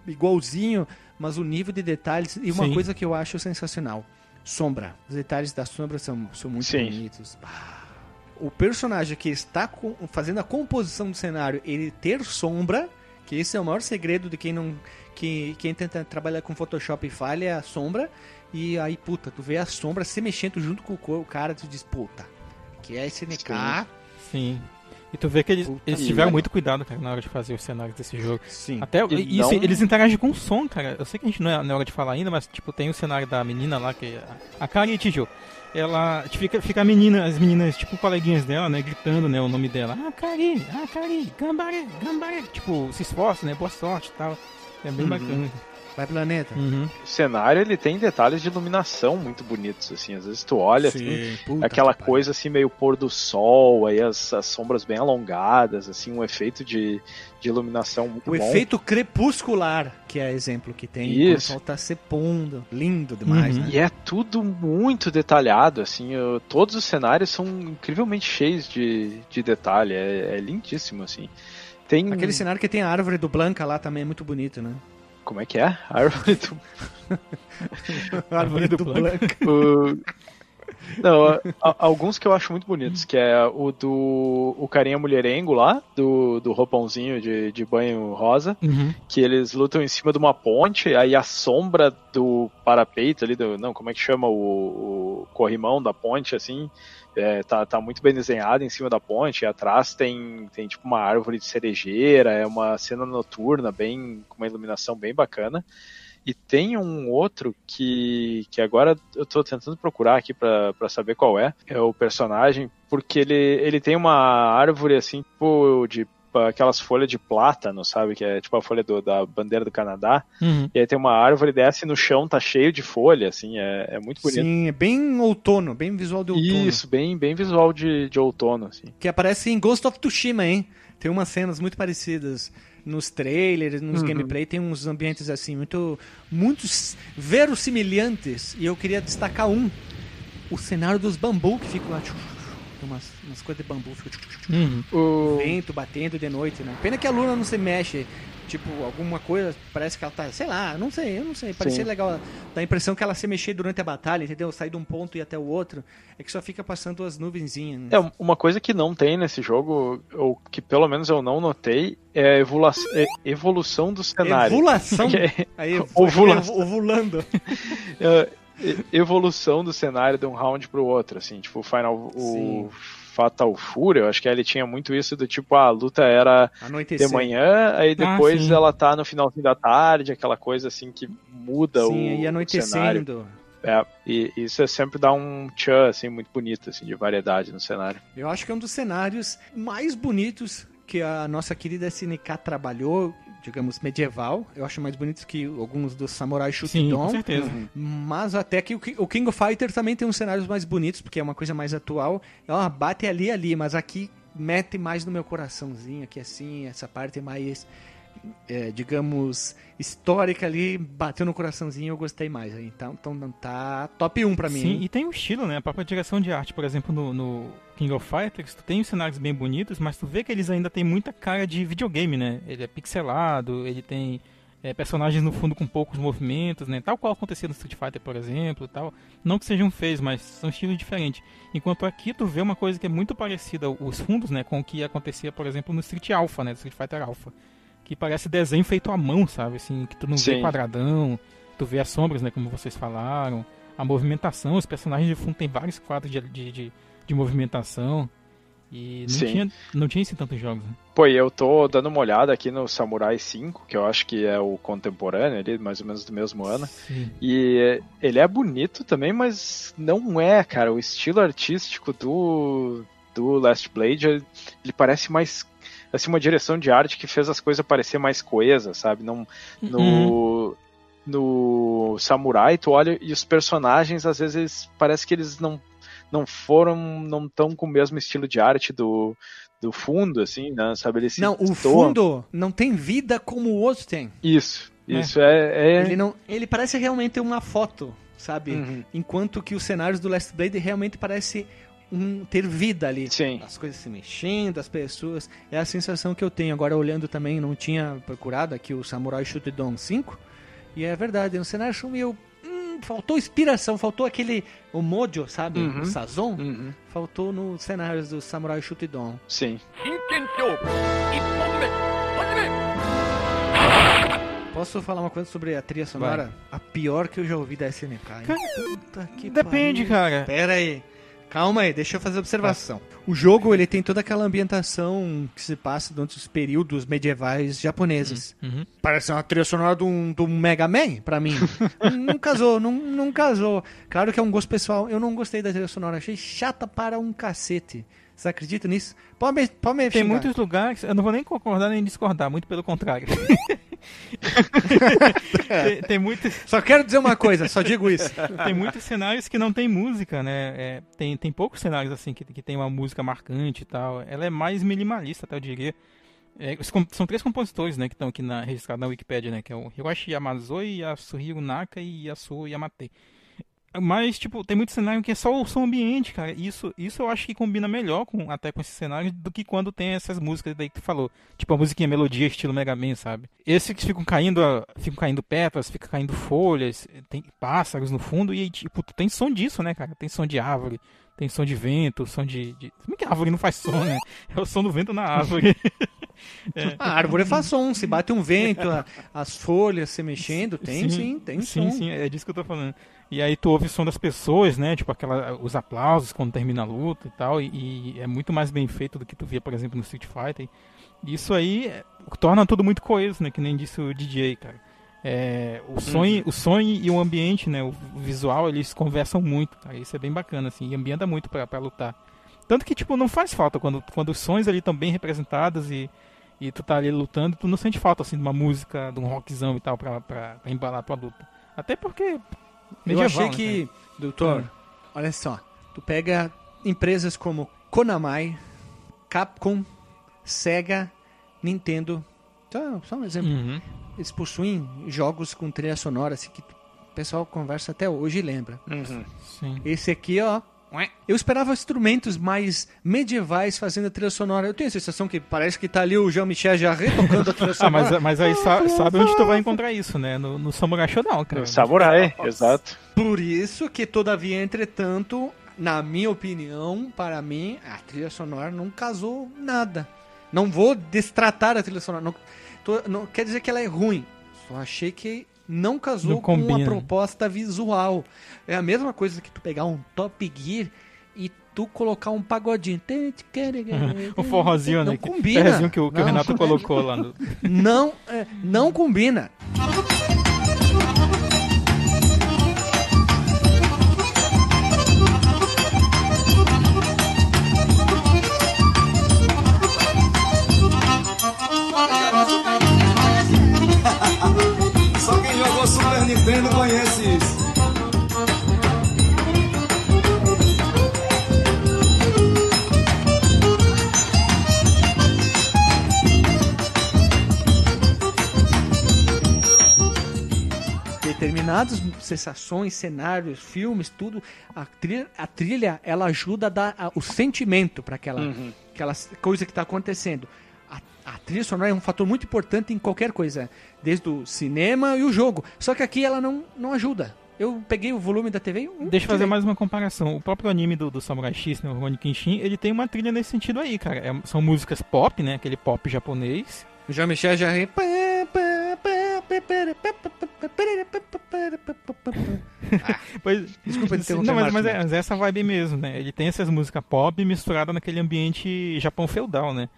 [SPEAKER 1] igualzinho, mas o nível de detalhes. E uma
[SPEAKER 4] Sim.
[SPEAKER 1] coisa que eu acho sensacional: sombra. Os detalhes da sombra são, são muito
[SPEAKER 3] Sim.
[SPEAKER 1] bonitos. O personagem que está com- fazendo a composição do cenário, ele ter sombra, que esse é o maior segredo de quem não. Que, quem tenta trabalhar com Photoshop e falha é a sombra. E aí, puta, tu vê a sombra se mexendo junto com o cara, tu diz, puta, que é SNK.
[SPEAKER 4] Sim. E tu vê que eles, eles tiveram muito cuidado, cara, na hora de fazer os cenários desse jogo.
[SPEAKER 1] Sim.
[SPEAKER 4] Até
[SPEAKER 3] E
[SPEAKER 4] isso,
[SPEAKER 3] não-
[SPEAKER 4] eles interagem com o som, cara. Eu sei que a gente não é na hora de falar ainda, mas tipo, tem o cenário da menina lá, que é a, Kari Tijo. Ela fica, fica a menina, as meninas, tipo, coleguinhas dela, né, gritando, né, o nome dela. Ah, Kari, ah, Kari, Gambare, Gambare. Tipo, se esforça, né, boa sorte e tal. É bem
[SPEAKER 1] Uhum.
[SPEAKER 4] bacana.
[SPEAKER 1] Vai planeta.
[SPEAKER 4] Uhum.
[SPEAKER 3] O cenário ele tem detalhes de iluminação muito bonitos, assim. Às vezes tu olha assim,
[SPEAKER 1] puta
[SPEAKER 3] aquela coisa assim meio pôr do sol, aí as, as sombras bem alongadas, assim, um efeito de, de iluminação muito
[SPEAKER 1] O
[SPEAKER 3] bom.
[SPEAKER 1] efeito crepuscular, que é exemplo que tem quando o
[SPEAKER 3] Isso.
[SPEAKER 1] sol tá se pondo. Lindo demais,
[SPEAKER 4] Uhum.
[SPEAKER 1] né?
[SPEAKER 3] E é tudo muito detalhado, assim, eu- todos os cenários são incrivelmente cheios de, de detalhe, é, é lindíssimo, assim. Tem...
[SPEAKER 1] Aquele cenário que tem a árvore do Blanca lá também é muito bonito, né?
[SPEAKER 3] Como é que é? Árvore do
[SPEAKER 1] árvore do,
[SPEAKER 4] do
[SPEAKER 1] Blanca.
[SPEAKER 3] O- Não, a- a- alguns que eu acho muito bonitos, que é o do o carinha mulherengo lá, do, do roupãozinho de, de banho rosa,
[SPEAKER 4] Uhum.
[SPEAKER 3] que eles lutam em cima de uma ponte, aí a sombra do parapeito ali, do, não, como é que chama o, o corrimão da ponte, assim, é, tá, tá muito bem desenhado em cima da ponte, e atrás tem, tem tipo uma árvore de cerejeira, é uma cena noturna, bem com uma iluminação bem bacana. E tem um outro que, que agora eu tô tentando procurar aqui pra saber qual é. É o personagem, porque ele, ele tem uma árvore assim, tipo, de aquelas folhas de plátano, sabe? Que é tipo a folha do- da bandeira do Canadá.
[SPEAKER 4] Uhum.
[SPEAKER 3] E aí tem uma árvore, desce no chão, tá cheio de folha, assim, é, é muito bonito.
[SPEAKER 1] Sim, é bem outono, bem visual de outono.
[SPEAKER 3] Isso, bem, bem visual de, de outono, assim.
[SPEAKER 1] Que aparece em Ghost of Tsushima, hein? Tem umas cenas muito parecidas. Nos trailers, nos
[SPEAKER 3] Uhum.
[SPEAKER 1] gameplay, tem uns ambientes assim muito muitos verossimilhantes. E eu queria destacar um, o cenário dos bambu que fica lá, tchu, tchu, tchu, tem umas, umas coisas de bambu, fica
[SPEAKER 4] Uhum.
[SPEAKER 3] O...
[SPEAKER 1] vento batendo de noite, né? Pena que a Luna não se mexe. Tipo, alguma coisa, parece que ela tá, sei lá, não sei, eu não sei. Parecia
[SPEAKER 3] Sim.
[SPEAKER 1] legal, dá a impressão que ela se mexer durante a batalha, entendeu? Sair de um ponto e ir até o outro. É que só fica passando as nuvenzinhas. né?
[SPEAKER 3] É, uma coisa que não tem nesse jogo, ou que pelo menos eu não notei, é a é evolução do cenário.
[SPEAKER 1] Evulação.
[SPEAKER 3] É-
[SPEAKER 1] Aí,
[SPEAKER 3] Ovulação.
[SPEAKER 1] ovulando.
[SPEAKER 3] é, evolução do cenário de um round pro outro, assim, tipo o Final,
[SPEAKER 1] Sim.
[SPEAKER 3] o Fatal Fury, eu acho que ele tinha muito isso do tipo, a luta era
[SPEAKER 1] Anoitecer.
[SPEAKER 3] de manhã, aí depois
[SPEAKER 4] sim.
[SPEAKER 3] ela tá no finalzinho da tarde, aquela coisa assim que muda
[SPEAKER 1] Sim,
[SPEAKER 3] o,
[SPEAKER 1] e
[SPEAKER 3] o
[SPEAKER 1] anoitecendo.
[SPEAKER 3] É, e isso é sempre dá um tchan, assim, muito bonito, assim, de variedade no cenário.
[SPEAKER 1] Eu acho que é um dos cenários mais bonitos que a nossa querida SNK trabalhou, digamos, medieval. Eu acho mais bonito que alguns dos Samurai
[SPEAKER 4] Sim, com certeza.
[SPEAKER 1] Mas até que o Ki- o King of Fighters também tem uns cenários mais bonitos, porque é uma coisa mais atual. Ela bate ali ali, mas aqui mete mais no meu coraçãozinho, aqui assim, essa parte mais, é, digamos, histórica ali, bateu no coraçãozinho, eu gostei mais. Então, então tá top 1 pra mim.
[SPEAKER 4] Sim,
[SPEAKER 1] hein?
[SPEAKER 4] e tem um estilo, né? A própria direção de arte, por exemplo, no, no King of Fighters, tu tem os cenários bem bonitos, mas tu vê que eles ainda têm muita cara de videogame, né? Ele é pixelado, ele tem é, personagens no fundo com poucos movimentos, né? Tal qual acontecia no Street Fighter, por exemplo, tal. Não que sejam feios, mas são estilos diferentes. Enquanto aqui tu vê uma coisa que é muito parecida, os fundos, né? Com o que acontecia, por exemplo, no Street Alpha, né? Street Fighter Alpha. Que parece desenho feito à mão, sabe? Assim, que tu não vê
[SPEAKER 3] Sim.
[SPEAKER 4] quadradão, tu vê as sombras, né? Como vocês falaram a movimentação, os personagens de fundo tem vários quadros de, de, de, de movimentação. E não
[SPEAKER 3] Sim.
[SPEAKER 4] tinha, não tinha isso em tantos jogos. Né?
[SPEAKER 3] Pô, e eu tô dando uma olhada aqui no Samurai 5, que eu acho que é o contemporâneo ali, mais ou menos do mesmo ano.
[SPEAKER 4] Sim.
[SPEAKER 3] E ele é bonito também, mas não é, cara. O estilo artístico do, do Last Blade, ele parece mais. Assim, uma direção de arte que fez as coisas parecer mais coesas, sabe? Não, no, no Samurai, tu olha e os personagens, às vezes, eles- parece que eles não, não foram, não estão com o mesmo estilo de arte do, do fundo, assim, né? Sabe? Se
[SPEAKER 1] Não, o fundo não tem vida como o outro tem.
[SPEAKER 3] Isso,
[SPEAKER 4] É.
[SPEAKER 3] isso é. é...
[SPEAKER 1] Ele, não, ele parece realmente uma foto, sabe?
[SPEAKER 3] Uhum.
[SPEAKER 1] Enquanto que os cenários do Last Blade realmente parece um, ter vida ali.
[SPEAKER 3] Sim.
[SPEAKER 1] As coisas se mexendo, as pessoas. É a sensação que eu tenho. Agora, olhando também, não tinha procurado aqui o Samurai Shodown 5. E é verdade, o cenário meio. Hum, faltou inspiração, faltou aquele. O mojo, sabe?
[SPEAKER 3] Uhum.
[SPEAKER 1] O sazon.
[SPEAKER 3] Uhum.
[SPEAKER 1] Faltou nos cenários do Samurai Shodown.
[SPEAKER 3] Sim.
[SPEAKER 1] Posso falar uma coisa sobre a trilha sonora? Vai. A pior que eu já ouvi da SNK.
[SPEAKER 4] Cara,
[SPEAKER 1] Puta que
[SPEAKER 4] Depende,
[SPEAKER 1] pariu.
[SPEAKER 4] cara.
[SPEAKER 1] Pera aí. Calma aí, deixa eu fazer a observação. O jogo, ele tem toda aquela ambientação que se passa durante os períodos medievais japoneses.
[SPEAKER 4] Uhum.
[SPEAKER 1] Parece uma trilha sonora de um, de um Mega Man, pra mim. não casou, não, não casou. Claro que é um gosto pessoal. Eu não gostei da trilha sonora, achei chata para um cacete. Você acredita nisso? Pode me, pode me
[SPEAKER 4] Tem
[SPEAKER 1] xingar.
[SPEAKER 4] muitos lugares, eu não vou nem concordar nem discordar, muito pelo contrário. tem, tem muitos,
[SPEAKER 1] Só quero dizer uma coisa, só digo isso.
[SPEAKER 4] tem muitos cenários que não tem música, né? É, tem, tem poucos cenários assim que, que tem uma música marcante e tal. Ela é mais minimalista, até eu diria. É, são três compositores, né, que estão aqui na, registrados na Wikipedia, né? Que é o Hiroshi Yamazoi, Yasuhiro Naka e Yasuo Yamate. Mas, tipo, tem muito cenário que é só o som ambiente, cara. Isso, isso eu acho que combina melhor com, até com esses cenários do que quando tem essas músicas daí que tu falou. Tipo, a musiquinha melodia estilo Mega Man, sabe? Esses que ficam caindo, ficam caindo pétalas, ficam caindo folhas, tem pássaros no fundo e, tipo, tu tem som disso, né, cara? Tem som de árvore, tem som de vento, som de... de... Se bem que a árvore não faz som, né? É o som do vento na árvore.
[SPEAKER 1] A árvore faz som, se bate um vento, a- as folhas se mexendo, tem sim, tem
[SPEAKER 4] sim,
[SPEAKER 1] som.
[SPEAKER 4] sim, é disso que eu tô falando. E aí tu ouve o som das pessoas, né? Tipo aquela, os aplausos quando termina a luta e tal. E, e é muito mais bem feito do que tu via, por exemplo, no Street Fighter. E isso aí é, torna tudo muito coeso, né? Que nem disse o DJ, cara. É, o, som, e- o som e o ambiente, né? O visual, eles conversam muito, cara. Isso é bem bacana, assim. E ambienta muito pra, pra lutar. Tanto que, tipo, não faz falta quando, quando os sons ali estão bem representados e, e tu tá ali lutando, tu não sente falta, assim, de uma música, de um rockzão e tal pra, pra, pra embalar tua luta. Até porque.
[SPEAKER 1] Eu
[SPEAKER 4] medieval,
[SPEAKER 1] achei
[SPEAKER 4] né,
[SPEAKER 1] que, doutor, olha só, tu pega empresas como Konami, Capcom, Sega, Nintendo Só, só um exemplo.
[SPEAKER 4] Uhum.
[SPEAKER 1] Eles possuem jogos com trilha sonora, assim, que o pessoal conversa até hoje e lembra.
[SPEAKER 3] Uhum.
[SPEAKER 1] Esse aqui, ó. Eu esperava instrumentos mais medievais fazendo a trilha sonora. Eu tenho a sensação que parece que tá ali o Jean-Michel Jarre tocando a trilha
[SPEAKER 4] Ah,
[SPEAKER 1] sonora.
[SPEAKER 4] mas, mas aí sa- sabe onde tu vai encontrar isso, né? No, no Samurai Shodown, cara.
[SPEAKER 3] Samurai, exato.
[SPEAKER 1] Por isso que, todavia, entretanto, na minha opinião, para mim, a trilha sonora não casou nada. Não vou destratar a trilha sonora. Não, tô- não quer dizer que ela é ruim. Só achei que não casou
[SPEAKER 4] Não
[SPEAKER 1] com
[SPEAKER 4] combina.
[SPEAKER 1] a proposta visual. É a mesma coisa que tu pegar um Top Gear e tu colocar um pagodinho.
[SPEAKER 4] O forrozinho,
[SPEAKER 1] não
[SPEAKER 4] né? que-
[SPEAKER 1] combina.
[SPEAKER 4] Ferrezinho que o, que o. Renato colocou lá no.
[SPEAKER 1] Não, é, não combina.
[SPEAKER 8] Super Nintendo conhece isso.
[SPEAKER 1] determinadas sensações, cenários, filmes, tudo, a trilha, a trilha ela ajuda a dar a- o sentimento para aquela,
[SPEAKER 3] Uhum.
[SPEAKER 1] aquela coisa que está acontecendo. A, a trilha sonora é um fator muito importante em qualquer coisa, desde o cinema e o jogo. Só que aqui ela não, não ajuda. Eu peguei o volume da TV e hum,
[SPEAKER 4] Deixa eu fazer mais uma comparação. O próprio anime do, do Samurai X, né, o Rurouni Kenshin, ele tem uma trilha nesse sentido aí, cara. É- são músicas pop, né? Aquele pop japonês.
[SPEAKER 1] O Jean-Michel já.
[SPEAKER 4] Pois,
[SPEAKER 1] Desculpa interromper,
[SPEAKER 4] Não, mas, mas é,
[SPEAKER 1] mas-
[SPEAKER 4] é essa vibe mesmo, né? Ele tem essas músicas pop misturadas naquele ambiente Japão feudal, né?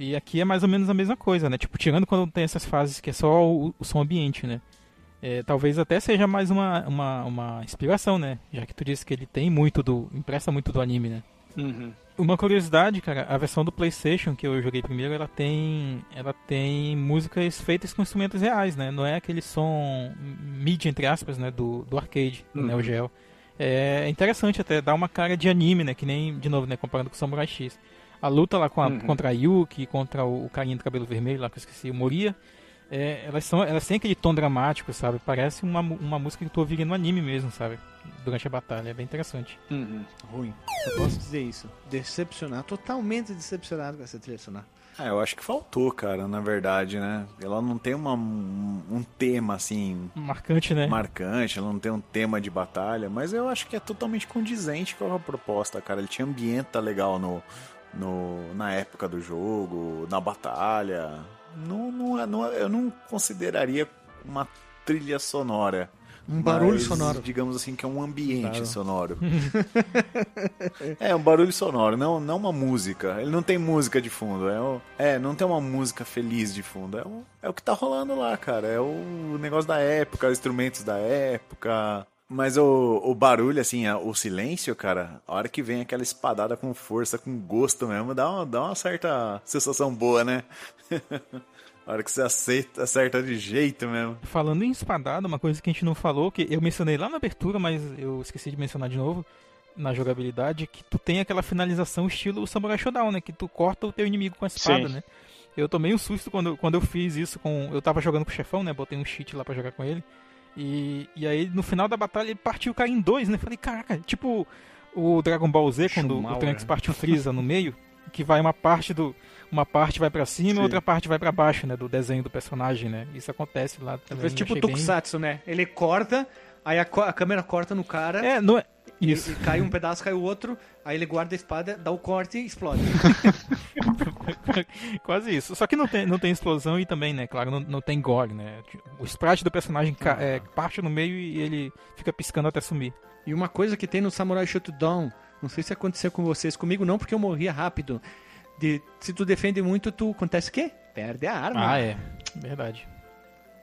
[SPEAKER 4] E aqui é mais ou menos a mesma coisa, né? Tipo, tirando quando tem essas fases que é só o, o som ambiente, né? É, talvez até seja mais uma, uma, uma inspiração, né? Já que tu disse que ele tem muito do. empresta muito do anime, né?
[SPEAKER 3] Uhum.
[SPEAKER 4] Uma curiosidade, cara, a versão do PlayStation que eu joguei primeiro, ela tem, ela tem músicas feitas com instrumentos reais, né? Não é aquele som MIDI entre aspas, né, do, do arcade, do
[SPEAKER 3] Uhum.
[SPEAKER 4] Neo Geo. É interessante até, dá uma cara de anime, né, que nem de novo, né, comparando com o Samurai X. A luta lá com a,
[SPEAKER 3] Uhum.
[SPEAKER 4] contra a Yuki, contra o, o carinha do cabelo vermelho lá que eu esqueci, o Moria, é, elas são, elas têm aquele tom dramático, sabe? Parece uma, uma música que tu ouviria no anime mesmo, sabe? Durante a batalha, é bem interessante.
[SPEAKER 3] Uhum.
[SPEAKER 1] Ruim. Eu posso dizer isso. Decepcionado, totalmente decepcionado com essa trilha sonora.
[SPEAKER 2] Ah, eu acho que faltou, cara, na verdade, né? Ela não tem uma, um, um tema, assim,
[SPEAKER 4] Marcante, né?
[SPEAKER 2] marcante, ela não tem um tema de batalha, mas eu acho que é totalmente condizente com a proposta, cara. Ele tinha ambienta legal no, no, na época do jogo, na batalha. Não, não, é- não, é- eu não consideraria uma trilha sonora.
[SPEAKER 1] Um barulho
[SPEAKER 2] mas,
[SPEAKER 1] sonoro.
[SPEAKER 2] Digamos assim, que é um ambiente
[SPEAKER 1] Claro.
[SPEAKER 2] sonoro. é, um barulho sonoro, não, não uma música. Ele não tem música de fundo. É, o- é não tem uma música feliz de fundo. É o, é o que tá rolando lá, cara. É o negócio da época, os instrumentos da época. Mas o, o barulho, assim, o silêncio, cara, a hora que vem aquela espadada com força, com gosto mesmo, dá uma, dá uma certa sensação boa, né? a hora que você aceita, acerta de jeito mesmo.
[SPEAKER 4] Falando em espadada, uma coisa que a gente não falou, que eu mencionei lá na abertura, mas eu esqueci de mencionar de novo, na jogabilidade, que tu tem aquela finalização estilo Samurai Shodown, né? Que tu corta o teu inimigo com a espada,
[SPEAKER 3] Sim.
[SPEAKER 4] né? Eu tomei um susto quando, quando eu fiz isso com... Eu tava jogando com o chefão, né? Botei um cheat lá pra jogar com ele. E, e aí, no final da batalha, ele partiu o cara em dois, né? Falei, caraca, tipo o Dragon Ball Z, quando o Trunks
[SPEAKER 1] né?
[SPEAKER 4] parte o Freeza no meio, que vai uma parte do... Uma parte vai pra cima,
[SPEAKER 3] Sim.
[SPEAKER 4] outra parte vai pra baixo, né? Do desenho do personagem, né? Isso acontece lá também.
[SPEAKER 1] Fez tipo
[SPEAKER 4] bem-
[SPEAKER 1] Tokusatsu, né? Ele corta, aí a, co- a câmera corta no cara,
[SPEAKER 4] É, não é.
[SPEAKER 1] e-
[SPEAKER 4] Isso.
[SPEAKER 1] e cai um pedaço, cai o outro, aí ele guarda a espada, dá o corte e explode.
[SPEAKER 4] Quase isso. Só que não tem, não tem explosão e também, né? Claro, não, não tem gore, né? O sprite do personagem ca- é, parte no meio e ele fica piscando até sumir.
[SPEAKER 1] E uma coisa que tem no Samurai Shodown, não sei se aconteceu com vocês, comigo não, porque eu morria rápido. De, se tu defende muito, tu acontece o quê? Perde a arma.
[SPEAKER 4] Ah, é. Verdade.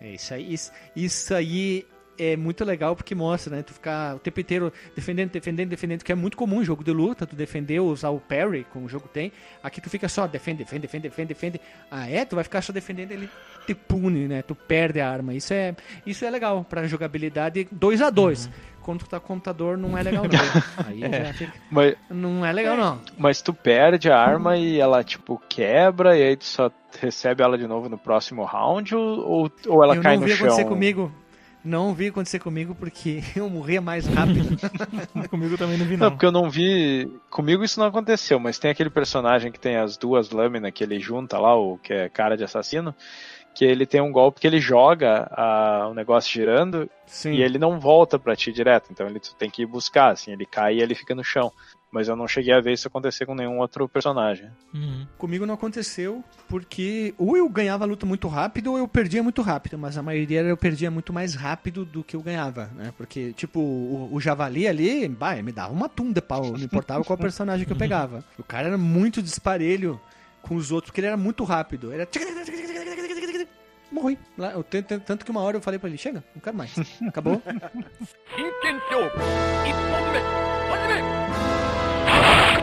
[SPEAKER 1] É isso aí. Isso, isso aí é muito legal porque mostra, né? Tu ficar o tempo inteiro defendendo, defendendo, defendendo, que é muito comum em jogo de luta, tu defender, usar o parry, como o jogo tem. Aqui tu fica só defende, defende, defende, defende, defende. Ah, é? Tu vai ficar só defendendo, ele te pune, né? Tu perde a arma. Isso é, isso é legal pra jogabilidade 2 a 2 Quando tu tá com computador, não é legal não. Aí já fica...
[SPEAKER 3] Mas,
[SPEAKER 1] Não é legal não.
[SPEAKER 3] mas tu perde a arma e ela, tipo, quebra e aí tu só recebe ela de novo no próximo round ou, ou, ou ela
[SPEAKER 1] eu
[SPEAKER 3] cai
[SPEAKER 1] não
[SPEAKER 3] no
[SPEAKER 1] vi acontecer
[SPEAKER 3] chão?
[SPEAKER 1] comigo. Não vi acontecer comigo porque eu morria mais rápido.
[SPEAKER 4] Comigo também não vi,
[SPEAKER 3] Não,
[SPEAKER 4] não.
[SPEAKER 3] porque eu não vi. Comigo isso não aconteceu, mas tem aquele personagem que tem as duas lâminas que ele junta lá, o que é cara de assassino, que ele tem um golpe que ele joga o negócio girando
[SPEAKER 1] Sim.
[SPEAKER 3] e ele não volta pra ti direto. Então ele tu tem que ir buscar, assim, ele cai e ele fica no chão. Mas eu não cheguei a ver isso acontecer com nenhum outro personagem.
[SPEAKER 4] Uhum.
[SPEAKER 1] Comigo não aconteceu porque ou eu ganhava a luta muito rápido ou eu perdia muito rápido, mas a maioria eu perdia muito mais rápido do que eu ganhava, né? Porque, tipo, o, o Javali ali, bah, me dava uma tunda pau, não importava qual personagem que eu pegava. O cara era muito disparelho com os outros, porque ele era muito rápido. Era... Morri. Lá, eu, tanto, tanto que uma hora eu falei pra ele, chega, não quero mais. Acabou.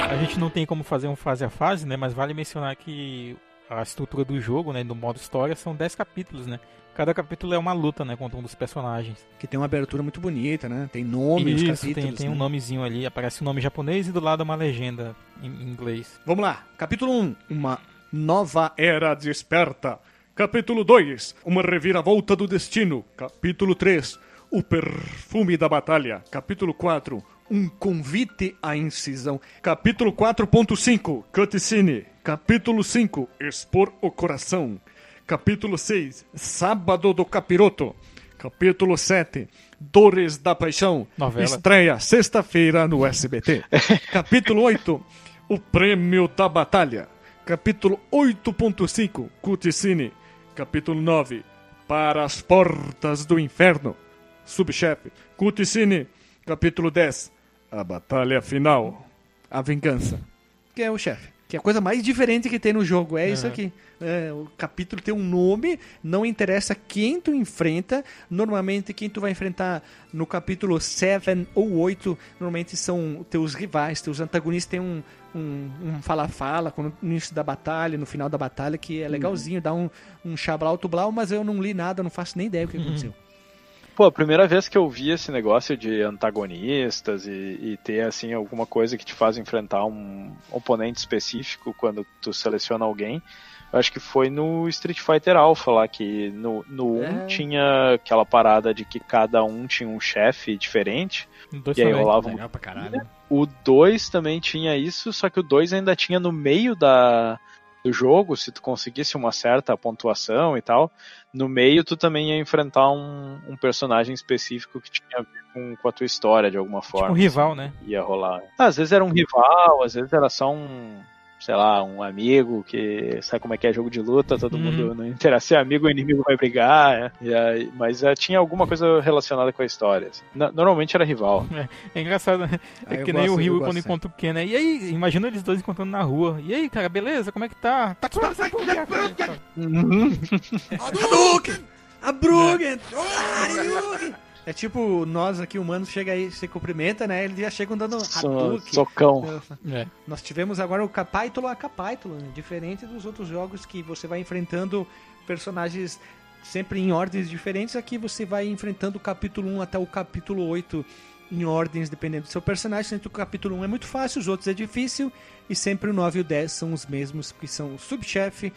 [SPEAKER 4] A gente não tem como fazer um fase a fase, né? Mas vale mencionar que a estrutura do jogo, né? Do modo história, são 10 capítulos, né? Cada capítulo é uma luta, né? Contra um dos personagens.
[SPEAKER 1] Que tem uma abertura muito bonita, né? Tem nome nos
[SPEAKER 4] Isso,
[SPEAKER 1] capítulos.
[SPEAKER 4] tem, tem um
[SPEAKER 1] né?
[SPEAKER 4] nomezinho ali, aparece um nome japonês e do lado uma legenda em em inglês.
[SPEAKER 1] Vamos lá. Capítulo 1. Uma nova era desperta. Capítulo 2. Uma reviravolta do destino. Capítulo 3. O perfume da batalha. Capítulo 4. Um convite à incisão. Capítulo 4.5. Cutscene. Capítulo 5. Expor o coração. Capítulo 6. Sábado do capiroto. Capítulo 7. Dores da paixão.
[SPEAKER 4] Novela.
[SPEAKER 1] Estreia sexta-feira no SBT. Capítulo 8. O Prêmio da Batalha. Capítulo 8.5. Cutscene. Capítulo 9. Para as Portas do Inferno. Subchefe. Cutscene. Capítulo 10. A Batalha Final. A Vingança. Que é o chefe. Que é a coisa mais diferente que tem no jogo. É isso aqui. É, o capítulo tem um nome, não interessa quem tu enfrenta. Normalmente, quem tu vai enfrentar no capítulo 7 ou 8, normalmente são teus rivais, teus antagonistas. Tem um um um fala-fala quando- no início da batalha, no final da batalha, que é legalzinho, dá um, um xablau tublau, mas eu não li nada, não faço nem ideia o que aconteceu.
[SPEAKER 3] Pô, a primeira vez que eu vi esse negócio de antagonistas e, e ter, assim, alguma coisa que te faz enfrentar um oponente específico quando tu seleciona alguém, eu acho que foi no Street Fighter Alpha lá, que no, no 1
[SPEAKER 1] É.
[SPEAKER 3] tinha aquela parada de que cada um tinha um chefe diferente, e aí
[SPEAKER 4] também.
[SPEAKER 3] rolava um
[SPEAKER 1] Legal pra caralho.
[SPEAKER 3] o 2 também tinha isso, só que o 2 ainda tinha no meio da, do jogo, se tu conseguisse uma certa pontuação e tal, no meio tu também ia enfrentar um, um personagem específico que tinha a ver com, com a tua história de alguma forma.
[SPEAKER 4] Tipo um rival,
[SPEAKER 3] assim,
[SPEAKER 4] né?
[SPEAKER 3] Ia rolar. Às vezes era um rival, às vezes era só um, sei lá, um amigo que sabe como é que é jogo de luta, todo
[SPEAKER 4] Uhum.
[SPEAKER 3] mundo não interessa se é amigo ou inimigo vai brigar, é. E aí- mas é, tinha alguma coisa relacionada com a história. assim. No- Normalmente era rival.
[SPEAKER 4] É engraçado, né?
[SPEAKER 1] Ah,
[SPEAKER 4] É
[SPEAKER 1] eu
[SPEAKER 4] que nem
[SPEAKER 1] gosto,
[SPEAKER 4] o Rio quando encontra o Ken, né? E aí, imagina eles dois encontrando na rua. E aí, cara, beleza? Como é que tá? Tá tudo certo, cara.
[SPEAKER 1] Hadouken! A Bruggen! Hadouken! É tipo, nós aqui humanos chega aí, se cumprimenta, né? Eles já chegam dando
[SPEAKER 3] So-
[SPEAKER 1] Hadouken.
[SPEAKER 3] socão.
[SPEAKER 4] É.
[SPEAKER 1] Nós tivemos agora o capítulo a capítulo, né? diferente dos outros jogos que você vai enfrentando personagens sempre em ordens diferentes. Aqui você vai enfrentando o capítulo 1 até o capítulo 8 em ordens, dependendo do seu personagem. Sendo que o capítulo 1 é muito fácil, os outros é difícil. E sempre o 9 e o 10 são os mesmos, que são o subchefe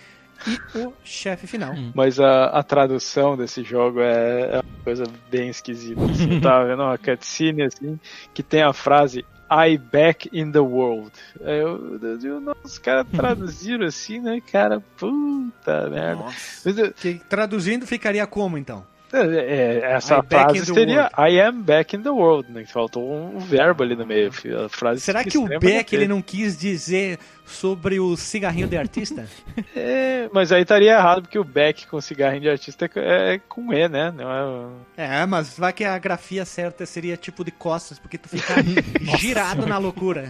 [SPEAKER 1] e o chefe final.
[SPEAKER 3] Mas a, a tradução desse jogo é, é uma coisa bem esquisita. Assim. Tava vendo uma cutscene assim, que tem a frase I back in the world. Aí Eu, eu, eu, nossa, os caras traduziram assim, né, cara? Puta merda.
[SPEAKER 2] Nossa.
[SPEAKER 3] Mas, é,
[SPEAKER 1] Que, traduzindo ficaria como então?
[SPEAKER 3] É, essa
[SPEAKER 1] I back
[SPEAKER 3] frase seria I am back in the world, né? Faltou um, verbo ali no meio. A frase
[SPEAKER 1] Será que o
[SPEAKER 3] mas
[SPEAKER 1] ele não quis dizer sobre o cigarrinho de artista?
[SPEAKER 3] É, mas aí estaria errado, porque o Beck com cigarrinho de artista é, é com E, né? Não é.
[SPEAKER 1] É, mas vai que a grafia certa seria tipo de costas, porque tu fica girado na loucura.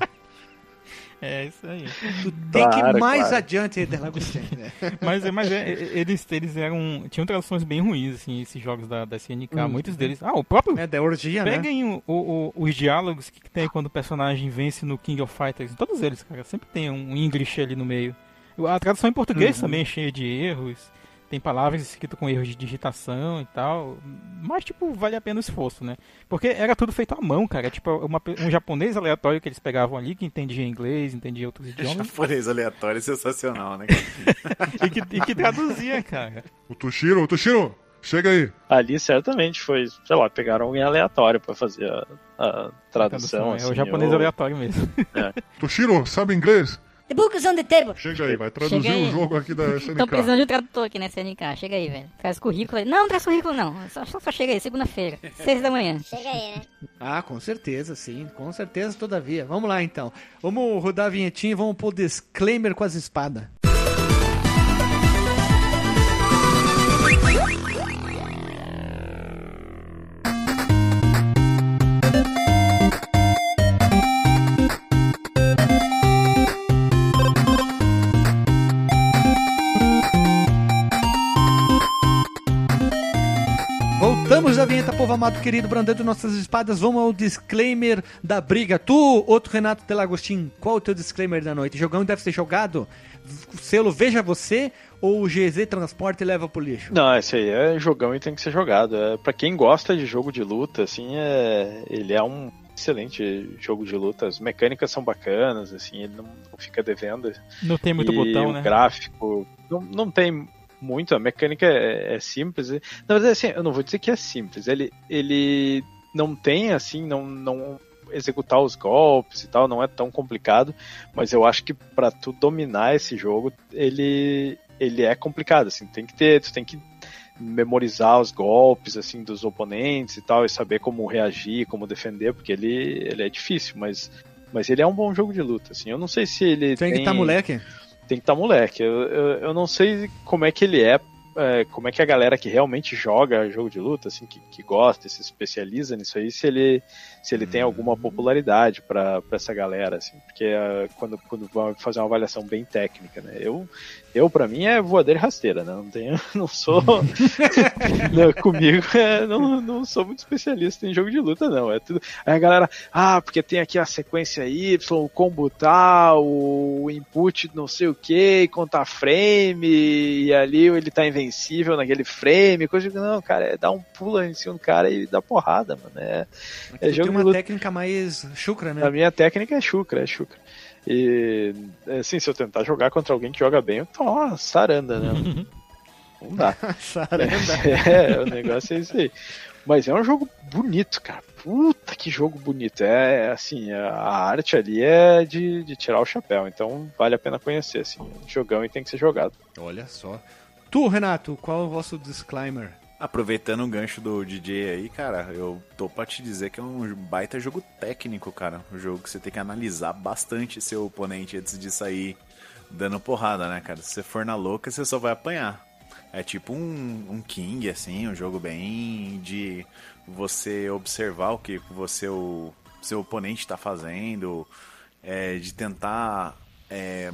[SPEAKER 4] É isso aí.
[SPEAKER 1] Tu tem que ir mais
[SPEAKER 3] claro.
[SPEAKER 1] adiante, Delagostinho. né?
[SPEAKER 4] Mas, é- mas é, eles, eles eram. Tinham traduções bem ruins, assim, esses jogos da, da SNK.
[SPEAKER 1] Hum.
[SPEAKER 4] Muitos deles. Ah, o próprio.
[SPEAKER 1] É da orgia, né?
[SPEAKER 4] Peguem o- o- o- os diálogos que tem quando o personagem vence no King of Fighters. Todos eles, cara. Sempre tem um English ali no meio. A tradução em português
[SPEAKER 1] Uhum.
[SPEAKER 4] também é cheia de erros. Tem palavras escritas com erros de digitação e tal. Mas, tipo, vale a pena o esforço, né? Porque era tudo feito à mão, cara. Tipo, uma um japonês aleatório que eles pegavam ali, que entendia inglês, entendia outros idiomas,
[SPEAKER 2] Japonês aleatório é sensacional, né?
[SPEAKER 4] e, que, e que traduzia, cara.
[SPEAKER 9] O Toshiro, o Toshiro, chega aí.
[SPEAKER 3] Ali certamente foi, sei lá, pegaram alguém aleatório pra fazer a, a tradução.
[SPEAKER 4] é
[SPEAKER 3] assim,
[SPEAKER 4] o japonês
[SPEAKER 3] ou-
[SPEAKER 4] aleatório mesmo.
[SPEAKER 9] Toshiro, sabe inglês?
[SPEAKER 10] The book is on the table.
[SPEAKER 9] Chega aí, vai traduzir o jogo aqui da
[SPEAKER 10] Tô
[SPEAKER 9] SNK.
[SPEAKER 10] precisando de um tradutor aqui nessa NK. Chega aí, velho. Traz currículo. Não, não traz currículo não. Só, só, só chega aí, segunda-feira. Seis da manhã.
[SPEAKER 6] Chega aí, né?
[SPEAKER 1] Ah, com certeza, sim. Com certeza, todavia. Vamos lá, então. Vamos rodar a vinhetinha e vamos pôr disclaimer com as espadas. Vinheta, povo amado querido, brandando nossas espadas. Vamos ao disclaimer da briga. Tu, outro Renato Delagostin, qual o teu disclaimer da noite? Jogão deve ser jogado? V- Selo Veja Você ou o GZ Transporte leva pro lixo?
[SPEAKER 3] Não, esse aí é jogão e tem que ser jogado. É, para quem gosta de jogo de luta, assim, é, ele é um excelente jogo de luta. As mecânicas são bacanas, assim, ele não, não fica devendo.
[SPEAKER 4] Não tem muito
[SPEAKER 3] e
[SPEAKER 4] botão,
[SPEAKER 3] o
[SPEAKER 4] né?
[SPEAKER 3] gráfico não, não tem muito, a mecânica é, é simples. Na verdade, assim, eu não vou dizer que é simples. Ele, ele não tem, assim, não, não executar os golpes e tal, não é tão complicado, mas eu acho que para tu dominar esse jogo, ele, ele é complicado, assim, tem que ter, tu tem que memorizar os golpes assim dos oponentes e tal e saber como reagir, como defender, porque ele, ele é difícil, mas mas ele é um bom jogo de luta, assim. Eu não sei se ele
[SPEAKER 1] Tem que estar moleque?
[SPEAKER 3] Tem que estar moleque. Eu, eu, eu não sei como é que ele é, é, como é que a galera que realmente joga jogo de luta, assim, que, que gosta, se especializa nisso aí, se ele, se ele tem alguma popularidade para essa galera, assim, porque é, quando, quando vai fazer uma avaliação bem técnica, né? Eu, eu para mim é voadeira e rasteira, né? Não tenho, não sou não, comigo, é, não, não sou muito especialista em jogo de luta, não. É tudo. Aí a galera, ah, porque tem aqui a sequência Y, o combo tal, o input não sei o que, contar frame, e ali ele tá invencível naquele frame, coisa que não, cara, é dar um pulo em cima do cara e dar porrada, mano. É, é jogo
[SPEAKER 1] tem
[SPEAKER 3] de
[SPEAKER 1] uma
[SPEAKER 3] luta.
[SPEAKER 1] técnica mais chucra, né?
[SPEAKER 3] A minha técnica é chucra, é chucra. E assim, se eu tentar jogar contra alguém que joga bem, eu tomo uma saranda, né? Não dá.
[SPEAKER 1] Saranda.
[SPEAKER 3] É, o negócio é isso aí. Mas é um jogo bonito, cara. Puta que jogo bonito. É é, assim, a arte ali é de, de tirar o chapéu. Então vale a pena conhecer, assim. Jogão e tem que ser jogado.
[SPEAKER 1] Olha só. Tu, Renato, qual é o vosso disclaimer?
[SPEAKER 2] Aproveitando o gancho do DJ aí, cara, eu tô pra te dizer que é um baita jogo técnico, cara. Um jogo que você tem que analisar bastante seu oponente antes de sair dando porrada, né, cara? Se você for na louca, você só vai apanhar. É tipo um, um King, assim, um jogo bem de você observar o que você, o seu oponente tá fazendo, é, de tentar é,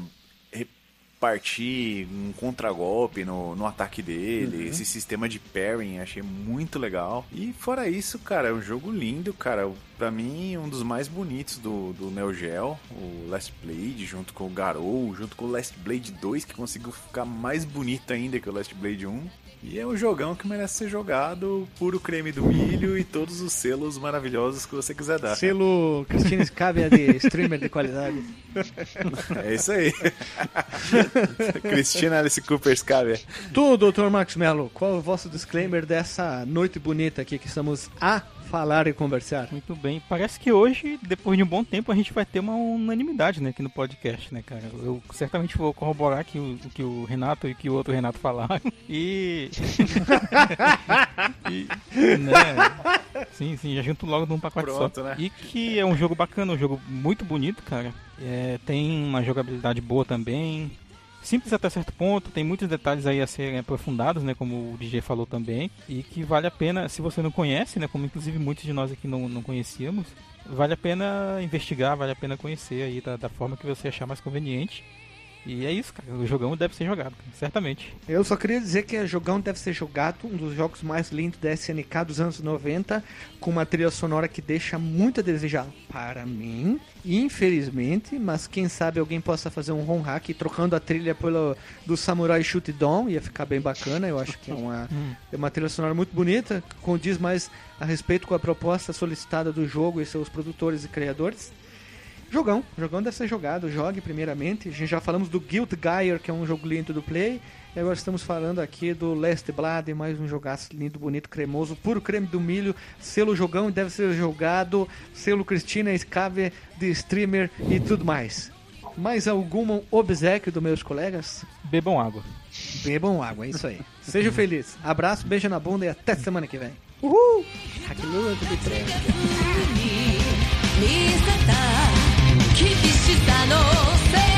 [SPEAKER 2] repartir um contragolpe no, no ataque dele,
[SPEAKER 1] Uhum.
[SPEAKER 2] esse sistema de pairing, achei muito legal. E fora isso, cara, é um jogo lindo, cara. Pra mim, um dos mais bonitos do, do Neo Geo, o Last Blade, junto com o Garou, junto com o Last Blade 2, que conseguiu ficar mais bonito ainda que o Last Blade 1. E é um jogão que merece ser jogado, puro creme do milho e todos os selos maravilhosos que você quiser dar.
[SPEAKER 1] Selo Cristina Scavia de streamer de qualidade.
[SPEAKER 2] É isso aí. Cristina Alice Cooper Scavia.
[SPEAKER 1] Tu, Dr. Max Mello, qual é o vosso disclaimer dessa noite bonita aqui que estamos a falar e conversar?
[SPEAKER 4] Muito bem. Parece que hoje, depois de um bom tempo, a gente vai ter uma unanimidade né, aqui no podcast, né, cara? Eu certamente vou corroborar aqui o, o que o Renato e o que o outro Renato falaram. E. e né? Sim, sim, já junto logo num pacote
[SPEAKER 2] Pronto,
[SPEAKER 4] só.
[SPEAKER 2] né?
[SPEAKER 4] E que é um jogo bacana, um jogo muito bonito, cara. É, tem uma jogabilidade boa também. Simples até certo ponto, tem muitos detalhes aí a serem aprofundados, né, como o DJ falou também, e que vale a pena, se você não conhece, né, como inclusive muitos de nós aqui não, não conhecíamos, vale a pena investigar, vale a pena conhecer aí da, da forma que você achar mais conveniente. E é isso, cara. O jogão deve ser jogado, certamente.
[SPEAKER 1] Eu só queria dizer que o jogão deve ser jogado, um dos jogos mais lindos da SNK dos anos 90, com uma trilha sonora que deixa muito a desejar para mim, infelizmente, mas quem sabe alguém possa fazer um home hack trocando a trilha pelo do Samurai Shodown, ia ficar bem bacana, eu acho que é uma, é uma trilha sonora muito bonita, condiz mais a respeito com a proposta solicitada do jogo e seus produtores e criadores. Jogão, jogão deve ser jogado, jogue primeiramente. A gente já falamos do Guild Gear, que é um jogo lindo do Play. E agora estamos falando aqui do Last Blood, mais um jogaço lindo, bonito, cremoso, puro creme do milho, selo jogão e deve ser jogado, selo Cristina, Scave de streamer e tudo mais. Mais algum obsequio dos meus colegas?
[SPEAKER 4] Bebam água.
[SPEAKER 1] Bebam água, é isso aí. Seja feliz. Abraço, beijo na bunda e até semana que vem. Uhul!
[SPEAKER 11] 厳しさの。せ